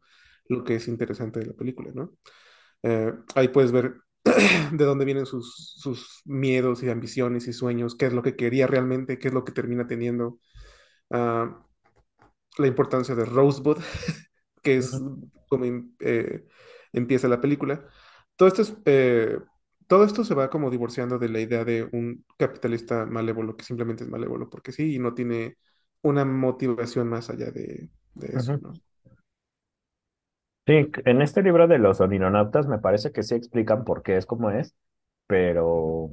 [SPEAKER 5] lo que es interesante de la película, ¿no? Eh, ahí puedes ver de dónde vienen sus, sus miedos y ambiciones y sueños, qué es lo que quería realmente, qué es lo que termina teniendo, ah, la importancia de Rosebud, que es como eh, empieza la película. Todo esto es, eh, todo esto se va como divorciando de la idea de un capitalista malévolo que simplemente es malévolo porque sí y no tiene una motivación más allá de, de eso. ¿no?
[SPEAKER 4] Sí, en este libro de los onironautas me parece que sí explican por qué es como es, pero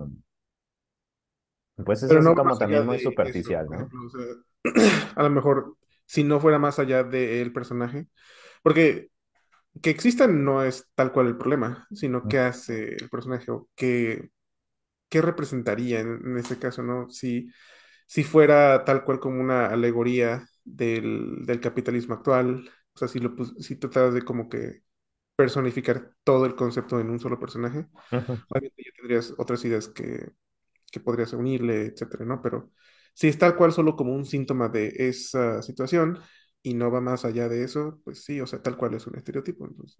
[SPEAKER 4] pues es
[SPEAKER 5] Pero
[SPEAKER 4] así
[SPEAKER 5] no
[SPEAKER 4] como
[SPEAKER 5] más
[SPEAKER 4] también muy
[SPEAKER 5] de eso,
[SPEAKER 4] superficial,
[SPEAKER 5] por
[SPEAKER 4] ¿no?
[SPEAKER 5] ejemplo, o sea, a lo mejor si no fuera más allá del personaje, porque que existan no es tal cual el problema, sino qué hace el personaje o qué, qué representaría en, en este caso, ¿no? Si, si fuera tal cual como una alegoría del, del capitalismo actual, o sea, si, lo, si trataras de como que personificar todo el concepto en un solo personaje, obviamente ya tendrías otras ideas que, que podrías unirle, etcétera, ¿no? Pero si es tal cual solo como un síntoma de esa situación y no va más allá de eso, pues sí, o sea, tal cual es un estereotipo, entonces.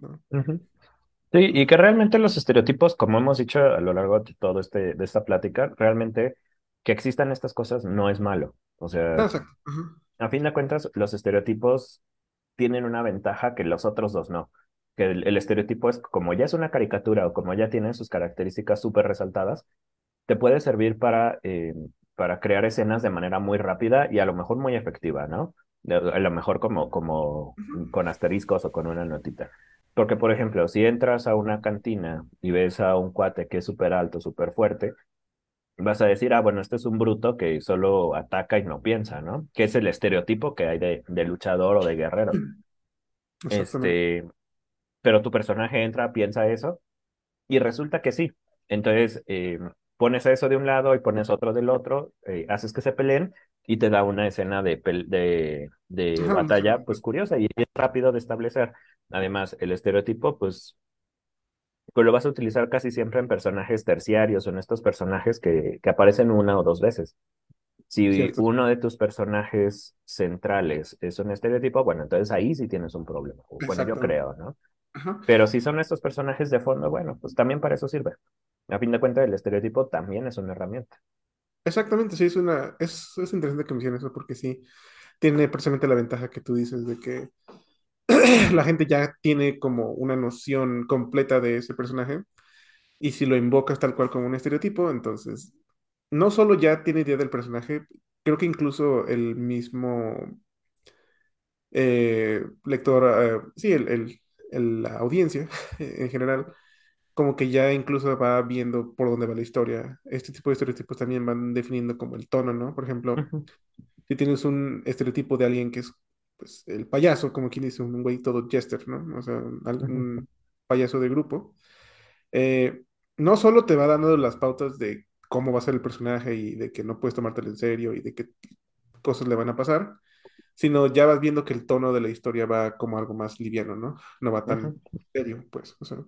[SPEAKER 4] Sí, y que realmente los estereotipos, como hemos dicho a lo largo de todo este, de esta plática, realmente que existan estas cosas no es malo. O sea.
[SPEAKER 5] Ajá.
[SPEAKER 4] a fin de cuentas, los estereotipos tienen una ventaja que los otros dos no. Que el, el estereotipo es como ya es una caricatura o como ya tiene sus características súper resaltadas, te puede servir para, eh, para crear escenas de manera muy rápida y a lo mejor muy efectiva, ¿no? A lo mejor como, como con asteriscos o con una notita. Porque, por ejemplo, si entras a una cantina y ves a un cuate que es súper alto, súper fuerte, vas a decir, ah, bueno, este es un bruto que solo ataca y no piensa, ¿no? Que es el estereotipo que hay de, de luchador o de guerrero. Este, pero tu personaje entra, piensa eso y resulta que sí. Entonces, eh, pones eso de un lado y pones otro del otro, eh, haces que se peleen y te da una escena de, de, de batalla, pues curiosa y es rápido de establecer. Además, el estereotipo, pues, pues lo vas a utilizar casi siempre en personajes terciarios o en estos personajes que, que aparecen una o dos veces. Si
[SPEAKER 5] Cierto,
[SPEAKER 4] uno de tus personajes centrales es un estereotipo, bueno, entonces ahí sí tienes un problema. Bueno, yo creo, ¿no?
[SPEAKER 5] Ajá.
[SPEAKER 4] Pero si son estos personajes de fondo, bueno, pues también para eso sirve. A fin de cuentas, el estereotipo también es una herramienta.
[SPEAKER 5] Exactamente, sí, es una, es, es interesante que menciones eso porque sí, tiene precisamente la ventaja que tú dices de que la gente ya tiene como una noción completa de ese personaje y si lo invocas tal cual como un estereotipo, entonces no solo ya tiene idea del personaje, creo que incluso el mismo eh, lector, eh, sí, el, el- el- la audiencia en general, como que ya incluso va viendo por dónde va la historia. Este tipo de estereotipos también van definiendo como el tono, ¿no? Por ejemplo, si tienes un estereotipo de alguien que es pues, el payaso, como quien dice, un güey todo jester, ¿no? O sea, algún payaso de grupo, eh, no solo te va dando las pautas de cómo va a ser el personaje y de que no puedes tomártelo en serio y de qué cosas le van a pasar, sino ya vas viendo que el tono de la historia va como algo más liviano, ¿no? No va tan serio, pues, o sea,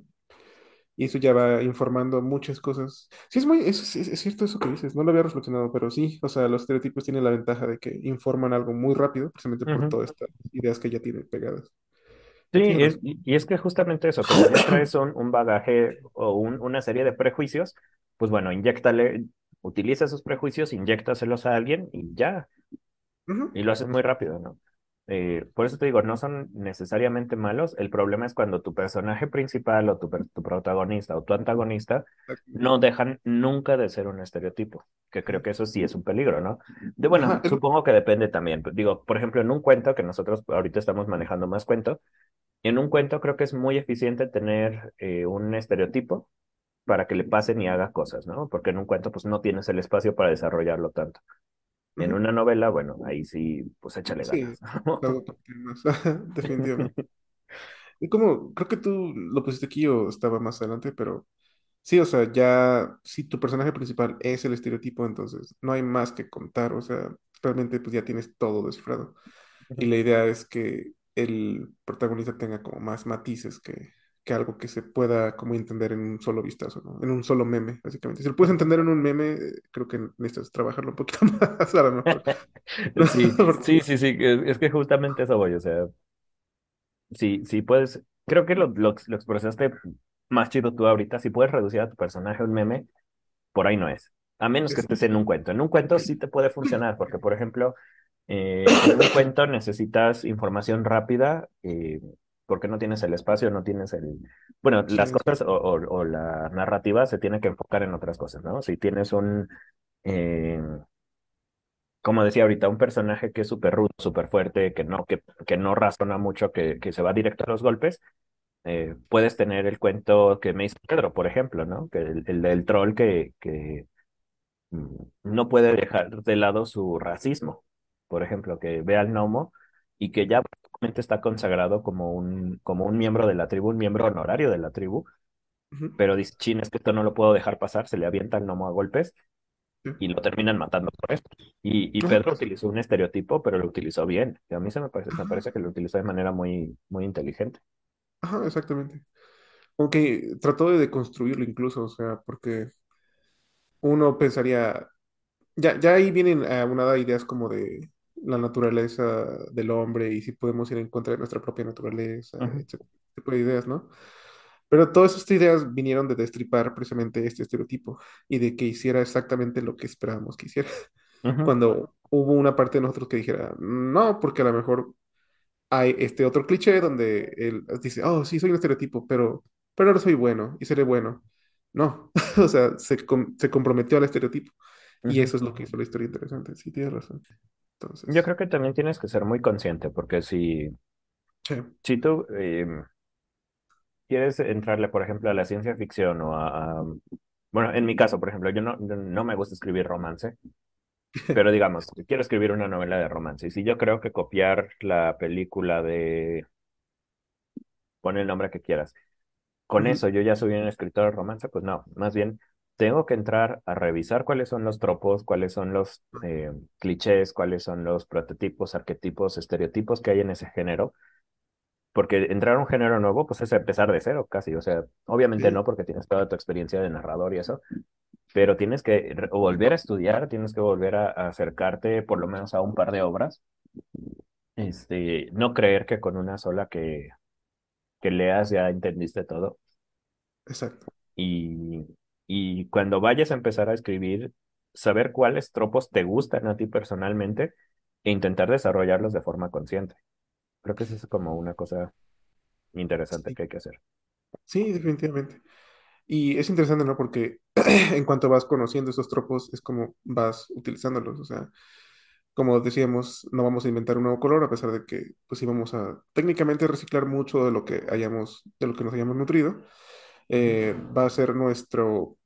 [SPEAKER 5] y eso ya va informando muchas cosas. Sí, es muy, es, es- es cierto eso que dices, no lo había reflexionado, pero sí, o sea, los estereotipos tienen la ventaja de que informan algo muy rápido, precisamente por
[SPEAKER 4] ujú.
[SPEAKER 5] todas estas ideas que ya tienen pegadas.
[SPEAKER 4] Sí,
[SPEAKER 5] Pero tienes
[SPEAKER 4] es,
[SPEAKER 5] razón.
[SPEAKER 4] y y es que justamente eso, como ya traes un, un bagaje o un- una serie de prejuicios, pues bueno, inyéctale, utiliza esos prejuicios, inyéctaselos a alguien y ya,
[SPEAKER 5] Ujú,
[SPEAKER 4] y lo haces muy rápido, ¿no? Eh, por eso te digo, no son necesariamente malos, el problema es cuando tu personaje principal o tu, protagonista o tu antagonista no dejan nunca de ser un estereotipo, que creo que eso sí es un peligro, ¿no? De bueno, supongo que depende también. Digo, por ejemplo, en un cuento, que nosotros ahorita estamos manejando más cuento, en un cuento creo que es muy eficiente tener eh, un estereotipo para que le pasen y haga cosas, ¿no? Porque en un cuento pues no tienes el espacio para desarrollarlo tanto. En una novela, bueno, ahí sí, pues échale
[SPEAKER 5] Sí,
[SPEAKER 4] ganas.
[SPEAKER 5] más, definitivamente. Y como, creo que tú lo pusiste aquí o estaba más adelante, pero sí, o sea, ya, si tu personaje principal es el estereotipo, entonces no hay más que contar, o sea, realmente pues ya tienes todo descifrado. Y la idea es que el protagonista tenga como más matices que, que algo que se pueda como entender en un solo vistazo, ¿no? En un solo meme, básicamente. Si lo puedes entender en un meme, eh, creo que necesitas trabajarlo un poquito más, a lo mejor.
[SPEAKER 4] Sí, sí, sí, sí, es, que justamente eso voy, o sea, sí, sí puedes, creo que lo, lo, lo expresaste más chido tú ahorita, si puedes reducir a tu personaje a un meme, por ahí no es, a menos que
[SPEAKER 5] es-
[SPEAKER 4] estés en un cuento. En un cuento sí te puede funcionar, porque por ejemplo, eh, en un cuento necesitas información rápida, eh, porque no tienes el espacio, no tienes el... Bueno, las
[SPEAKER 5] sí,
[SPEAKER 4] cosas o, o, o la narrativa se tiene que enfocar en otras cosas, ¿no? Si tienes un... eh, como decía ahorita, un personaje que es súper rudo, súper fuerte, que no, que, que no razona mucho, que, que se va directo a los golpes, eh, puedes tener el cuento que me hizo Pedro, por ejemplo, ¿no? Que el, el del troll que, que mm, no puede dejar de lado su racismo, por ejemplo, que ve al gnomo y que ya está consagrado como un, como un miembro de la tribu, un miembro honorario de la tribu, pero dice, chin, es que esto no lo puedo dejar pasar, se le avienta al gnomo a golpes y lo terminan matando por esto. Y, y Pedro utilizó un estereotipo, pero lo utilizó bien. Y a mí se me parece, me parece que lo utilizó de manera muy, muy inteligente.
[SPEAKER 5] ajá, exactamente. Aunque trató de deconstruirlo incluso, o sea, porque uno pensaría, ya, ya ahí vienen aunadas ideas como de la naturaleza del hombre y si podemos ir en contra de nuestra propia naturaleza, etcétera, ese tipo de ideas, ¿no? Pero todas estas ideas vinieron de destripar precisamente este estereotipo y de que hiciera exactamente lo que esperábamos que hiciera.
[SPEAKER 4] ujú,
[SPEAKER 5] Cuando hubo una parte de nosotros que dijera, no, porque a lo mejor hay este otro cliché donde él dice, oh, sí, soy un estereotipo, pero, pero ahora soy bueno y seré bueno. No, o sea, se, com- se comprometió al estereotipo. Y eso es lo que hizo la historia interesante. Sí, tienes razón.
[SPEAKER 4] Yo creo que también tienes que ser muy consciente, porque si,
[SPEAKER 5] sí.
[SPEAKER 4] si tú em, quieres entrarle, por ejemplo, a la ciencia ficción o a, a- bueno, en mi caso, por ejemplo, yo no, no me gusta escribir romance, pero digamos, quiero escribir una novela de romance, y si yo creo que copiar la película de, pon el nombre que quieras, con eso yo ya soy un escritor de romance, pues no, más bien tengo que entrar a revisar cuáles son los tropos, cuáles son los eh, clichés, cuáles son los prototipos, arquetipos, estereotipos que hay en ese género, porque entrar a un género nuevo, pues es empezar de cero casi, o sea, obviamente
[SPEAKER 5] Sí,
[SPEAKER 4] no porque tienes toda tu experiencia de narrador y eso, pero tienes que volver a estudiar, tienes que volver a, a acercarte por lo menos a un par de obras, este, no creer que con una sola que, que leas ya entendiste todo
[SPEAKER 5] exacto.
[SPEAKER 4] y, y cuando vayas a empezar a escribir, saber cuáles tropos te gustan a ti personalmente e intentar desarrollarlos de forma consciente. Creo que eso es como una cosa interesante
[SPEAKER 5] Sí,
[SPEAKER 4] que hay que hacer.
[SPEAKER 5] sí, definitivamente. Y es interesante, ¿no? Porque en cuanto vas conociendo esos tropos, es como vas utilizándolos. O sea, como decíamos, no vamos a inventar un nuevo color, a pesar de que, pues sí, vamos a técnicamente reciclar mucho de lo que hayamos, de lo que nos hayamos nutrido. Eh, va a ser nuestro,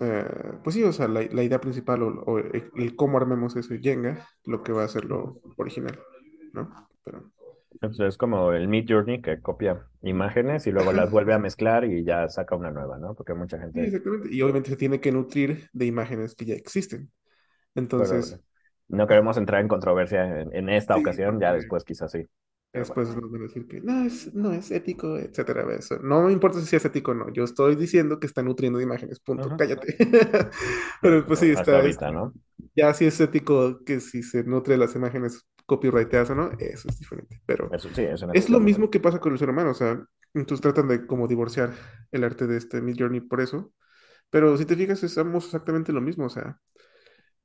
[SPEAKER 5] eh, pues sí, o sea, la, la idea principal o, o el, el cómo armemos ese Jenga, lo que va a ser lo original, ¿no? Pero,
[SPEAKER 4] Entonces es como el Mid Journey que copia imágenes y luego las vuelve a mezclar y ya saca una nueva, ¿no? Porque mucha
[SPEAKER 5] sí,
[SPEAKER 4] gente,
[SPEAKER 5] exactamente. Y obviamente se tiene que nutrir de imágenes que ya existen.
[SPEAKER 4] pero
[SPEAKER 5] Entonces,
[SPEAKER 4] no queremos entrar en controversia en, en esta
[SPEAKER 5] sí,
[SPEAKER 4] ocasión, ya después quizás sí. Pero bueno.
[SPEAKER 5] después nos van a decir que no es, no es ético, etcétera. Eso. No me importa si es ético o no. Yo estoy diciendo que está nutriendo de imágenes, punto.
[SPEAKER 4] Ujú.
[SPEAKER 5] Cállate. Pero pues sí,
[SPEAKER 4] hasta
[SPEAKER 5] está, es-
[SPEAKER 4] ahorita, ¿no?
[SPEAKER 5] ya si es ético que si se nutre de las imágenes copyrighteadas o no, eso es diferente. Pero
[SPEAKER 4] Eso sí, es una
[SPEAKER 5] es lo mismo que pasa con el ser humano. O sea, entonces tratan de como divorciar el arte de este Mid Journey por eso. Pero si te fijas, estamos exactamente lo mismo. O sea,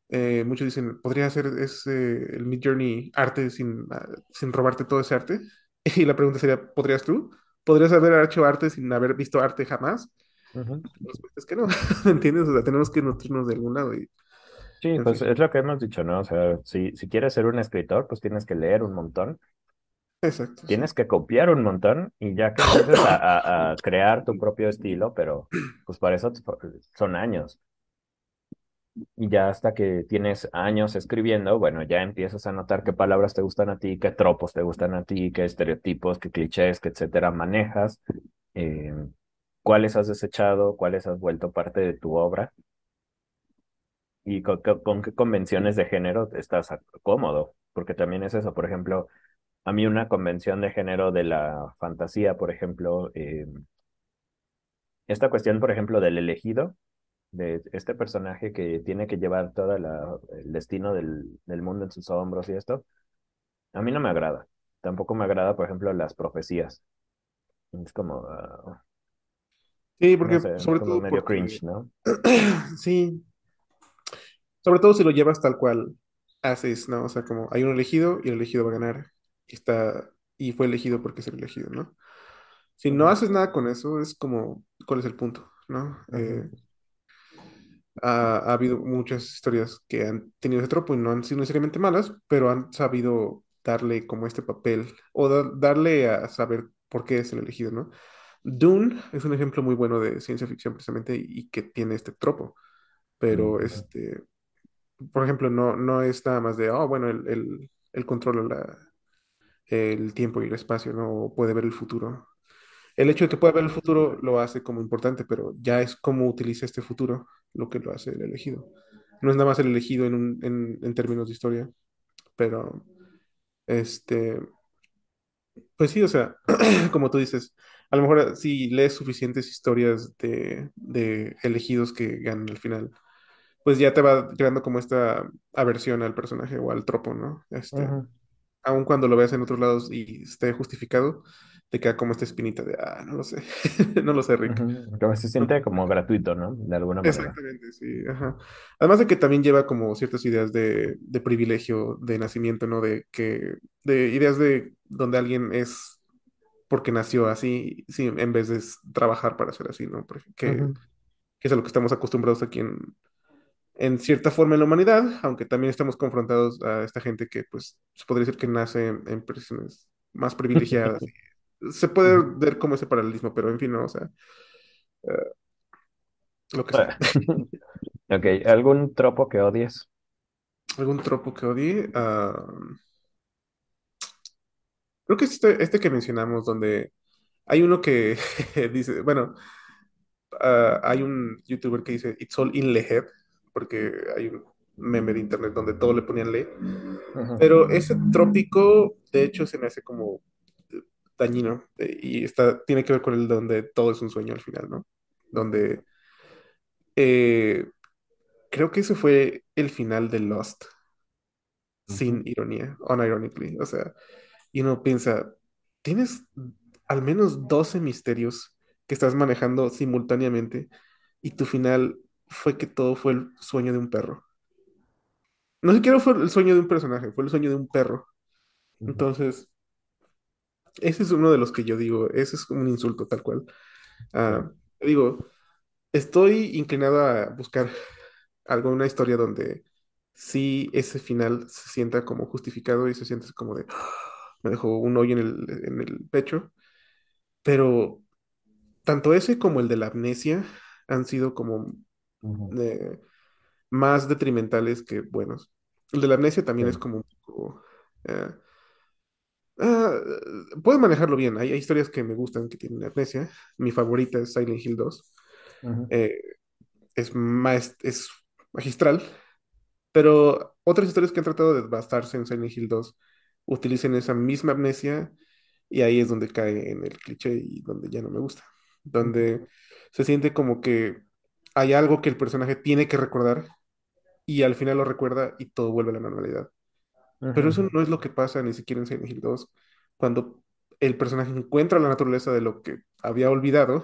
[SPEAKER 5] Eh, muchos dicen, ¿podría hacer ese, el Mid Journey arte sin, ah, sin robarte todo ese arte? Y la pregunta sería, ¿podrías tú? ¿Podrías haber hecho arte sin haber visto arte jamás?
[SPEAKER 4] Ujú.
[SPEAKER 5] La respuesta es que no, ¿me entiendes? O sea, tenemos que nutrirnos de algún lado y,
[SPEAKER 4] Sí,
[SPEAKER 5] en
[SPEAKER 4] pues
[SPEAKER 5] fin,
[SPEAKER 4] es lo que hemos dicho, ¿no? O sea, si, si quieres ser un escritor, pues tienes que leer un montón,
[SPEAKER 5] exacto, sí.
[SPEAKER 4] tienes que copiar un montón y ya que empieces a, a- a crear tu propio estilo, pero pues para eso son años. Ya hasta que tienes años escribiendo, bueno, ya empiezas a notar qué palabras te gustan a ti, qué tropos te gustan a ti, qué estereotipos, qué clichés, qué etcétera manejas, eh, cuáles has desechado, cuáles has vuelto parte de tu obra. Y con, qué convenciones de género estás cómodo, porque también es eso, por ejemplo, a mí una convención de género de la fantasía, por ejemplo, eh, esta cuestión, por ejemplo, del elegido, de este personaje que tiene que llevar todo el destino del, del mundo en sus hombros y esto, a mí no me agrada. Tampoco me agrada, por ejemplo, las profecías. Es como, ah,
[SPEAKER 5] Sí,
[SPEAKER 4] no
[SPEAKER 5] porque,
[SPEAKER 4] sé,
[SPEAKER 5] sobre
[SPEAKER 4] como
[SPEAKER 5] todo
[SPEAKER 4] medio
[SPEAKER 5] porque,
[SPEAKER 4] cringe, ¿no?
[SPEAKER 5] sí, sobre todo si lo llevas tal cual haces, ¿no? O sea, como hay un elegido y el elegido va a ganar y está, y fue elegido porque es el elegido, ¿no? Si no haces nada con eso, es como, ¿cuál es el punto? ¿No? Eh, ha, ha habido muchas historias que han tenido ese tropo y no han sido necesariamente malas, pero han sabido darle como este papel o da- darle a saber por qué es el elegido, ¿no? Dune es un ejemplo muy bueno de ciencia ficción precisamente y, y que tiene este tropo, pero
[SPEAKER 4] ujú,
[SPEAKER 5] este, por ejemplo, no, no es nada más de, oh, bueno, él, él, él controla la- el tiempo y el espacio, ¿no? O puede ver el futuro. El hecho de que pueda ver el futuro lo hace como importante, pero ya es cómo utiliza este futuro lo que lo hace el elegido. No es nada más el elegido en, un- en, en términos de historia, pero este, pues sí, o sea, como tú dices, a lo mejor si lees suficientes historias de, de elegidos que ganan al final, pues ya te va creando como esta aversión al personaje o al tropo, ¿no? Este,
[SPEAKER 4] ujú,
[SPEAKER 5] aun cuando lo veas en otros lados y esté justificado, te queda como esta espinita de, ah, no lo sé, no lo sé, Rick.
[SPEAKER 4] Como se siente como gratuito, ¿no? De alguna manera.
[SPEAKER 5] Exactamente, sí, ajá. Además de que también lleva como ciertas ideas de, de privilegio de nacimiento, ¿no? De que, de ideas de donde alguien es porque nació así, sí, en vez de trabajar para ser así, ¿no? Que que es a lo que estamos acostumbrados aquí en, en cierta forma en la humanidad, aunque también estamos confrontados a esta gente que, pues, se podría decir que nace en, en personas más privilegiadas. Se puede ver como ese paralelismo, pero en fin, no, o sea, eh, lo que sea.
[SPEAKER 4] Ok, ¿algún tropo que odies?
[SPEAKER 5] ¿Algún tropo que odie? Ah, creo que es este, este que mencionamos, donde hay uno que dice, bueno, ah, hay un youtuber que dice It's all in the head, porque hay un meme de internet donde todo le ponían le.
[SPEAKER 4] Ujú,
[SPEAKER 5] Pero ese trópico, de hecho, se me hace como dañino eh, y está, tiene que ver con el donde todo es un sueño al final, ¿no? Donde eh, creo que ese fue el final de Lost, sin ironía, unironically. O sea, y uno piensa, tienes al menos 12 misterios que estás manejando simultáneamente y tu final fue que todo fue el sueño de un perro. No siquiera fue el sueño de un personaje, fue el sueño de un perro. Entonces, ese es uno de los que yo digo, ese es un insulto tal cual. Ah, digo, estoy inclinado a buscar alguna historia donde sí ese final se sienta como justificado y se siente como de, "Ah", me dejó un hoyo en el, en el pecho, pero tanto ese como el de la amnesia han sido como eh, más detrimentales que buenos. El de la amnesia también es como un poco... eh, ah, puedes manejarlo bien. Hay, hay historias que me gustan que tienen amnesia. Mi favorita es Silent Hill 2.
[SPEAKER 4] Ujú,
[SPEAKER 5] Eh, es, maes- es magistral, pero otras historias que han tratado de basarse en Silent Hill 2 utilizan esa misma amnesia y ahí es donde cae en el cliché y donde ya no me gusta. Donde se siente como que hay algo que el personaje tiene que recordar y al final lo recuerda y todo vuelve a la normalidad. Pero eso no es lo que pasa ni siquiera en Silent Hill 2. Cuando el personaje encuentra la naturaleza de lo que había olvidado,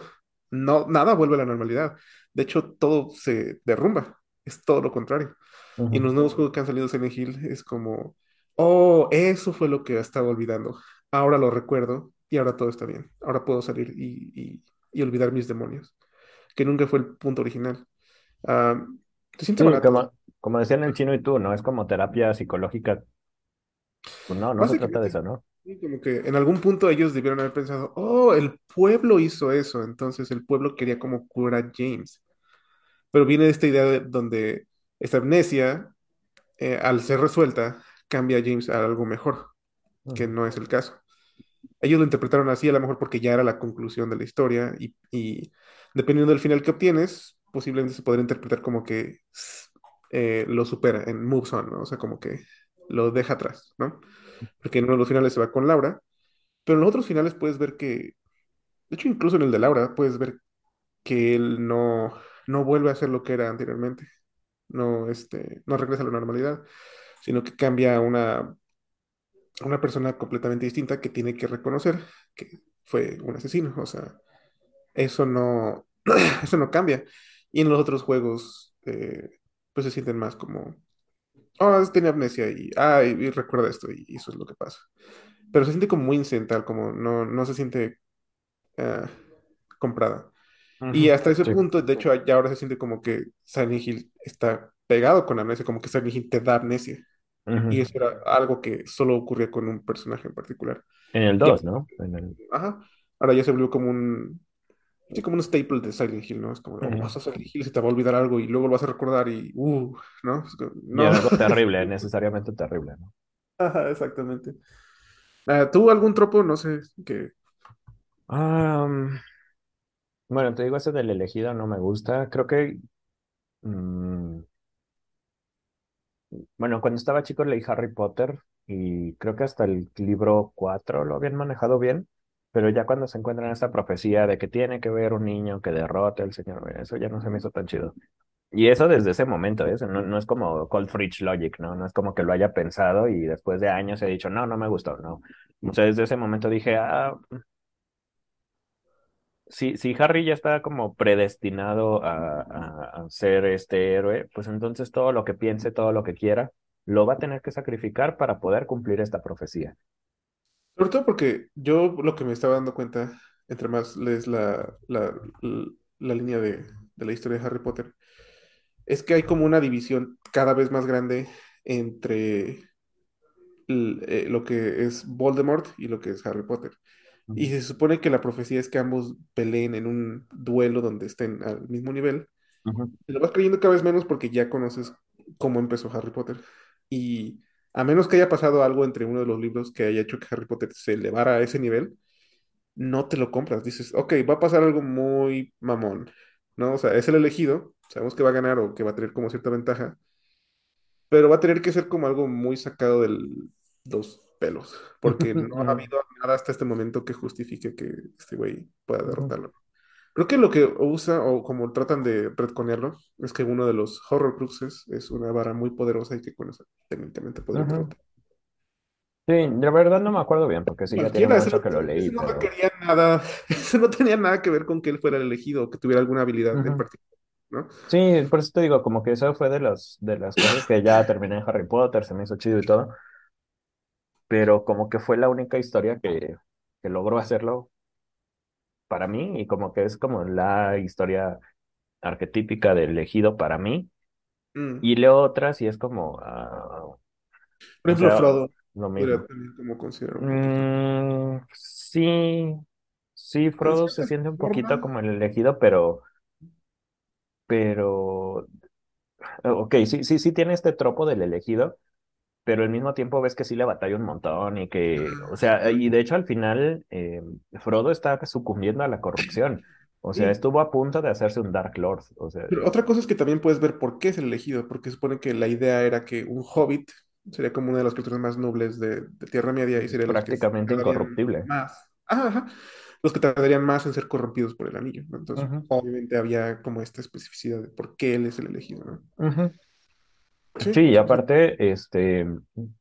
[SPEAKER 5] no, nada vuelve a la normalidad. De hecho, todo se derrumba. Es todo lo contrario. Y en los nuevos juegos que han salido de Silent Hill es como, oh, eso fue lo que estaba olvidando. Ahora lo recuerdo y ahora todo está bien. Ahora puedo salir y, y- y olvidar mis demonios, que nunca fue el punto original. Ah,
[SPEAKER 4] Sí, como, como decían el chino y tú, ¿no? Es como terapia psicológica. Pues no, no se trata de eso, ¿no?
[SPEAKER 5] sí, como que en algún punto ellos debieron haber pensado, oh, el pueblo hizo eso, entonces el pueblo quería como curar a James. Pero viene esta idea de- donde esta amnesia, eh, al ser resuelta, cambia a James a algo mejor, que no es el caso. Ellos lo interpretaron así, a lo mejor porque ya era la conclusión de la historia, y, y dependiendo del final que obtienes, posiblemente se podría interpretar como que eh, lo supera en Moves On, ¿no? O sea, como que lo deja atrás, ¿no? Porque en uno de los finales se va con Laura pero en los otros finales puedes ver que, de hecho, incluso en el de Laura, puedes ver que él no, no vuelve a ser lo que era anteriormente. No, este, no regresa a la normalidad, sino que cambia a una, una persona completamente distinta que tiene que reconocer que fue un asesino. O sea, eso no, eso no cambia. Y en los otros juegos, eh, pues se sienten más como, oh, tiene amnesia y, ah, y, y recuerda esto y, y eso es lo que pasa. Pero se siente como muy incidental, como no, no se siente ah, comprada. Y hasta ese
[SPEAKER 4] Sí.
[SPEAKER 5] punto, de hecho, ya ahora se siente como que Silent Hill está pegado con amnesia, como que Silent Hill te da amnesia. Y eso era algo que solo ocurría con un personaje en particular.
[SPEAKER 4] En el
[SPEAKER 5] Y,
[SPEAKER 4] 2, ¿no? En el...
[SPEAKER 5] ajá, ahora ya se volvió como un, sí, como un staple de Silent Hill, ¿no? Es como, oh, vas a Silent Hill, se te va a olvidar algo y luego lo vas a recordar y, uh, ¿no? Es no,
[SPEAKER 4] algo terrible, necesariamente terrible, ¿no?
[SPEAKER 5] ajá, exactamente. Ah, ¿tú algún tropo? No sé, que...
[SPEAKER 4] Mm, bueno, te digo, ese del elegido no me gusta. Creo que, mm, bueno, cuando estaba chico leí Harry Potter y creo que hasta el libro 4 lo habían manejado bien, pero ya cuando se encuentran esta profecía de que tiene que ver un niño que derrote al señor, eso ya no se me hizo tan chido. Y eso desde ese momento, ¿eh? No, es como Cold Fridge Logic, ¿no? No es como que lo haya pensado y después de años he dicho, no, no me gustó, no. O desde ese momento dije, ah, si, Harry ya está como predestinado a ser este héroe, pues entonces todo lo que piense, todo lo que quiera, lo va a tener que sacrificar para poder cumplir esta profecía.
[SPEAKER 5] Sobre todo porque yo lo que me estaba dando cuenta, entre más lees la, la, la línea de, de la historia de Harry Potter, es que hay como una división cada vez más grande entre eh, lo que es Voldemort y lo que es Harry Potter. Y se supone que la profecía es que ambos peleen en un duelo donde estén al mismo nivel. Lo vas creyendo cada vez menos porque ya conoces cómo empezó Harry Potter. Y a menos que haya pasado algo entre uno de los libros que haya hecho que Harry Potter se elevara a ese nivel, no te lo compras. Dices, ok, va a pasar algo muy mamón, ¿no? O sea, es el elegido, sabemos que va a ganar o que va a tener como cierta ventaja, pero va a tener que ser como algo muy sacado de los pelos, porque no ha habido nada hasta este momento que justifique que este güey pueda derrotarlo. Creo que lo que usa o como tratan de retconearlo es que uno de los Horrocruxes es una vara muy poderosa y que con eso técnicamente podría
[SPEAKER 4] ujú.
[SPEAKER 5] derrotar.
[SPEAKER 4] Sí, de verdad no me acuerdo bien, porque sí, ya tiene mucho que lo leí,
[SPEAKER 5] ese no
[SPEAKER 4] pero...
[SPEAKER 5] requería nada, no tenía nada que ver con que él fuera el elegido o que tuviera alguna habilidad en
[SPEAKER 4] Ujú.
[SPEAKER 5] particular, ¿no?
[SPEAKER 4] Sí, por eso te digo, como que eso fue de las, de las cosas que ya terminé en Harry Potter, se me hizo chido y todo, pero como que fue la única historia que, que logró hacerlo para mí y como que es como la historia arquetípica del elegido para mí.
[SPEAKER 5] Mm.
[SPEAKER 4] Y leo otras y es como, ah,
[SPEAKER 5] Por
[SPEAKER 4] o
[SPEAKER 5] ejemplo,
[SPEAKER 4] sea,
[SPEAKER 5] Frodo
[SPEAKER 4] lo mismo.
[SPEAKER 5] como poquito.
[SPEAKER 4] Mm, sí, sí,
[SPEAKER 5] En
[SPEAKER 4] Frodo se siente un poquito
[SPEAKER 5] forma,
[SPEAKER 4] como el elegido, pero, pero, ok, sí, sí, sí tiene este tropo del elegido, pero al mismo tiempo ves que sí le batalla un montón y que, o sea, y de hecho al final eh, Frodo está sucumbiendo a la corrupción. O sea,
[SPEAKER 5] sí,
[SPEAKER 4] estuvo a punto de hacerse un Dark Lord. O sea,
[SPEAKER 5] pero otra cosa es que también puedes ver por qué es el elegido, porque supone que la idea era que un hobbit sería como una de las criaturas más nobles de, de Tierra Media y sería los que
[SPEAKER 4] prácticamente incorruptible.
[SPEAKER 5] más, ajá, ajá, los que tardarían más en ser corrompidos por el anillo, ¿no? Entonces, obviamente había como esta especificidad de por qué él es el elegido, ¿no?
[SPEAKER 4] Sí, y aparte, este,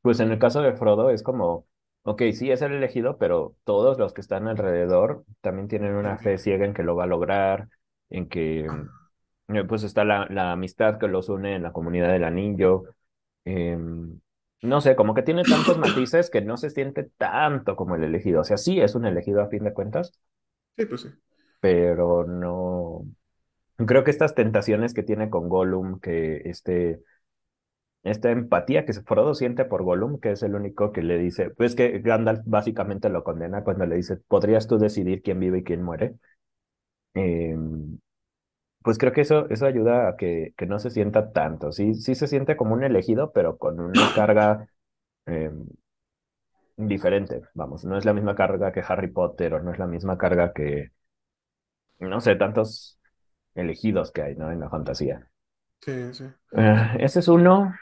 [SPEAKER 4] pues en el caso de Frodo es como, ok, sí es el elegido, pero todos los que están alrededor también tienen una fe ciega en que lo va a lograr, en que eh, pues está la, la amistad que los une en la comunidad del anillo. em, no sé, como que tiene tantos matices que no se siente tanto como el elegido. O sea, sí es un elegido a fin de cuentas,
[SPEAKER 5] Sí, pues sí.
[SPEAKER 4] pero no. Creo que estas tentaciones que tiene con Gollum, que este esta empatía que Frodo siente por Gollum, que es el único que le dice, pues que Gandalf básicamente lo condena cuando le dice, ¿podrías tú decidir quién vive y quién muere? Eh, pues creo que eso, eso ayuda a que, que no se sienta tanto, sí, sí se siente como un elegido, pero con una carga eh, diferente, vamos, no es la misma carga que Harry Potter o no es la misma carga que, no sé, tantos elegidos que hay, ¿no? En la fantasía.
[SPEAKER 5] Sí, sí.
[SPEAKER 4] Eh, ese es uno,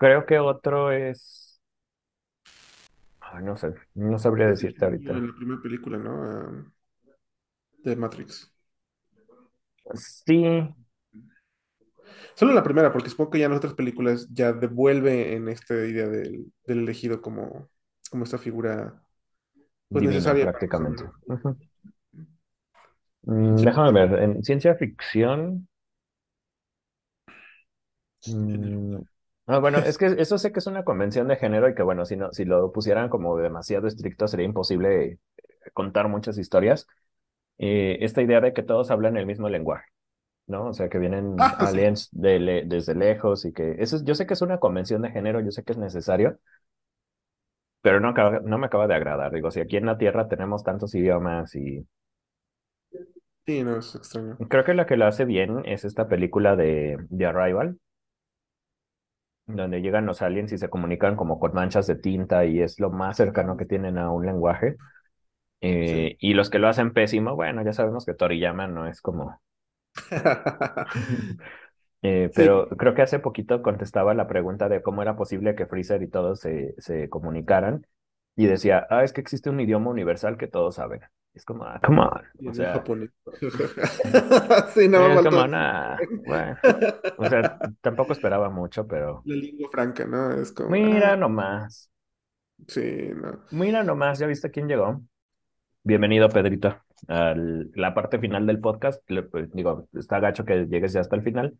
[SPEAKER 4] creo que otro es... Ay, no sé, no sabría decirte ahorita.
[SPEAKER 5] en la primera película, ¿no? Ah, de Matrix.
[SPEAKER 4] Sí,
[SPEAKER 5] Solo la primera, porque supongo que ya en las otras películas ya devuelve en esta idea del, del elegido como, como esta figura pues
[SPEAKER 4] divina
[SPEAKER 5] necesaria
[SPEAKER 4] prácticamente. Mm,
[SPEAKER 5] Sí,
[SPEAKER 4] déjame ver, en ciencia ficción.
[SPEAKER 5] en el-
[SPEAKER 4] mm, ah, bueno, es que eso sé que es una convención de género y que, bueno, si no, si lo pusieran como demasiado estricto, sería imposible contar muchas historias. Eh, esta idea de que todos hablan el mismo lenguaje, ¿no? O sea, que vienen
[SPEAKER 5] Ah, sí.
[SPEAKER 4] aliens de le- desde lejos y que eso es- yo sé que es una convención de género, yo sé que es necesario, pero no, acaba- no me acaba de agradar. Digo, si aquí en la Tierra tenemos tantos idiomas y
[SPEAKER 5] Sí, no, es extraño.
[SPEAKER 4] Creo que la que lo hace bien es esta película de, de Arrival, donde llegan los aliens y se comunican como con manchas de tinta y es lo más cercano que tienen a un lenguaje.
[SPEAKER 5] Sí.
[SPEAKER 4] Eh, y los que lo hacen pésimo, bueno, ya sabemos que Toriyama no es como... Eh,
[SPEAKER 5] Sí,
[SPEAKER 4] pero creo que hace poquito contestaba la pregunta de cómo era posible que Freezer y todos se, se comunicaran y decía, ah, es que existe un idioma universal que todos saben. Es como, ah, come on.
[SPEAKER 5] y
[SPEAKER 4] O sea,
[SPEAKER 5] japonés. Sí, más
[SPEAKER 4] eh, come on, ah, bueno. O sea, tampoco esperaba mucho, pero
[SPEAKER 5] la lengua franca, ¿no? Es como, ah,
[SPEAKER 4] mira nomás.
[SPEAKER 5] sí, no.
[SPEAKER 4] Mira nomás, ¿ya viste quién llegó? Bienvenido, Pedrito, a la parte final del podcast. Le- pues, digo, está gacho que llegues ya hasta el final,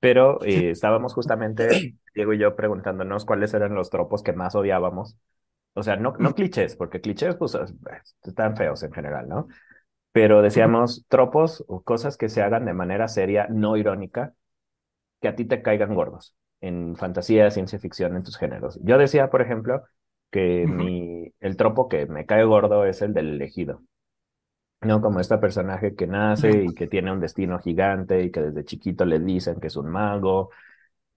[SPEAKER 4] pero eh, estábamos justamente, Diego y yo, preguntándonos cuáles eran los tropos que más odiábamos. O sea, no, no clichés, porque clichés, pues, es- están feos en general, ¿no? pero decíamos tropos o cosas que se hagan de manera seria, no irónica, que a ti te caigan gordos en fantasía, ciencia ficción, en tus géneros. Yo decía, por ejemplo, que mi, el tropo que me cae gordo es el del elegido. No como este personaje que nace y que tiene un destino gigante y que desde chiquito le dicen que es un mago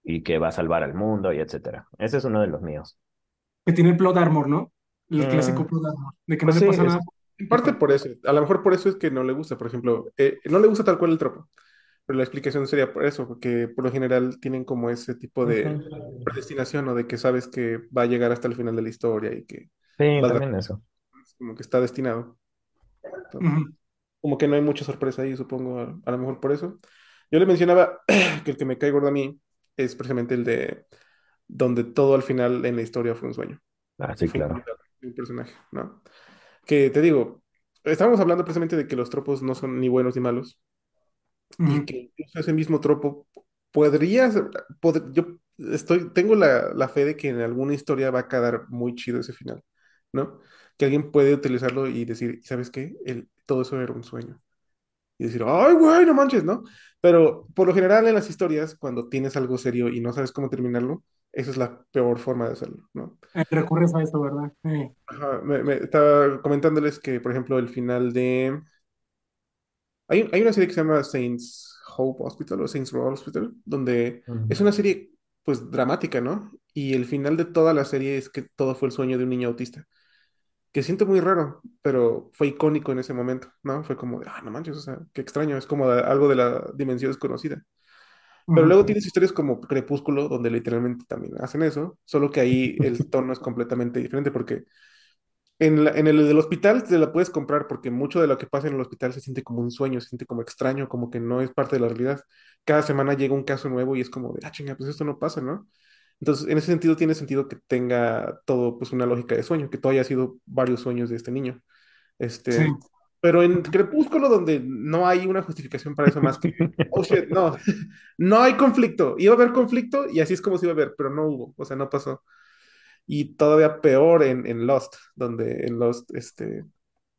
[SPEAKER 4] y que va a salvar al mundo y etcétera. Ese es uno de los míos.
[SPEAKER 6] Que tiene el plot armor, ¿no? El clásico
[SPEAKER 4] Mm,
[SPEAKER 6] plot armor, de que no
[SPEAKER 4] pues
[SPEAKER 6] le
[SPEAKER 4] sí,
[SPEAKER 6] pasa
[SPEAKER 4] es-
[SPEAKER 6] nada.
[SPEAKER 5] En parte por eso, a lo mejor por eso es que no le gusta, por ejemplo, eh, no le gusta tal cual el tropo, pero la explicación sería por eso, porque por lo general tienen como ese tipo de predestinación o de que sabes que va a llegar hasta el final de la historia y que
[SPEAKER 4] Sí,
[SPEAKER 5] a-
[SPEAKER 4] también eso.
[SPEAKER 5] como que está destinado. Entonces, como que no hay mucha sorpresa ahí, supongo, a, a lo mejor por eso. Yo le mencionaba que el que me cae gordo a mí es precisamente el de donde todo al final en la historia fue un sueño.
[SPEAKER 4] Ah, sí,
[SPEAKER 5] Fue
[SPEAKER 4] claro.
[SPEAKER 5] un personaje, ¿no? Que te digo, estábamos hablando precisamente de que los tropos no son ni buenos ni malos y
[SPEAKER 6] Ujú.
[SPEAKER 5] que incluso ese mismo tropo podría ser- pod- yo estoy, tengo la, la fe de que en alguna historia va a quedar muy chido ese final, ¿no? Que alguien puede utilizarlo y decir, ¿sabes qué? El, todo eso era un sueño. Y decir, ay, güey, no manches, ¿no? Pero por lo general en las historias, cuando tienes algo serio y no sabes cómo terminarlo, esa es la peor forma de hacerlo, ¿no?
[SPEAKER 6] Eh, recurres a esto, ¿verdad? Sí.
[SPEAKER 5] Ajá, me, me- estaba comentándoles que, por ejemplo, el final de... Hay, hay una serie que se llama Saints Hope Hospital o Saints Row Hospital, donde es
[SPEAKER 4] Ujú.
[SPEAKER 5] una serie, pues, dramática, ¿no? Y el final de toda la serie es que todo fue el sueño de un niño autista, que siento muy raro, pero fue icónico en ese momento, ¿no? Fue como de, ah, no manches, o sea, qué extraño, es como de- algo de la dimensión desconocida. Pero luego tienes historias como Crepúsculo, donde literalmente también hacen eso, solo que ahí el tono es completamente diferente, porque en, la- en el del hospital te la puedes comprar porque mucho de lo que pasa en el hospital se siente como un sueño, se siente como extraño, como que no es parte de la realidad. Cada semana llega un caso nuevo y es como de, ah, chinga, pues esto no pasa, ¿no? Entonces, en ese sentido tiene sentido que tenga todo pues una lógica de sueño, que todo haya sido varios sueños de este niño.
[SPEAKER 6] Sí.
[SPEAKER 5] Pero en Crepúsculo, donde no hay una justificación para eso más que, oh shit, no, no hay conflicto. Iba a haber conflicto y así es como se iba a ver, pero no hubo, o sea, no pasó. Y todavía peor en, en Lost, donde en Lost, este,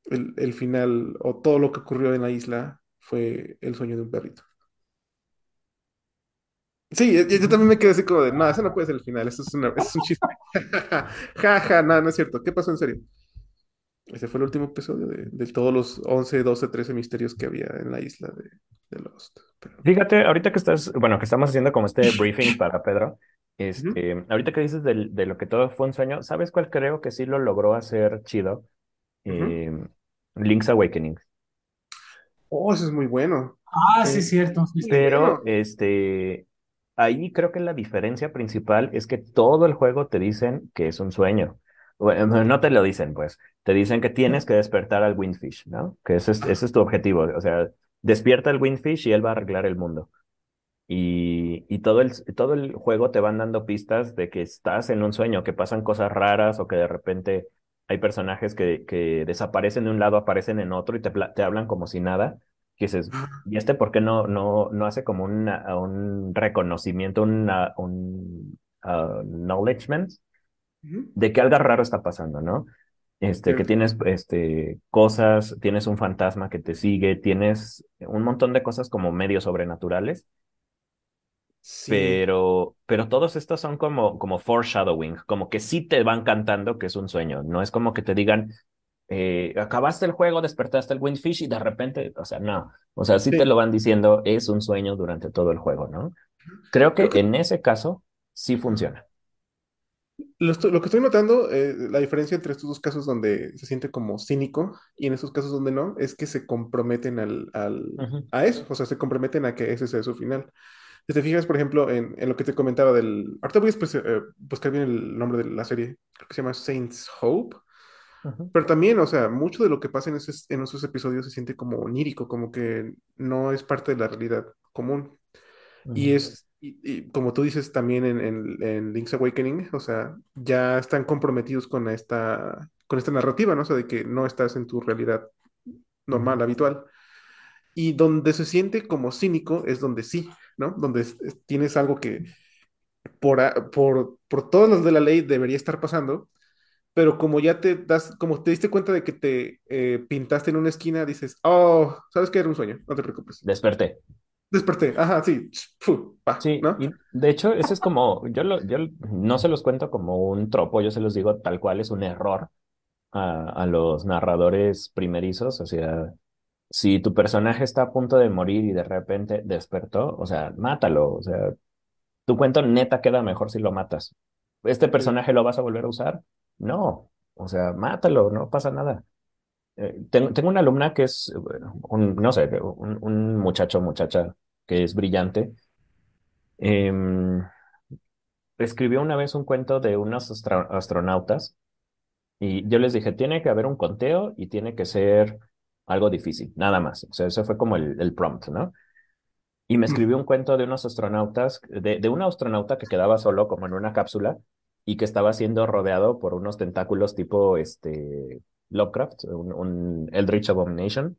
[SPEAKER 5] el, el final o todo lo que ocurrió en la isla fue el sueño de un perrito. Sí, yo, yo también me quedé así como de, no, eso no puede ser el final, eso es, una- eso es un chiste. Ja, ja, no, no es cierto. ¿Qué pasó en serio? Ese fue el último episodio de, de todos los 11, 12, 13 misterios que había en la isla de, de Lost. Pero,
[SPEAKER 4] Fíjate, ahorita que estás, bueno, que estamos haciendo como este briefing para Pedro, este, ahorita que dices del- de lo que todo fue un sueño, ¿sabes cuál creo que sí lo logró hacer chido? Eh, Link's Awakening.
[SPEAKER 5] Oh, eso es muy bueno.
[SPEAKER 6] Ah, sí,
[SPEAKER 5] Sí.
[SPEAKER 6] cierto. sí.
[SPEAKER 4] Pero,
[SPEAKER 5] Bueno.
[SPEAKER 4] este, ahí creo que la diferencia principal es que todo el juego te dicen que es un sueño. Bueno, no te lo dicen, pues. Te dicen que tienes que despertar al Windfish, ¿no? Que ese es, ese es tu objetivo. O sea, despierta al Windfish y él va a arreglar el mundo. Y, y todo el, todo el juego te van dando pistas de que estás en un sueño, que pasan cosas raras o que de repente hay personajes que, que desaparecen de un lado, aparecen en otro y te, te hablan como si nada. Que dices, ¿y este por qué no, no, no hace como una- un reconocimiento, una- un ah, acknowledgement de que algo raro está pasando, ¿no? Este, que tienes este, cosas, tienes un fantasma que te sigue, tienes un montón de cosas como medio sobrenaturales
[SPEAKER 5] Sí.
[SPEAKER 4] pero, pero todos estos son como, como foreshadowing, como que sí te van cantando que es un sueño, no es como que te digan, eh, acabaste el juego, despertaste el Windfish y de repente, o sea, no, o sea, sí
[SPEAKER 5] Sí.
[SPEAKER 4] te lo van diciendo, es un sueño durante todo el juego, ¿no? Creo que
[SPEAKER 5] Creo que
[SPEAKER 4] en ese caso sí funciona.
[SPEAKER 5] Lo, que estoy notando, eh, la diferencia entre estos dos casos donde se siente como cínico y en estos casos donde no, es que se comprometen al, a eso, o sea, se comprometen a que ese sea su final. Si te fijas, por ejemplo, en, en lo que te comentaba del... Ahorita voy a eh, buscar bien el nombre de la serie, creo que se llama Saints Hope, pero también, o sea, mucho de lo que pasa en, esos- en esos episodios se siente como onírico, como que no es parte de la realidad común. Y es, y, y como tú dices también en, en, en Link's Awakening, o sea, ya están comprometidos con esta, con esta narrativa, ¿no? O sea, de que no estás en tu realidad normal, habitual. Y donde se siente como cínico es donde sí, ¿no? Donde es- es- tienes algo que por, por, por todas las de la ley debería estar pasando, pero como ya te das, como te diste cuenta de que te eh, pintaste en una esquina, dices, oh, sabes que era un sueño, no te preocupes.
[SPEAKER 4] Desperté.
[SPEAKER 5] Desperté, ajá, sí, fu, pa,
[SPEAKER 4] Sí,
[SPEAKER 5] ¿no?
[SPEAKER 4] y de hecho, ese es como, yo, lo, yo no se los cuento como un tropo, yo se los digo tal cual, es un error a, a los narradores primerizos, o sea, si tu personaje está a punto de morir y de repente despertó, o sea, mátalo, o sea, tu cuento neta queda mejor si lo matas. ¿Este personaje lo vas a volver a usar? No, o sea, mátalo, no pasa nada. Eh, tengo, tengo una alumna que es, un, no sé, un, un muchacho, muchacha que es brillante. Em, escribió una vez un cuento de unos astronautas y yo les dije, tiene que haber un conteo y tiene que ser algo difícil, nada más. O sea, ese fue como el, el prompt, ¿no? Y me escribió un cuento de unos astronautas, de, de un astronauta que quedaba solo como en una cápsula y que estaba siendo rodeado por unos tentáculos tipo este Lovecraft, un, un Eldritch Abomination,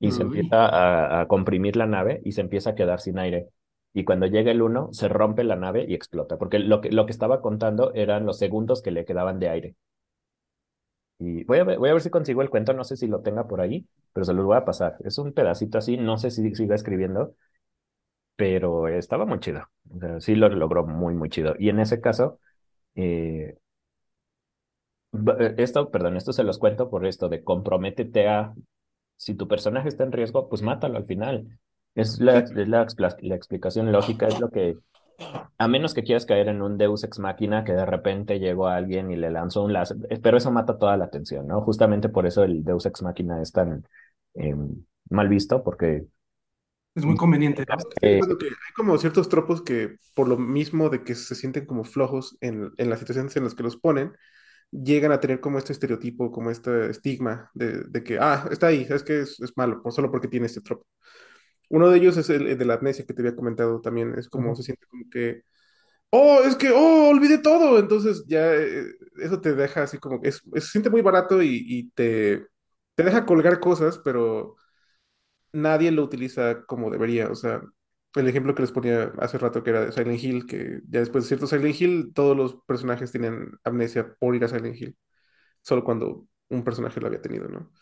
[SPEAKER 4] y se empieza a, a comprimir la nave y se empieza a quedar sin aire. Y cuando llega el uno, se rompe la nave y explota, porque lo que, lo que estaba contando eran los segundos que le quedaban de aire. Y voy a ver, voy a ver si consigo el cuento, no sé si lo tenga por ahí, pero se los voy a pasar. Es un pedacito así, no sé si siga escribiendo, pero estaba muy chido. O sea, sí lo logró muy, muy chido. Y en ese caso, eh, esto, perdón, esto se los cuento por esto de comprométete a, si tu personaje está en riesgo, pues mátalo al final. Es la, es la, la explicación lógica, es lo que, a menos que quieras caer en un Deus ex machina que de repente llegó a alguien y le lanzó un láser, eh, pero eso mata toda la atención, ¿no? Justamente por eso el Deus ex machina es tan eh, mal visto, porque
[SPEAKER 6] Es muy conveniente,
[SPEAKER 5] que hay como ciertos tropos que, por lo mismo de que se sienten como flojos en, en las situaciones en las que los ponen, llegan a tener como este estereotipo, como este estigma de, de que, ah, está ahí, es que es, es malo, por, solo porque tiene este tropo. Uno de ellos es el, el de la amnesia que te había comentado también, es como se siente como que, oh, es que, oh, olvidé todo, entonces ya eh, eso te deja así como es, es- se siente muy barato y, y te, te deja colgar cosas, pero nadie lo utiliza como debería. O sea, el ejemplo que les ponía hace rato que era de Silent Hill, que ya después de cierto Silent Hill, todos los personajes tienen amnesia por ir a Silent Hill, solo cuando un personaje lo había tenido, ¿no?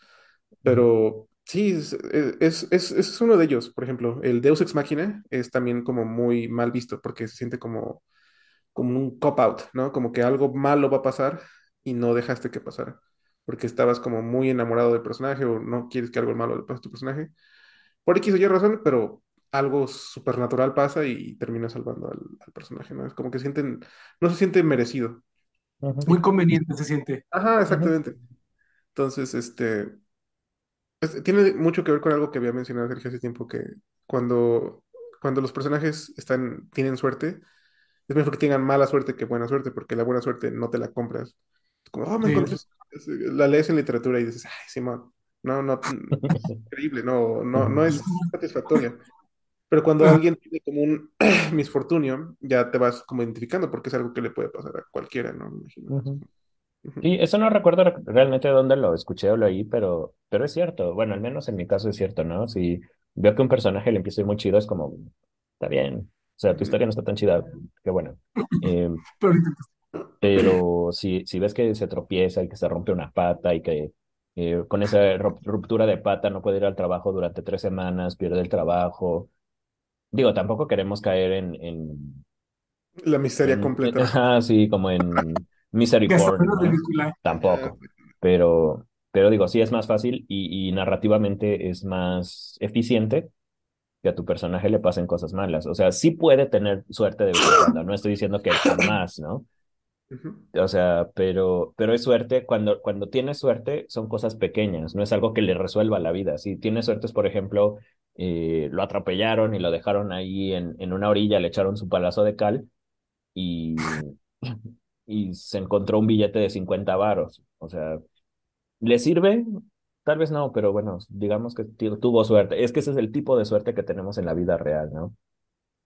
[SPEAKER 5] Pero sí, es, es, es, es uno de ellos. Por ejemplo, el Deus Ex Machina es también como muy mal visto porque se siente como, como un cop-out, ¿no? Como que algo malo va a pasar y no dejaste que pasara. Porque estabas como muy enamorado del personaje o no quieres que algo malo le pase a tu personaje por X o Y razón, pero algo supernatural pasa y termina salvando al, al personaje, ¿no? Es como que sienten, no se siente merecido.
[SPEAKER 6] Muy conveniente se siente.
[SPEAKER 5] Ajá, exactamente. Entonces, este, es- tiene mucho que ver con algo que había mencionado Sergio hace tiempo, que cuando, cuando los personajes están, tienen suerte, es mejor que tengan mala suerte que buena suerte, porque la buena suerte no te la compras. Es como, oh, me
[SPEAKER 6] Sí.
[SPEAKER 5] encontré, es- la lees en literatura y dices, ay, Simón, no, no, increíble, no, no, no es satisfactoria. Pero cuando alguien tiene como un misfortunio, ya te vas como identificando porque es algo que le puede pasar a cualquiera, ¿no? Imagino.
[SPEAKER 4] Sí, eso no recuerdo re- realmente dónde lo escuché o lo oí, pero, pero es cierto. Bueno, al menos en mi caso es cierto, ¿no? Si veo que un personaje le empieza a ir muy chido, es como, está bien. O sea, tu historia no está tan chida, qué bueno. Eh,
[SPEAKER 6] Pero
[SPEAKER 4] si, si ves que se tropieza y que se rompe una pata y que eh, con esa ru- ruptura de pata no puede ir al trabajo durante tres semanas, pierde el trabajo. Digo, tampoco queremos caer en, en,
[SPEAKER 5] La miseria
[SPEAKER 4] en,
[SPEAKER 5] completa.
[SPEAKER 4] ajá, sí, como en misery porn, ¿no? Tampoco. Pero, pero digo, sí es más fácil y, y narrativamente es más eficiente que a tu personaje le pasen cosas malas. O sea, sí puede tener suerte de vez en cuando. No estoy diciendo que jamás, ¿no? O sea, pero, pero es suerte, cuando, cuando tienes suerte son cosas pequeñas, no es algo que le resuelva la vida. Si tienes suerte es, por ejemplo, eh, lo atropellaron y lo dejaron ahí en, en una orilla, le echaron su palazo de cal y, y se encontró un billete de 50 varos. O sea, ¿le sirve? Tal vez no, pero bueno, digamos que tu- tuvo suerte. Es que ese es el tipo de suerte que tenemos en la vida real, ¿no?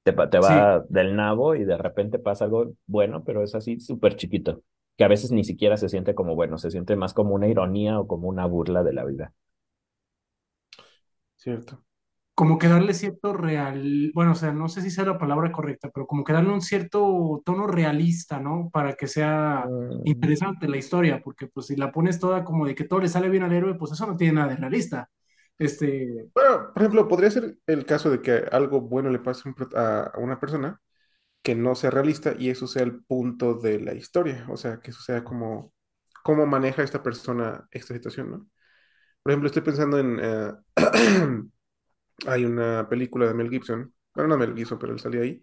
[SPEAKER 4] Te, te
[SPEAKER 6] Sí,
[SPEAKER 4] va del nabo y de repente pasa algo bueno, pero es así súper chiquito, que a veces ni siquiera se siente como bueno, se siente más como una ironía o como una burla de la vida.
[SPEAKER 5] Cierto.
[SPEAKER 6] Como que darle cierto real, bueno, o sea, no sé si sea la palabra correcta, pero como que darle un cierto tono realista, ¿no? Para que sea
[SPEAKER 4] Mm,
[SPEAKER 6] interesante la historia, porque pues si la pones toda como de que todo le sale bien al héroe, pues eso no tiene nada de realista. Este,
[SPEAKER 5] Bueno, por ejemplo, podría ser el caso de que algo bueno le pase a una persona que no sea realista y eso sea el punto de la historia, o sea, que eso sea como cómo maneja esta persona esta situación, ¿no? Por ejemplo, estoy pensando en, eh, hay una película de Mel Gibson, bueno, no Mel Gibson, pero él salía ahí,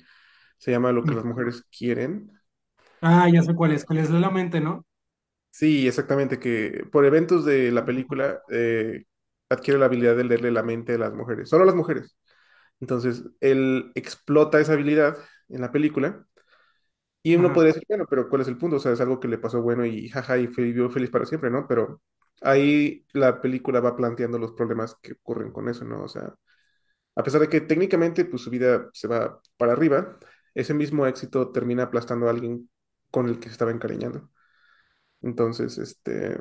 [SPEAKER 5] se llama Lo que las mujeres quieren.
[SPEAKER 6] ah, ya sé cuál es, les lee la mente, ¿no?
[SPEAKER 5] Sí, exactamente, que por eventos de la película eh, adquiere la habilidad de leerle la mente a las mujeres, solo a las mujeres. Entonces, él explota esa habilidad en la película Y uno
[SPEAKER 6] Ajá.
[SPEAKER 5] podría decir, bueno, pero ¿cuál es el punto? O sea, es algo que le pasó bueno y jaja, y vivió feliz para siempre, ¿no? Pero ahí la película va planteando los problemas que ocurren con eso, ¿no? O sea, a pesar de que técnicamente pues su vida se va para arriba, ese mismo éxito termina aplastando a alguien con el que se estaba encariñando. Entonces, este,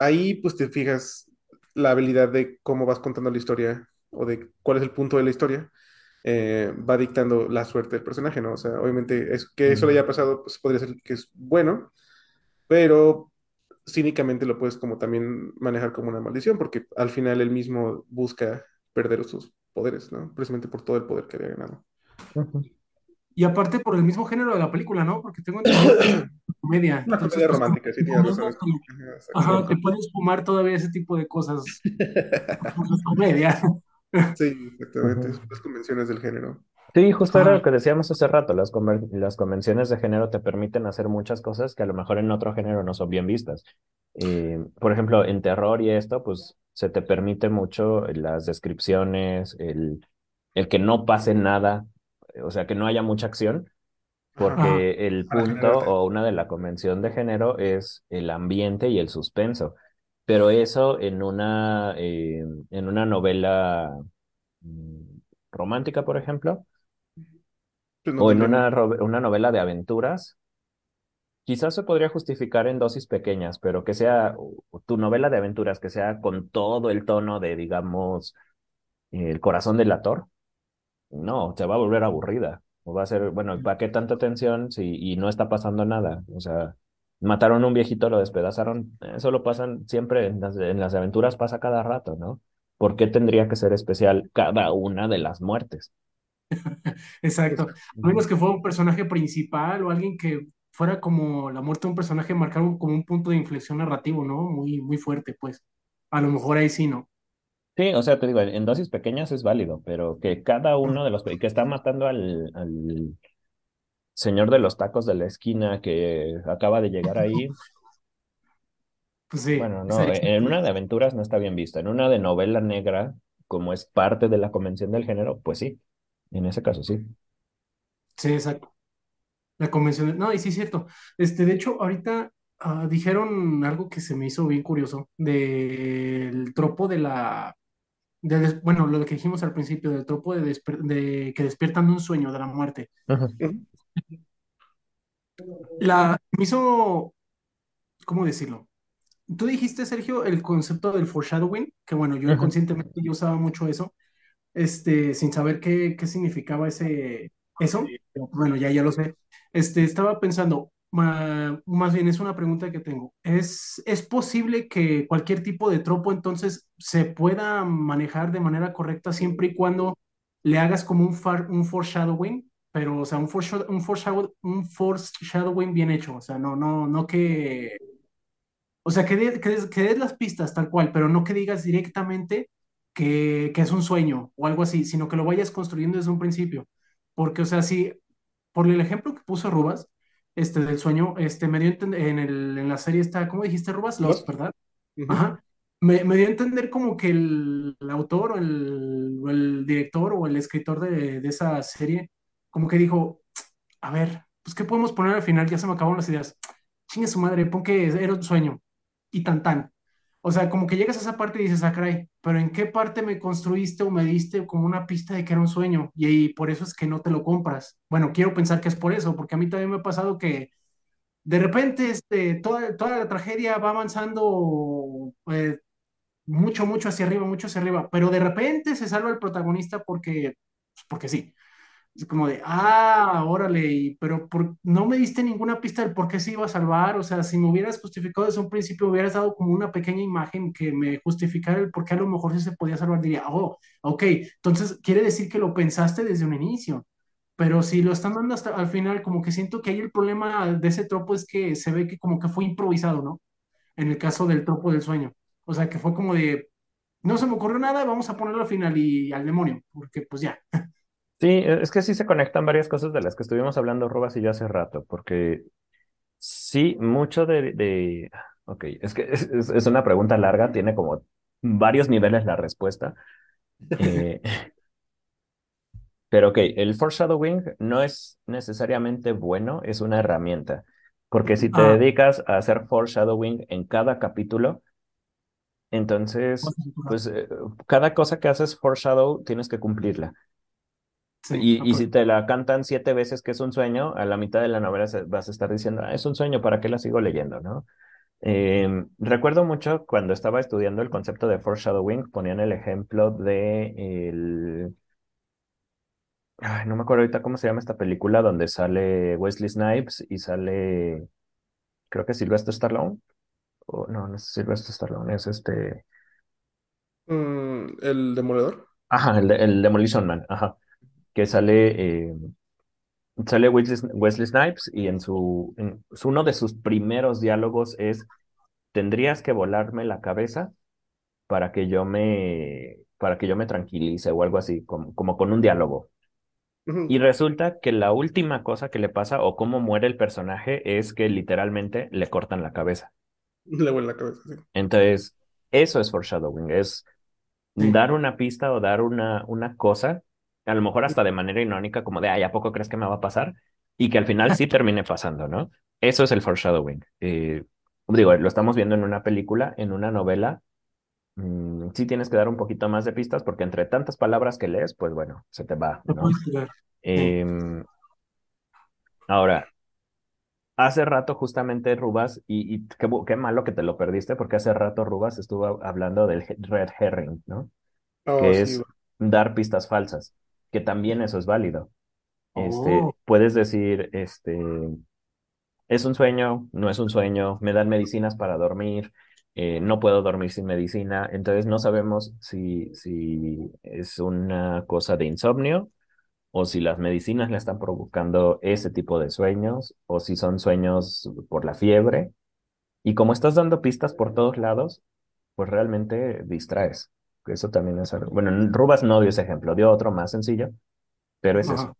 [SPEAKER 5] ahí pues te fijas la habilidad de cómo vas contando la historia o de cuál es el punto de la historia eh, va dictando la suerte del personaje, ¿no? O sea, obviamente es que eso le haya pasado, pues podría ser que es bueno, pero cínicamente lo puedes como también manejar como una maldición, porque al final él mismo busca perder sus poderes, ¿no? Precisamente por todo el poder que había ganado.
[SPEAKER 6] Y aparte por el mismo género de la película, ¿no? Porque tengo entendido que es comedia.
[SPEAKER 5] Una
[SPEAKER 6] Entonces,
[SPEAKER 5] comedia
[SPEAKER 6] pues
[SPEAKER 5] romántica, sí tienes razón. ajá,
[SPEAKER 6] te puedes fumar todavía ese tipo de cosas. Es comedia.
[SPEAKER 5] Sí, exactamente.
[SPEAKER 4] Ujú.
[SPEAKER 5] Son las convenciones del género.
[SPEAKER 4] Sí, justo era lo que decíamos hace rato, las, las convenciones de género te permiten hacer muchas cosas que a lo mejor en otro género no son bien vistas. Eh, por ejemplo, en terror y esto, pues se te permite mucho las descripciones, el, el que no pase nada, o sea, que no haya mucha acción,
[SPEAKER 5] ajá,
[SPEAKER 4] porque el punto o una de la convención de género es el ambiente y el suspenso. Pero eso en una, eh, en una novela mm, romántica, por ejemplo
[SPEAKER 5] Pues no
[SPEAKER 4] o en una, una novela de aventuras, quizás se podría justificar en dosis pequeñas, pero que sea tu novela de aventuras, que sea con todo el tono de, digamos, el corazón del actor, no, se va a volver aburrida. O va a ser, bueno, ¿para qué tanta tensión si y no está pasando nada? O sea, mataron a un viejito, lo despedazaron, eso lo pasan siempre en las, en las aventuras, pasa cada rato, ¿no? ¿Por qué tendría que ser especial cada una de las muertes?
[SPEAKER 6] exacto. A menos que fuera un personaje principal o alguien que fuera como la muerte de un personaje marcar como un punto de inflexión narrativo, ¿no? Muy, muy fuerte, pues. A lo mejor ahí sí, ¿no?
[SPEAKER 4] Sí, o sea, te digo, en, dosis pequeñas es válido, pero que cada uno de los que está matando al, al señor de los tacos de la esquina que acaba de llegar ahí,
[SPEAKER 6] Pues sí,
[SPEAKER 4] bueno, no, en una de aventuras no está bien vista, en una de novela negra, como es parte de la convención del género, pues sí, en ese caso sí.
[SPEAKER 6] Sí, exacto. La convención. No, y sí es cierto. Este, de hecho, ahorita ah, dijeron algo que se me hizo bien curioso del tropo de la. de des- bueno, lo que dijimos al principio, del tropo de, desper- de que despiertan de un sueño de la muerte. La me hizo. ¿Cómo decirlo? Tú dijiste, Sergio, el concepto del foreshadowing, que bueno, yo inconscientemente yo usaba mucho eso, este, sin saber qué, qué significaba ese, eso, pero bueno, ya, ya lo sé. Este, estaba pensando, más bien es una pregunta que tengo. ¿Es, es posible que cualquier tipo de tropo entonces se pueda manejar de manera correcta siempre y cuando le hagas como un, far- un foreshadowing? Pero, o sea, un, foreshadow- un, foreshadow- un foreshadowing bien hecho, o sea, no, no, no que o sea, que, que que des las pistas tal cual, pero no que digas directamente que, que es un sueño o algo así, sino que lo vayas construyendo desde un principio. Porque, o sea, si, por el ejemplo que puso Rubas, este del sueño, este me dio en, el, en la serie está, ¿cómo dijiste Rubas? Lost. ¿verdad? Ajá. Me, me dio a entender como que el, el autor o el, o el director o el escritor de, de esa serie, como que dijo, a ver, pues, ¿qué podemos poner al final? Ya se me acabaron las ideas. Chingue su madre, pon que era un sueño y tan tan. O sea, como que llegas a esa parte y dices, ah, caray, pero ¿en qué parte me construiste o me diste como una pista de que era un sueño? Y, ahí por eso es que no te lo compras. Bueno, quiero pensar que es por eso, porque a mí también me ha pasado que de repente este, toda, toda la tragedia va avanzando, eh, mucho, mucho hacia arriba, mucho hacia arriba, pero de repente se salva el protagonista porque, pues, porque sí. Es como de, ah, órale, pero por, no me diste ninguna pista del por qué se iba a salvar. O sea, si me hubieras justificado desde un principio, hubieras dado como una pequeña imagen que me justificara el por qué a lo mejor sí se podía salvar. Diría, oh, ok, entonces quiere decir que lo pensaste desde un inicio. Pero si lo están dando hasta al final, como que siento que ahí el problema de ese tropo es que se ve que como que fue improvisado, ¿no? En el caso del tropo del sueño. O sea, que fue como de, no se me ocurrió nada, vamos a ponerlo al final y al demonio, porque pues ya.
[SPEAKER 4] Sí, es que sí se conectan varias cosas de las que estuvimos hablando Rubas y yo hace rato, porque sí, mucho de, de... Ok, es que es, es- es una pregunta larga, tiene como varios niveles la respuesta. Eh, pero ok, el foreshadowing no es necesariamente bueno, es una herramienta, porque si te
[SPEAKER 6] Ah,
[SPEAKER 4] dedicas a hacer foreshadowing en cada capítulo, entonces, pues eh, cada cosa que haces foreshadow tienes que cumplirla.
[SPEAKER 6] Sí,
[SPEAKER 4] Y, si te la cantan siete veces que es un sueño, a la mitad de la novela vas a estar diciendo, "Ah, es un sueño, ¿para qué la sigo leyendo, no? Em, recuerdo mucho cuando estaba estudiando el concepto de foreshadowing, ponían el ejemplo de el... ay, no me acuerdo ahorita cómo se llama esta película donde sale Wesley Snipes y sale, creo que Sylvester Stallone. O, no, no es Sylvester Stallone, es este...
[SPEAKER 5] Mm, el demoledor.
[SPEAKER 4] Ajá, el, de- el Demolition Man, ajá, que sale... eh, Sale Wesley, Wesley Snipes y en su, en su- uno de sus primeros diálogos es, tendrías que volarme la cabeza para que yo me, para que yo me tranquilice o algo así, como, como con un diálogo. Y resulta que la última cosa que le pasa o cómo muere el personaje es que literalmente le cortan la cabeza.
[SPEAKER 5] Le vuelve la cabeza, sí.
[SPEAKER 4] Entonces, eso es foreshadowing, es
[SPEAKER 6] Sí.
[SPEAKER 4] dar una pista o dar una, una cosa, a lo mejor hasta de manera irónica, como de, ay, ¿a poco crees que me va a pasar? Y que al final sí termine pasando, ¿no? Eso es el foreshadowing. Eh, digo, lo estamos viendo en una película, en una novela. mm, sí tienes que dar un poquito más de pistas porque entre tantas palabras que lees, pues bueno, se te va, ¿no? Em, ahora, hace rato justamente Rubas, y, y qué, malo que te lo perdiste porque hace rato Rubas estuvo hablando del red herring, ¿no?
[SPEAKER 5] Oh,
[SPEAKER 4] que
[SPEAKER 5] sí.
[SPEAKER 4] es dar pistas falsas, que también eso es válido. Este,
[SPEAKER 6] Oh,
[SPEAKER 4] puedes decir, este, es un sueño, no es un sueño, me dan medicinas para dormir, eh, no puedo dormir sin medicina, entonces no sabemos si, si es una cosa de insomnio o si las medicinas le están provocando ese tipo de sueños o si son sueños por la fiebre. Y como estás dando pistas por todos lados, pues realmente distraes. Eso también es algo. Bueno, Rubas no dio ese ejemplo, dio otro más sencillo, pero es eso.
[SPEAKER 6] ajá.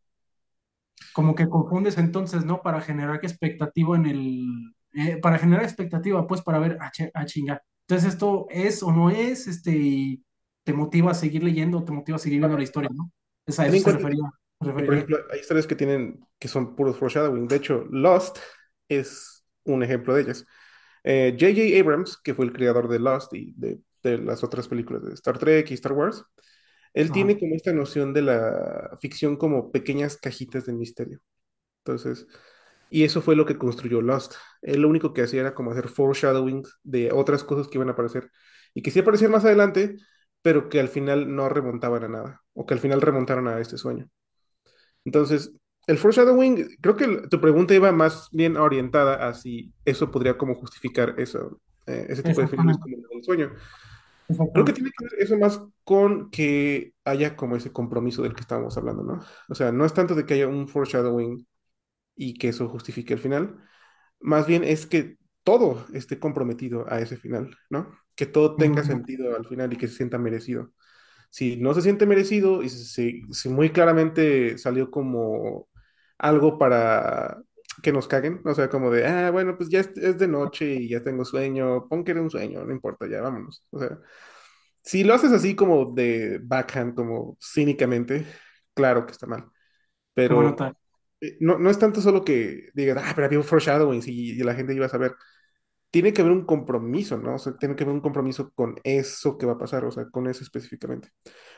[SPEAKER 6] Como que confundes entonces, ¿no? Para generar expectativa en el... eh, para generar expectativa, pues, para ver, ah, che- ah, chinga. Entonces, esto es o no es, este, y te motiva a seguir leyendo, te motiva a seguir viendo la historia, ¿no? Es a
[SPEAKER 5] Ten
[SPEAKER 6] eso
[SPEAKER 5] en
[SPEAKER 6] se refería.
[SPEAKER 5] por
[SPEAKER 6] refería.
[SPEAKER 5] ejemplo, hay historias que tienen, que son puros foreshadowing. De hecho, Lost es un ejemplo de ellas. Eh, J.J. Abrams, que fue el creador de Lost y de, de las otras películas de Star Trek y Star Wars, él
[SPEAKER 6] Ajá.
[SPEAKER 5] tiene como esta noción de la ficción como pequeñas cajitas de misterio. Entonces, y eso fue lo que construyó Lost. Él lo único que hacía era como hacer foreshadowing de otras cosas que iban a aparecer y que sí aparecían más adelante, pero que al final no remontaban a nada, o que al final remontaron a este sueño. Entonces, el foreshadowing, creo que tu pregunta iba más bien orientada a si eso podría como justificar eso, eh, ese tipo de
[SPEAKER 6] Exactamente,
[SPEAKER 5] como el del sueño. Creo que tiene que ver eso más con que haya como ese compromiso del que estábamos hablando, ¿no? O sea, no es tanto de que haya un foreshadowing y que eso justifique el final, más bien es que todo esté comprometido a ese final, ¿no? Que todo tenga sentido al final y que se sienta merecido. Si no se siente merecido y si, si muy claramente salió como algo para que nos caguen, o sea, como de, ah, bueno, pues ya es, es de noche y ya tengo sueño, pon que era un sueño, no importa, ya vámonos. O sea, si lo haces así como de backhand, como cínicamente, claro que está mal, pero eh, no, no es tanto solo que digas, ah, pero había un foreshadowing y, y la gente iba a saber. Tiene que haber un compromiso, ¿no? O sea, tiene que haber un compromiso con eso que va a pasar, o sea, con eso específicamente.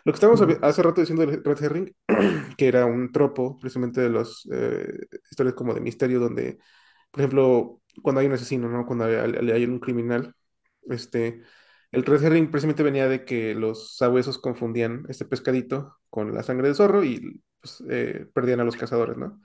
[SPEAKER 5] Lo que estábamos
[SPEAKER 6] Mm,
[SPEAKER 5] hace rato diciendo del Red Herring, que era un tropo precisamente de las historias como de misterio, donde, por ejemplo, cuando hay un asesino, ¿no? Cuando hay, hay- hay un criminal, este, El red herring precisamente venía de que los sabuesos confundían este pescadito con la sangre del zorro y pues, eh, perdían a los cazadores, ¿no?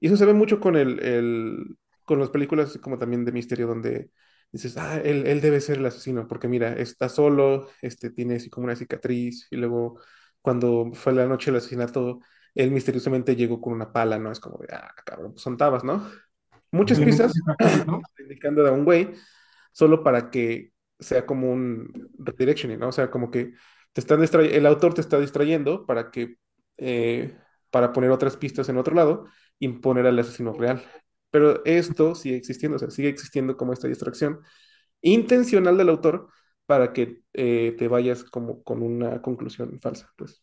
[SPEAKER 5] Y eso se ve mucho con el, el- con las películas como también de misterio donde dices, ah, él, él debe ser el asesino, porque mira, está solo, este, tiene así como una cicatriz, y luego cuando fue la noche del asesinato, él misteriosamente llegó con una pala, ¿no? Es como de, ah, cabrón, pues son tabas, ¿no? Muchas pistas indicando a un güey, solo para que sea como un redirectioning, ¿no? O sea, como que te están el autor te está distrayendo para que, eh, para poner otras pistas en otro lado y poner al asesino real. Pero esto sigue existiendo, o sea, sigue existiendo como esta distracción intencional del autor para que eh, te vayas como con una conclusión falsa, pues.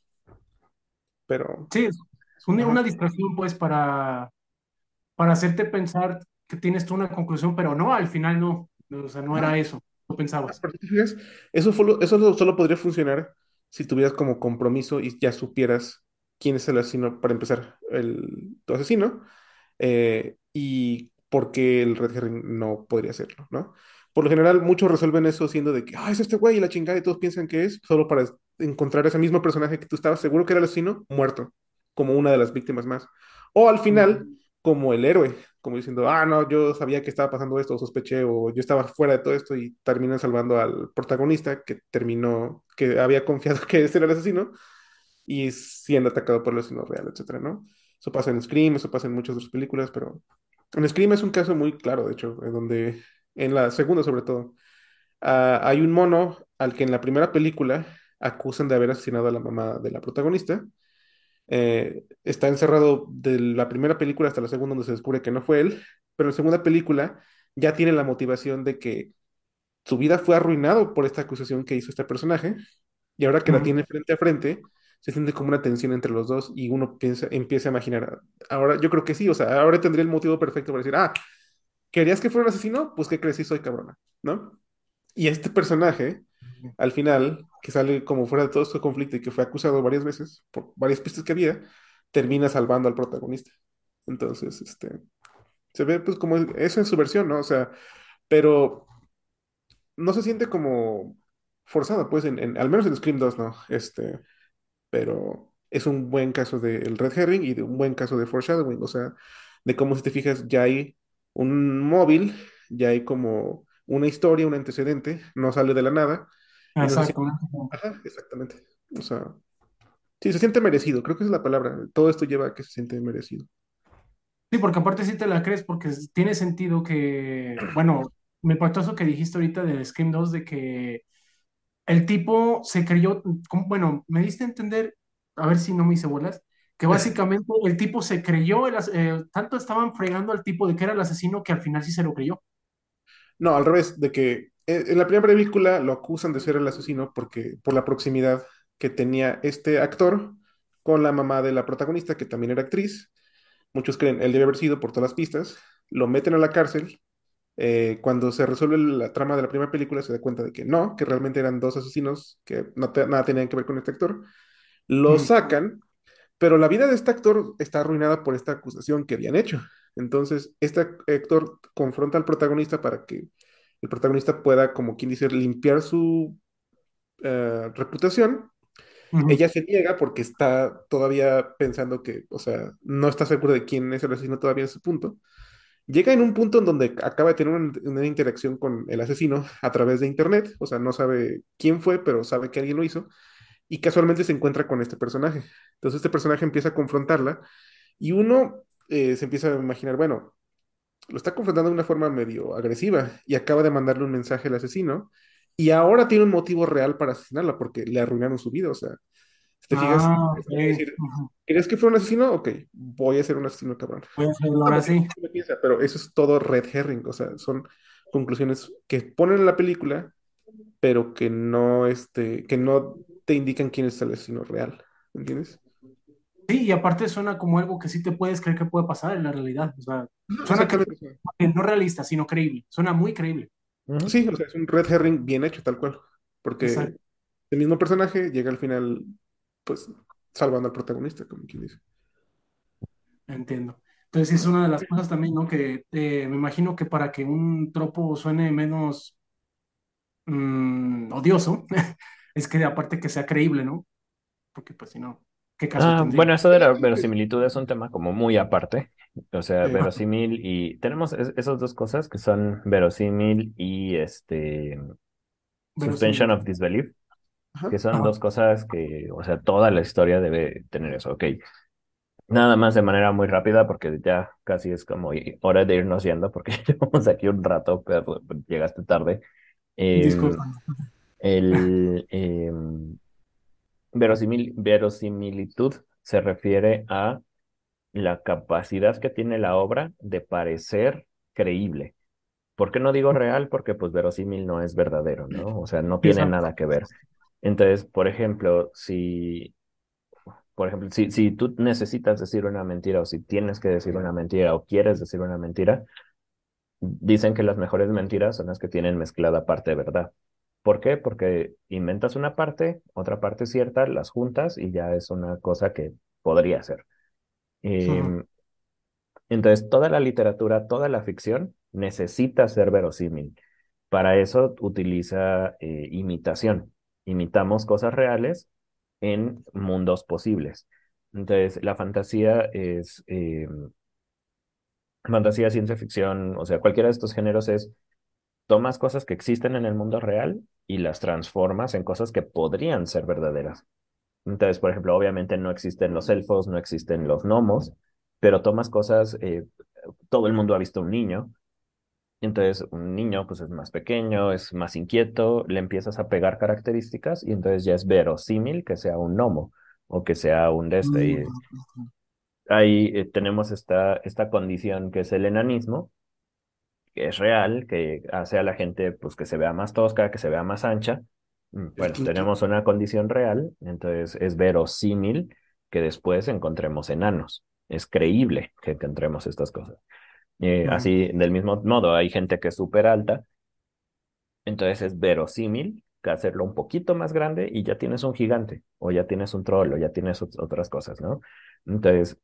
[SPEAKER 5] Pero,
[SPEAKER 6] Sí, es una, una distracción pues para, para hacerte pensar que tienes tú una conclusión, pero no, al final no. O sea, no era eso, no pensabas.
[SPEAKER 5] Eso, fue eso lo- solo podría funcionar si tuvieras como compromiso y ya supieras quién es el asesino, para empezar, el, tu asesino, eh, y por qué el Red Herring no podría hacerlo, ¿no? Por lo general, muchos resuelven eso siendo de que, ah, es este güey y la chingada y todos piensan que es, solo para encontrar ese mismo personaje que tú estabas seguro que era el asesino, muerto, como una de las víctimas más. O al final, como el héroe, como diciendo, ah, no, yo sabía que estaba pasando esto, o sospeché, o yo estaba fuera de todo esto y terminan salvando al protagonista que terminó, que había confiado que ese era el asesino y siendo atacado por el asesino real, etcétera, ¿no? Eso pasa en Scream, eso pasa en muchas otras películas, pero en Scream es un caso muy claro, de hecho, en donde, en la segunda sobre todo, ah, hay un mono al que en la primera película acusan de haber asesinado a la mamá de la protagonista. Eh, está encerrado de la primera película hasta la segunda donde se descubre que no fue él, pero en la segunda película ya tiene la motivación de que su vida fue arruinado por esta acusación que hizo este personaje y ahora que la tiene frente a frente, se siente como una tensión entre los dos y uno piensa, empieza a imaginar, ahora yo creo que sí, o sea, ahora tendría el motivo perfecto para decir, ah, ¿querías que fuera un asesino? Pues ¿qué crees? Sí soy cabrona, ¿no? Y este personaje, al final, que sale como fuera de todo este conflicto y que fue acusado varias veces por varias pistas que había, termina salvando al protagonista. Entonces, este, se ve pues como esa es su versión, ¿no? O sea, pero no se siente como forzada, pues, en, en- al menos en Scream 2, ¿no? Este, pero es un buen caso del Red Herring y de un buen caso de foreshadowing, o sea, de cómo si te fijas, ya hay un móvil, ya hay como una historia, un antecedente, no sale de la nada no se
[SPEAKER 6] Exacto.
[SPEAKER 5] ajá, exactamente, o sea, sí, se siente merecido, creo que esa es la palabra, todo esto lleva a que se siente merecido.
[SPEAKER 6] Sí, porque aparte sí te la crees, porque tiene sentido que, bueno, me impactó eso que dijiste ahorita de Scream 2, de que el tipo se creyó, bueno, me diste a entender, a ver si no me hice bolas, que básicamente el tipo se creyó, el eh, tanto estaban fregando al tipo de que era el asesino que al final sí se lo creyó.
[SPEAKER 5] No, al revés, de que eh, en la primera película lo acusan de ser el asesino porque por la proximidad que tenía este actor con la mamá de la protagonista, que también era actriz. Muchos creen, él debe haber sido por todas las pistas. Lo meten a la cárcel. Eh, cuando se resuelve la trama de la primera película, se da cuenta de que no, que realmente eran dos asesinos que no te- nada tenían que ver con este actor. Lo
[SPEAKER 6] Mm.
[SPEAKER 5] sacan pero la vida de este actor está arruinada por esta acusación que habían hecho. Entonces, este actor confronta al protagonista para que el protagonista pueda, como quien dice, limpiar su eh, reputación. Ella se niega porque está todavía pensando que, o sea, no está segura de quién es el asesino todavía en ese punto. Llega en un punto en donde acaba de tener una, interacción con el asesino a través de internet, o sea, no sabe quién fue, pero sabe que alguien lo hizo y casualmente se encuentra con este personaje. Entonces este personaje empieza a confrontarla y uno eh, se empieza a imaginar, bueno, lo está confrontando de una forma medio agresiva y acaba de mandarle un mensaje al asesino y ahora tiene un motivo real para asesinarla porque le arruinaron su vida. O sea, te fijas,
[SPEAKER 6] Ah,
[SPEAKER 5] es
[SPEAKER 6] ok.
[SPEAKER 5] como decir,
[SPEAKER 6] Ujú.
[SPEAKER 5] ¿querías que fuera un asesino? Ok, voy a ser un asesino cabrón.
[SPEAKER 6] Voy a hacerlo
[SPEAKER 5] Ah,
[SPEAKER 6] ahora sí.
[SPEAKER 5] pero eso es todo red herring, o sea, son conclusiones que ponen en la película pero que no, este, que no te indican quién es el asesino real, ¿entiendes?
[SPEAKER 6] Sí, y aparte suena como algo que sí te puedes creer que puede pasar en la realidad. O sea, suena
[SPEAKER 5] sea,
[SPEAKER 6] no realista, sino creíble. Suena muy creíble.
[SPEAKER 5] Sí, o sea, es un red herring bien hecho, tal cual, porque
[SPEAKER 6] Exacto.
[SPEAKER 5] el mismo personaje llega al final, pues, salvando al protagonista, como quien dice.
[SPEAKER 6] Entiendo. Entonces, es una de las cosas también, ¿no? Que eh, me imagino que para que un tropo suene menos, mm, odioso es que aparte que sea creíble, ¿no? Porque pues si no, ¿qué caso
[SPEAKER 4] Ah,
[SPEAKER 6] tendría?
[SPEAKER 4] bueno, eso de la verosimilitud es un tema como muy aparte. O sea,
[SPEAKER 5] Sí.
[SPEAKER 4] verosímil y tenemos es- esas dos cosas que son verosímil y este suspension of disbelief,
[SPEAKER 5] Ajá.
[SPEAKER 4] que son
[SPEAKER 6] Ajá.
[SPEAKER 4] dos cosas que, o sea, toda la historia debe tener eso. Ok. Nada más de manera muy rápida, porque ya casi es como hora de irnos yendo, porque llevamos aquí un rato, pero llegaste tarde. Em,
[SPEAKER 6] Disculpa.
[SPEAKER 4] el em, verosimil- verosimilitud se refiere a la capacidad que tiene la obra de parecer creíble. ¿Por qué no digo real? Porque pues verosímil no es verdadero, ¿no? O sea, no tiene
[SPEAKER 6] Exacto.
[SPEAKER 4] nada que ver. Entonces, por ejemplo, si, por ejemplo, si, si tú necesitas decir una mentira o si tienes que decir una mentira o quieres decir una mentira, dicen que las mejores mentiras son las que tienen mezclada parte de verdad. ¿Por qué? Porque inventas una parte, otra parte cierta, las juntas y ya es una cosa que podría ser. Em, entonces, toda la literatura, toda la ficción necesita ser verosímil. Para eso utiliza eh, imitación. Imitamos cosas reales en mundos posibles. Entonces, la fantasía es eh, fantasía, ciencia ficción, o sea, cualquiera de estos géneros es tomas cosas que existen en el mundo real y las transformas en cosas que podrían ser verdaderas. Entonces, por ejemplo, obviamente no existen los elfos, no existen los gnomos, pero tomas cosas, eh, todo el mundo ha visto un niño, entonces un niño pues es más pequeño, es más inquieto, le empiezas a pegar características y entonces ya es verosímil que sea un gnomo o que sea un de este. Y ahí eh, tenemos esta, esta condición que es el enanismo, que es real, que hace a la gente pues que se vea más tosca, que se vea más ancha. Mm, Bueno, tenemos una condición real, entonces es verosímil que después encontremos enanos. Es creíble que encontremos estas cosas. Eh. Así, del mismo modo, hay gente que es súper alta, entonces es verosímil que hacerlo un poquito más grande y ya tienes un gigante, o ya tienes un troll, o ya tienes ot- otras cosas, ¿no? Entonces,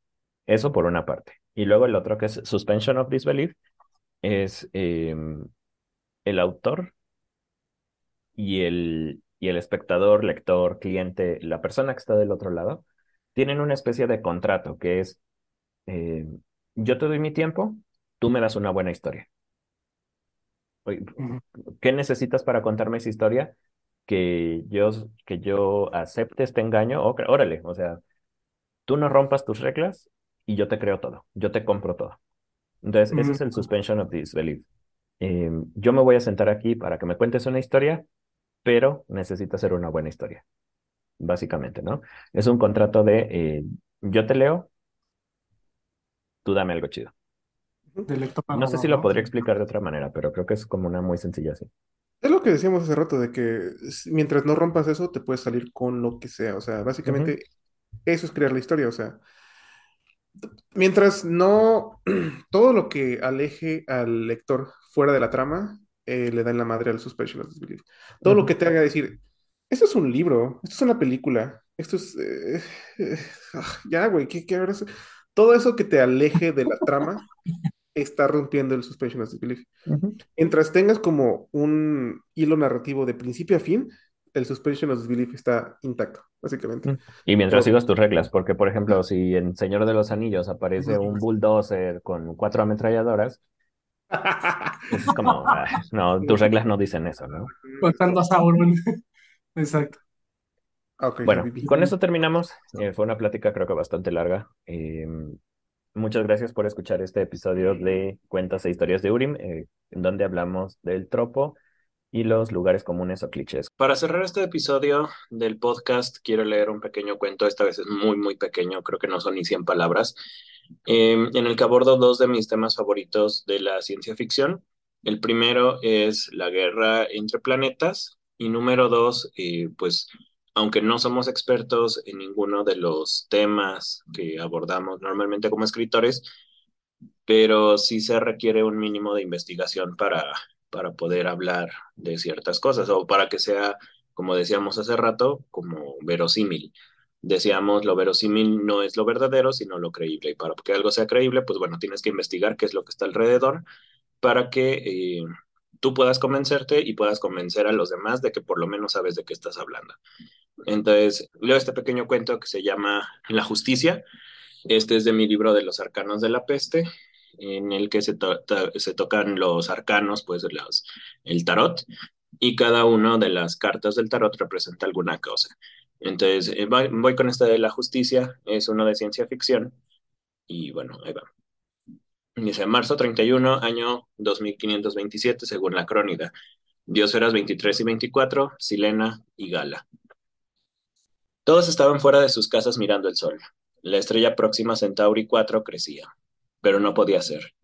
[SPEAKER 4] eso por una parte. Y luego el otro que es suspension of disbelief, es em, el autor y el, y el espectador, lector, cliente, la persona que está del otro lado, tienen una especie de contrato que es, eh, yo te doy mi tiempo, tú me das una buena historia. ¿Qué necesitas para contarme esa historia? Que yo, que yo acepte este engaño, o, órale, o sea, tú no rompas tus reglas y yo te creo todo, yo te compro todo. Entonces, ese es el
[SPEAKER 6] Ujú.
[SPEAKER 4] suspension of disbelief. Eh, yo me voy a sentar aquí para que me cuentes una historia, pero necesita ser una buena historia, básicamente, ¿no? Es un contrato de eh, yo te leo, tú dame algo chido.
[SPEAKER 6] De
[SPEAKER 4] No sé si lo podría explicar de otra manera, pero creo que es como una muy sencilla así.
[SPEAKER 5] Es lo que decíamos hace rato, de que mientras no rompas eso, te puedes salir con lo que sea. O sea, básicamente eso es crear la historia. O sea, mientras no, todo lo que aleje al lector fuera de la trama, eh, le da en la madre al suspension of disbelief. Todo lo
[SPEAKER 4] Ujú.
[SPEAKER 5] que te haga decir, esto es un libro, esto es una película, esto es... eh, eh, ah, ya, güey, ¿qué, qué es? Todo eso que te aleje de la trama está rompiendo el suspension of disbelief.
[SPEAKER 4] Ujú.
[SPEAKER 5] Mientras tengas como un hilo narrativo de principio a fin, el suspension of disbelief está intacto, básicamente.
[SPEAKER 4] Y mientras sigas tus reglas, porque por ejemplo, si en Señor de los Anillos aparece un bulldozer con cuatro ametralladoras, pues es como, ah, no, tus reglas no dicen eso, ¿no?
[SPEAKER 6] Matando a Sauron. Exacto.
[SPEAKER 5] Ok,
[SPEAKER 4] Bueno, con eso terminamos. Eh, fue una plática creo que bastante larga. Eh, muchas gracias por escuchar este episodio de Cuentas e Historias de Urim, eh, en donde hablamos del tropo y los lugares comunes o clichés. Para cerrar este episodio del podcast, quiero leer un pequeño cuento. Esta vez es muy, muy pequeño, creo que no son ni 100 palabras, eh, en el que abordo dos de mis temas favoritos de la ciencia ficción. El primero es la guerra entre planetas y número dos, eh, pues aunque no somos expertos en ninguno de los temas que abordamos normalmente como escritores, pero sí se requiere un mínimo de investigación para, para poder hablar de ciertas cosas o para que sea, como decíamos hace rato, como verosímil. Decíamos, lo verosímil no es lo verdadero, sino lo creíble. Y para que algo sea creíble, pues bueno, tienes que investigar qué es lo que está alrededor para que eh, tú puedas convencerte y puedas convencer a los demás de que por lo menos sabes de qué estás hablando. Entonces, leo este pequeño cuento que se llama La justicia. Este es de mi libro de los arcanos de la peste, en el que se, se tocan los arcanos, pues los, el tarot, y cada una de las cartas del tarot representa alguna cosa. Entonces, eh, voy, con esta de la justicia, es uno de ciencia ficción, y bueno, ahí va. Dice, marzo 31, año 2527, según la crónica. Diosferas 23 y 24, Silena y Gala. Todos estaban fuera de sus casas mirando el sol. La estrella próxima Centauri 4 crecía, pero no podía ser.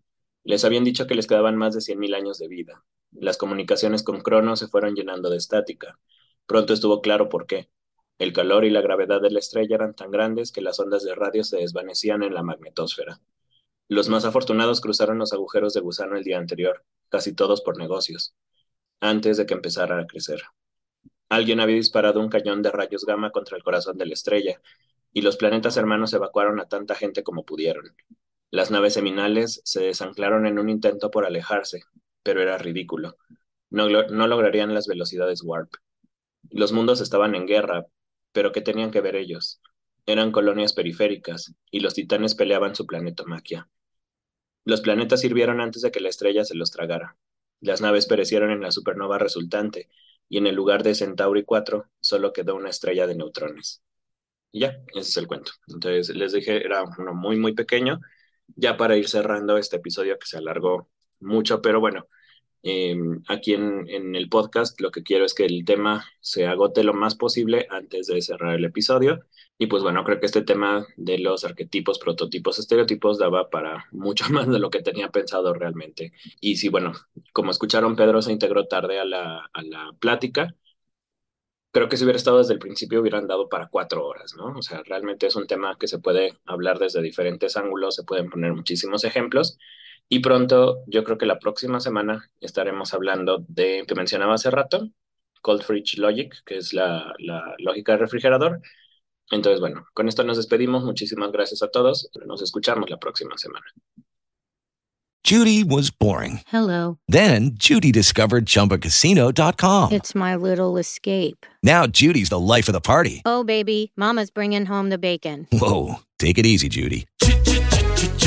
[SPEAKER 4] Les habían dicho que les quedaban más de 100.000 años de vida. Las comunicaciones con Cronos se fueron llenando de estática. Pronto estuvo claro por qué. El calor y la gravedad de la estrella eran tan grandes que las ondas de radio se desvanecían en la magnetosfera. Los más afortunados cruzaron los agujeros de gusano el día anterior, casi todos por negocios, antes de que empezara a crecer. Alguien había disparado un cañón de rayos gamma contra el corazón de la estrella, y los planetas hermanos evacuaron a tanta gente como pudieron. Las naves seminales se desanclaron en un intento por alejarse, pero era ridículo. No, no lograrían las velocidades warp. Los mundos estaban en guerra, pero ¿qué tenían que ver ellos? Eran colonias periféricas, y los titanes peleaban su planeta maquia. Los planetas sirvieron antes de que la estrella se los tragara. Las naves perecieron en la supernova resultante, y en el lugar de Centauri 4 solo quedó una estrella de neutrones. Y ya, ese es el cuento. Entonces, les dije, era uno muy, muy pequeño, ya para ir cerrando este episodio que se alargó mucho, pero bueno, Em, aquí en, en, el podcast lo que quiero es que el tema se agote lo más posible antes de cerrar el episodio. Y pues bueno, creo que este tema de los arquetipos, prototipos, estereotipos daba para mucho más de lo que tenía pensado realmente. Y si bueno, como escucharon, Pedro se integró tarde a la, a la plática. Creo que si hubiera estado desde el principio hubieran dado para cuatro horas, ¿no? O sea, realmente es un tema que se puede hablar desde diferentes ángulos, se pueden poner muchísimos ejemplos. Y pronto, yo creo que la próxima semana estaremos hablando de que mencionaba hace rato, Cold Fridge Logic, que es la, la lógica del refrigerador. Entonces, bueno, con esto nos despedimos. Muchísimas gracias a todos. Nos escuchamos la próxima semana.
[SPEAKER 7] Judy was boring.
[SPEAKER 8] Hello.
[SPEAKER 7] Then Judy discovered chumbacasino.com.
[SPEAKER 8] It's my little escape.
[SPEAKER 7] Now Judy's the life of the party.
[SPEAKER 8] Oh, baby, Mama's bringing home the bacon.
[SPEAKER 7] Whoa. Take it easy, Judy.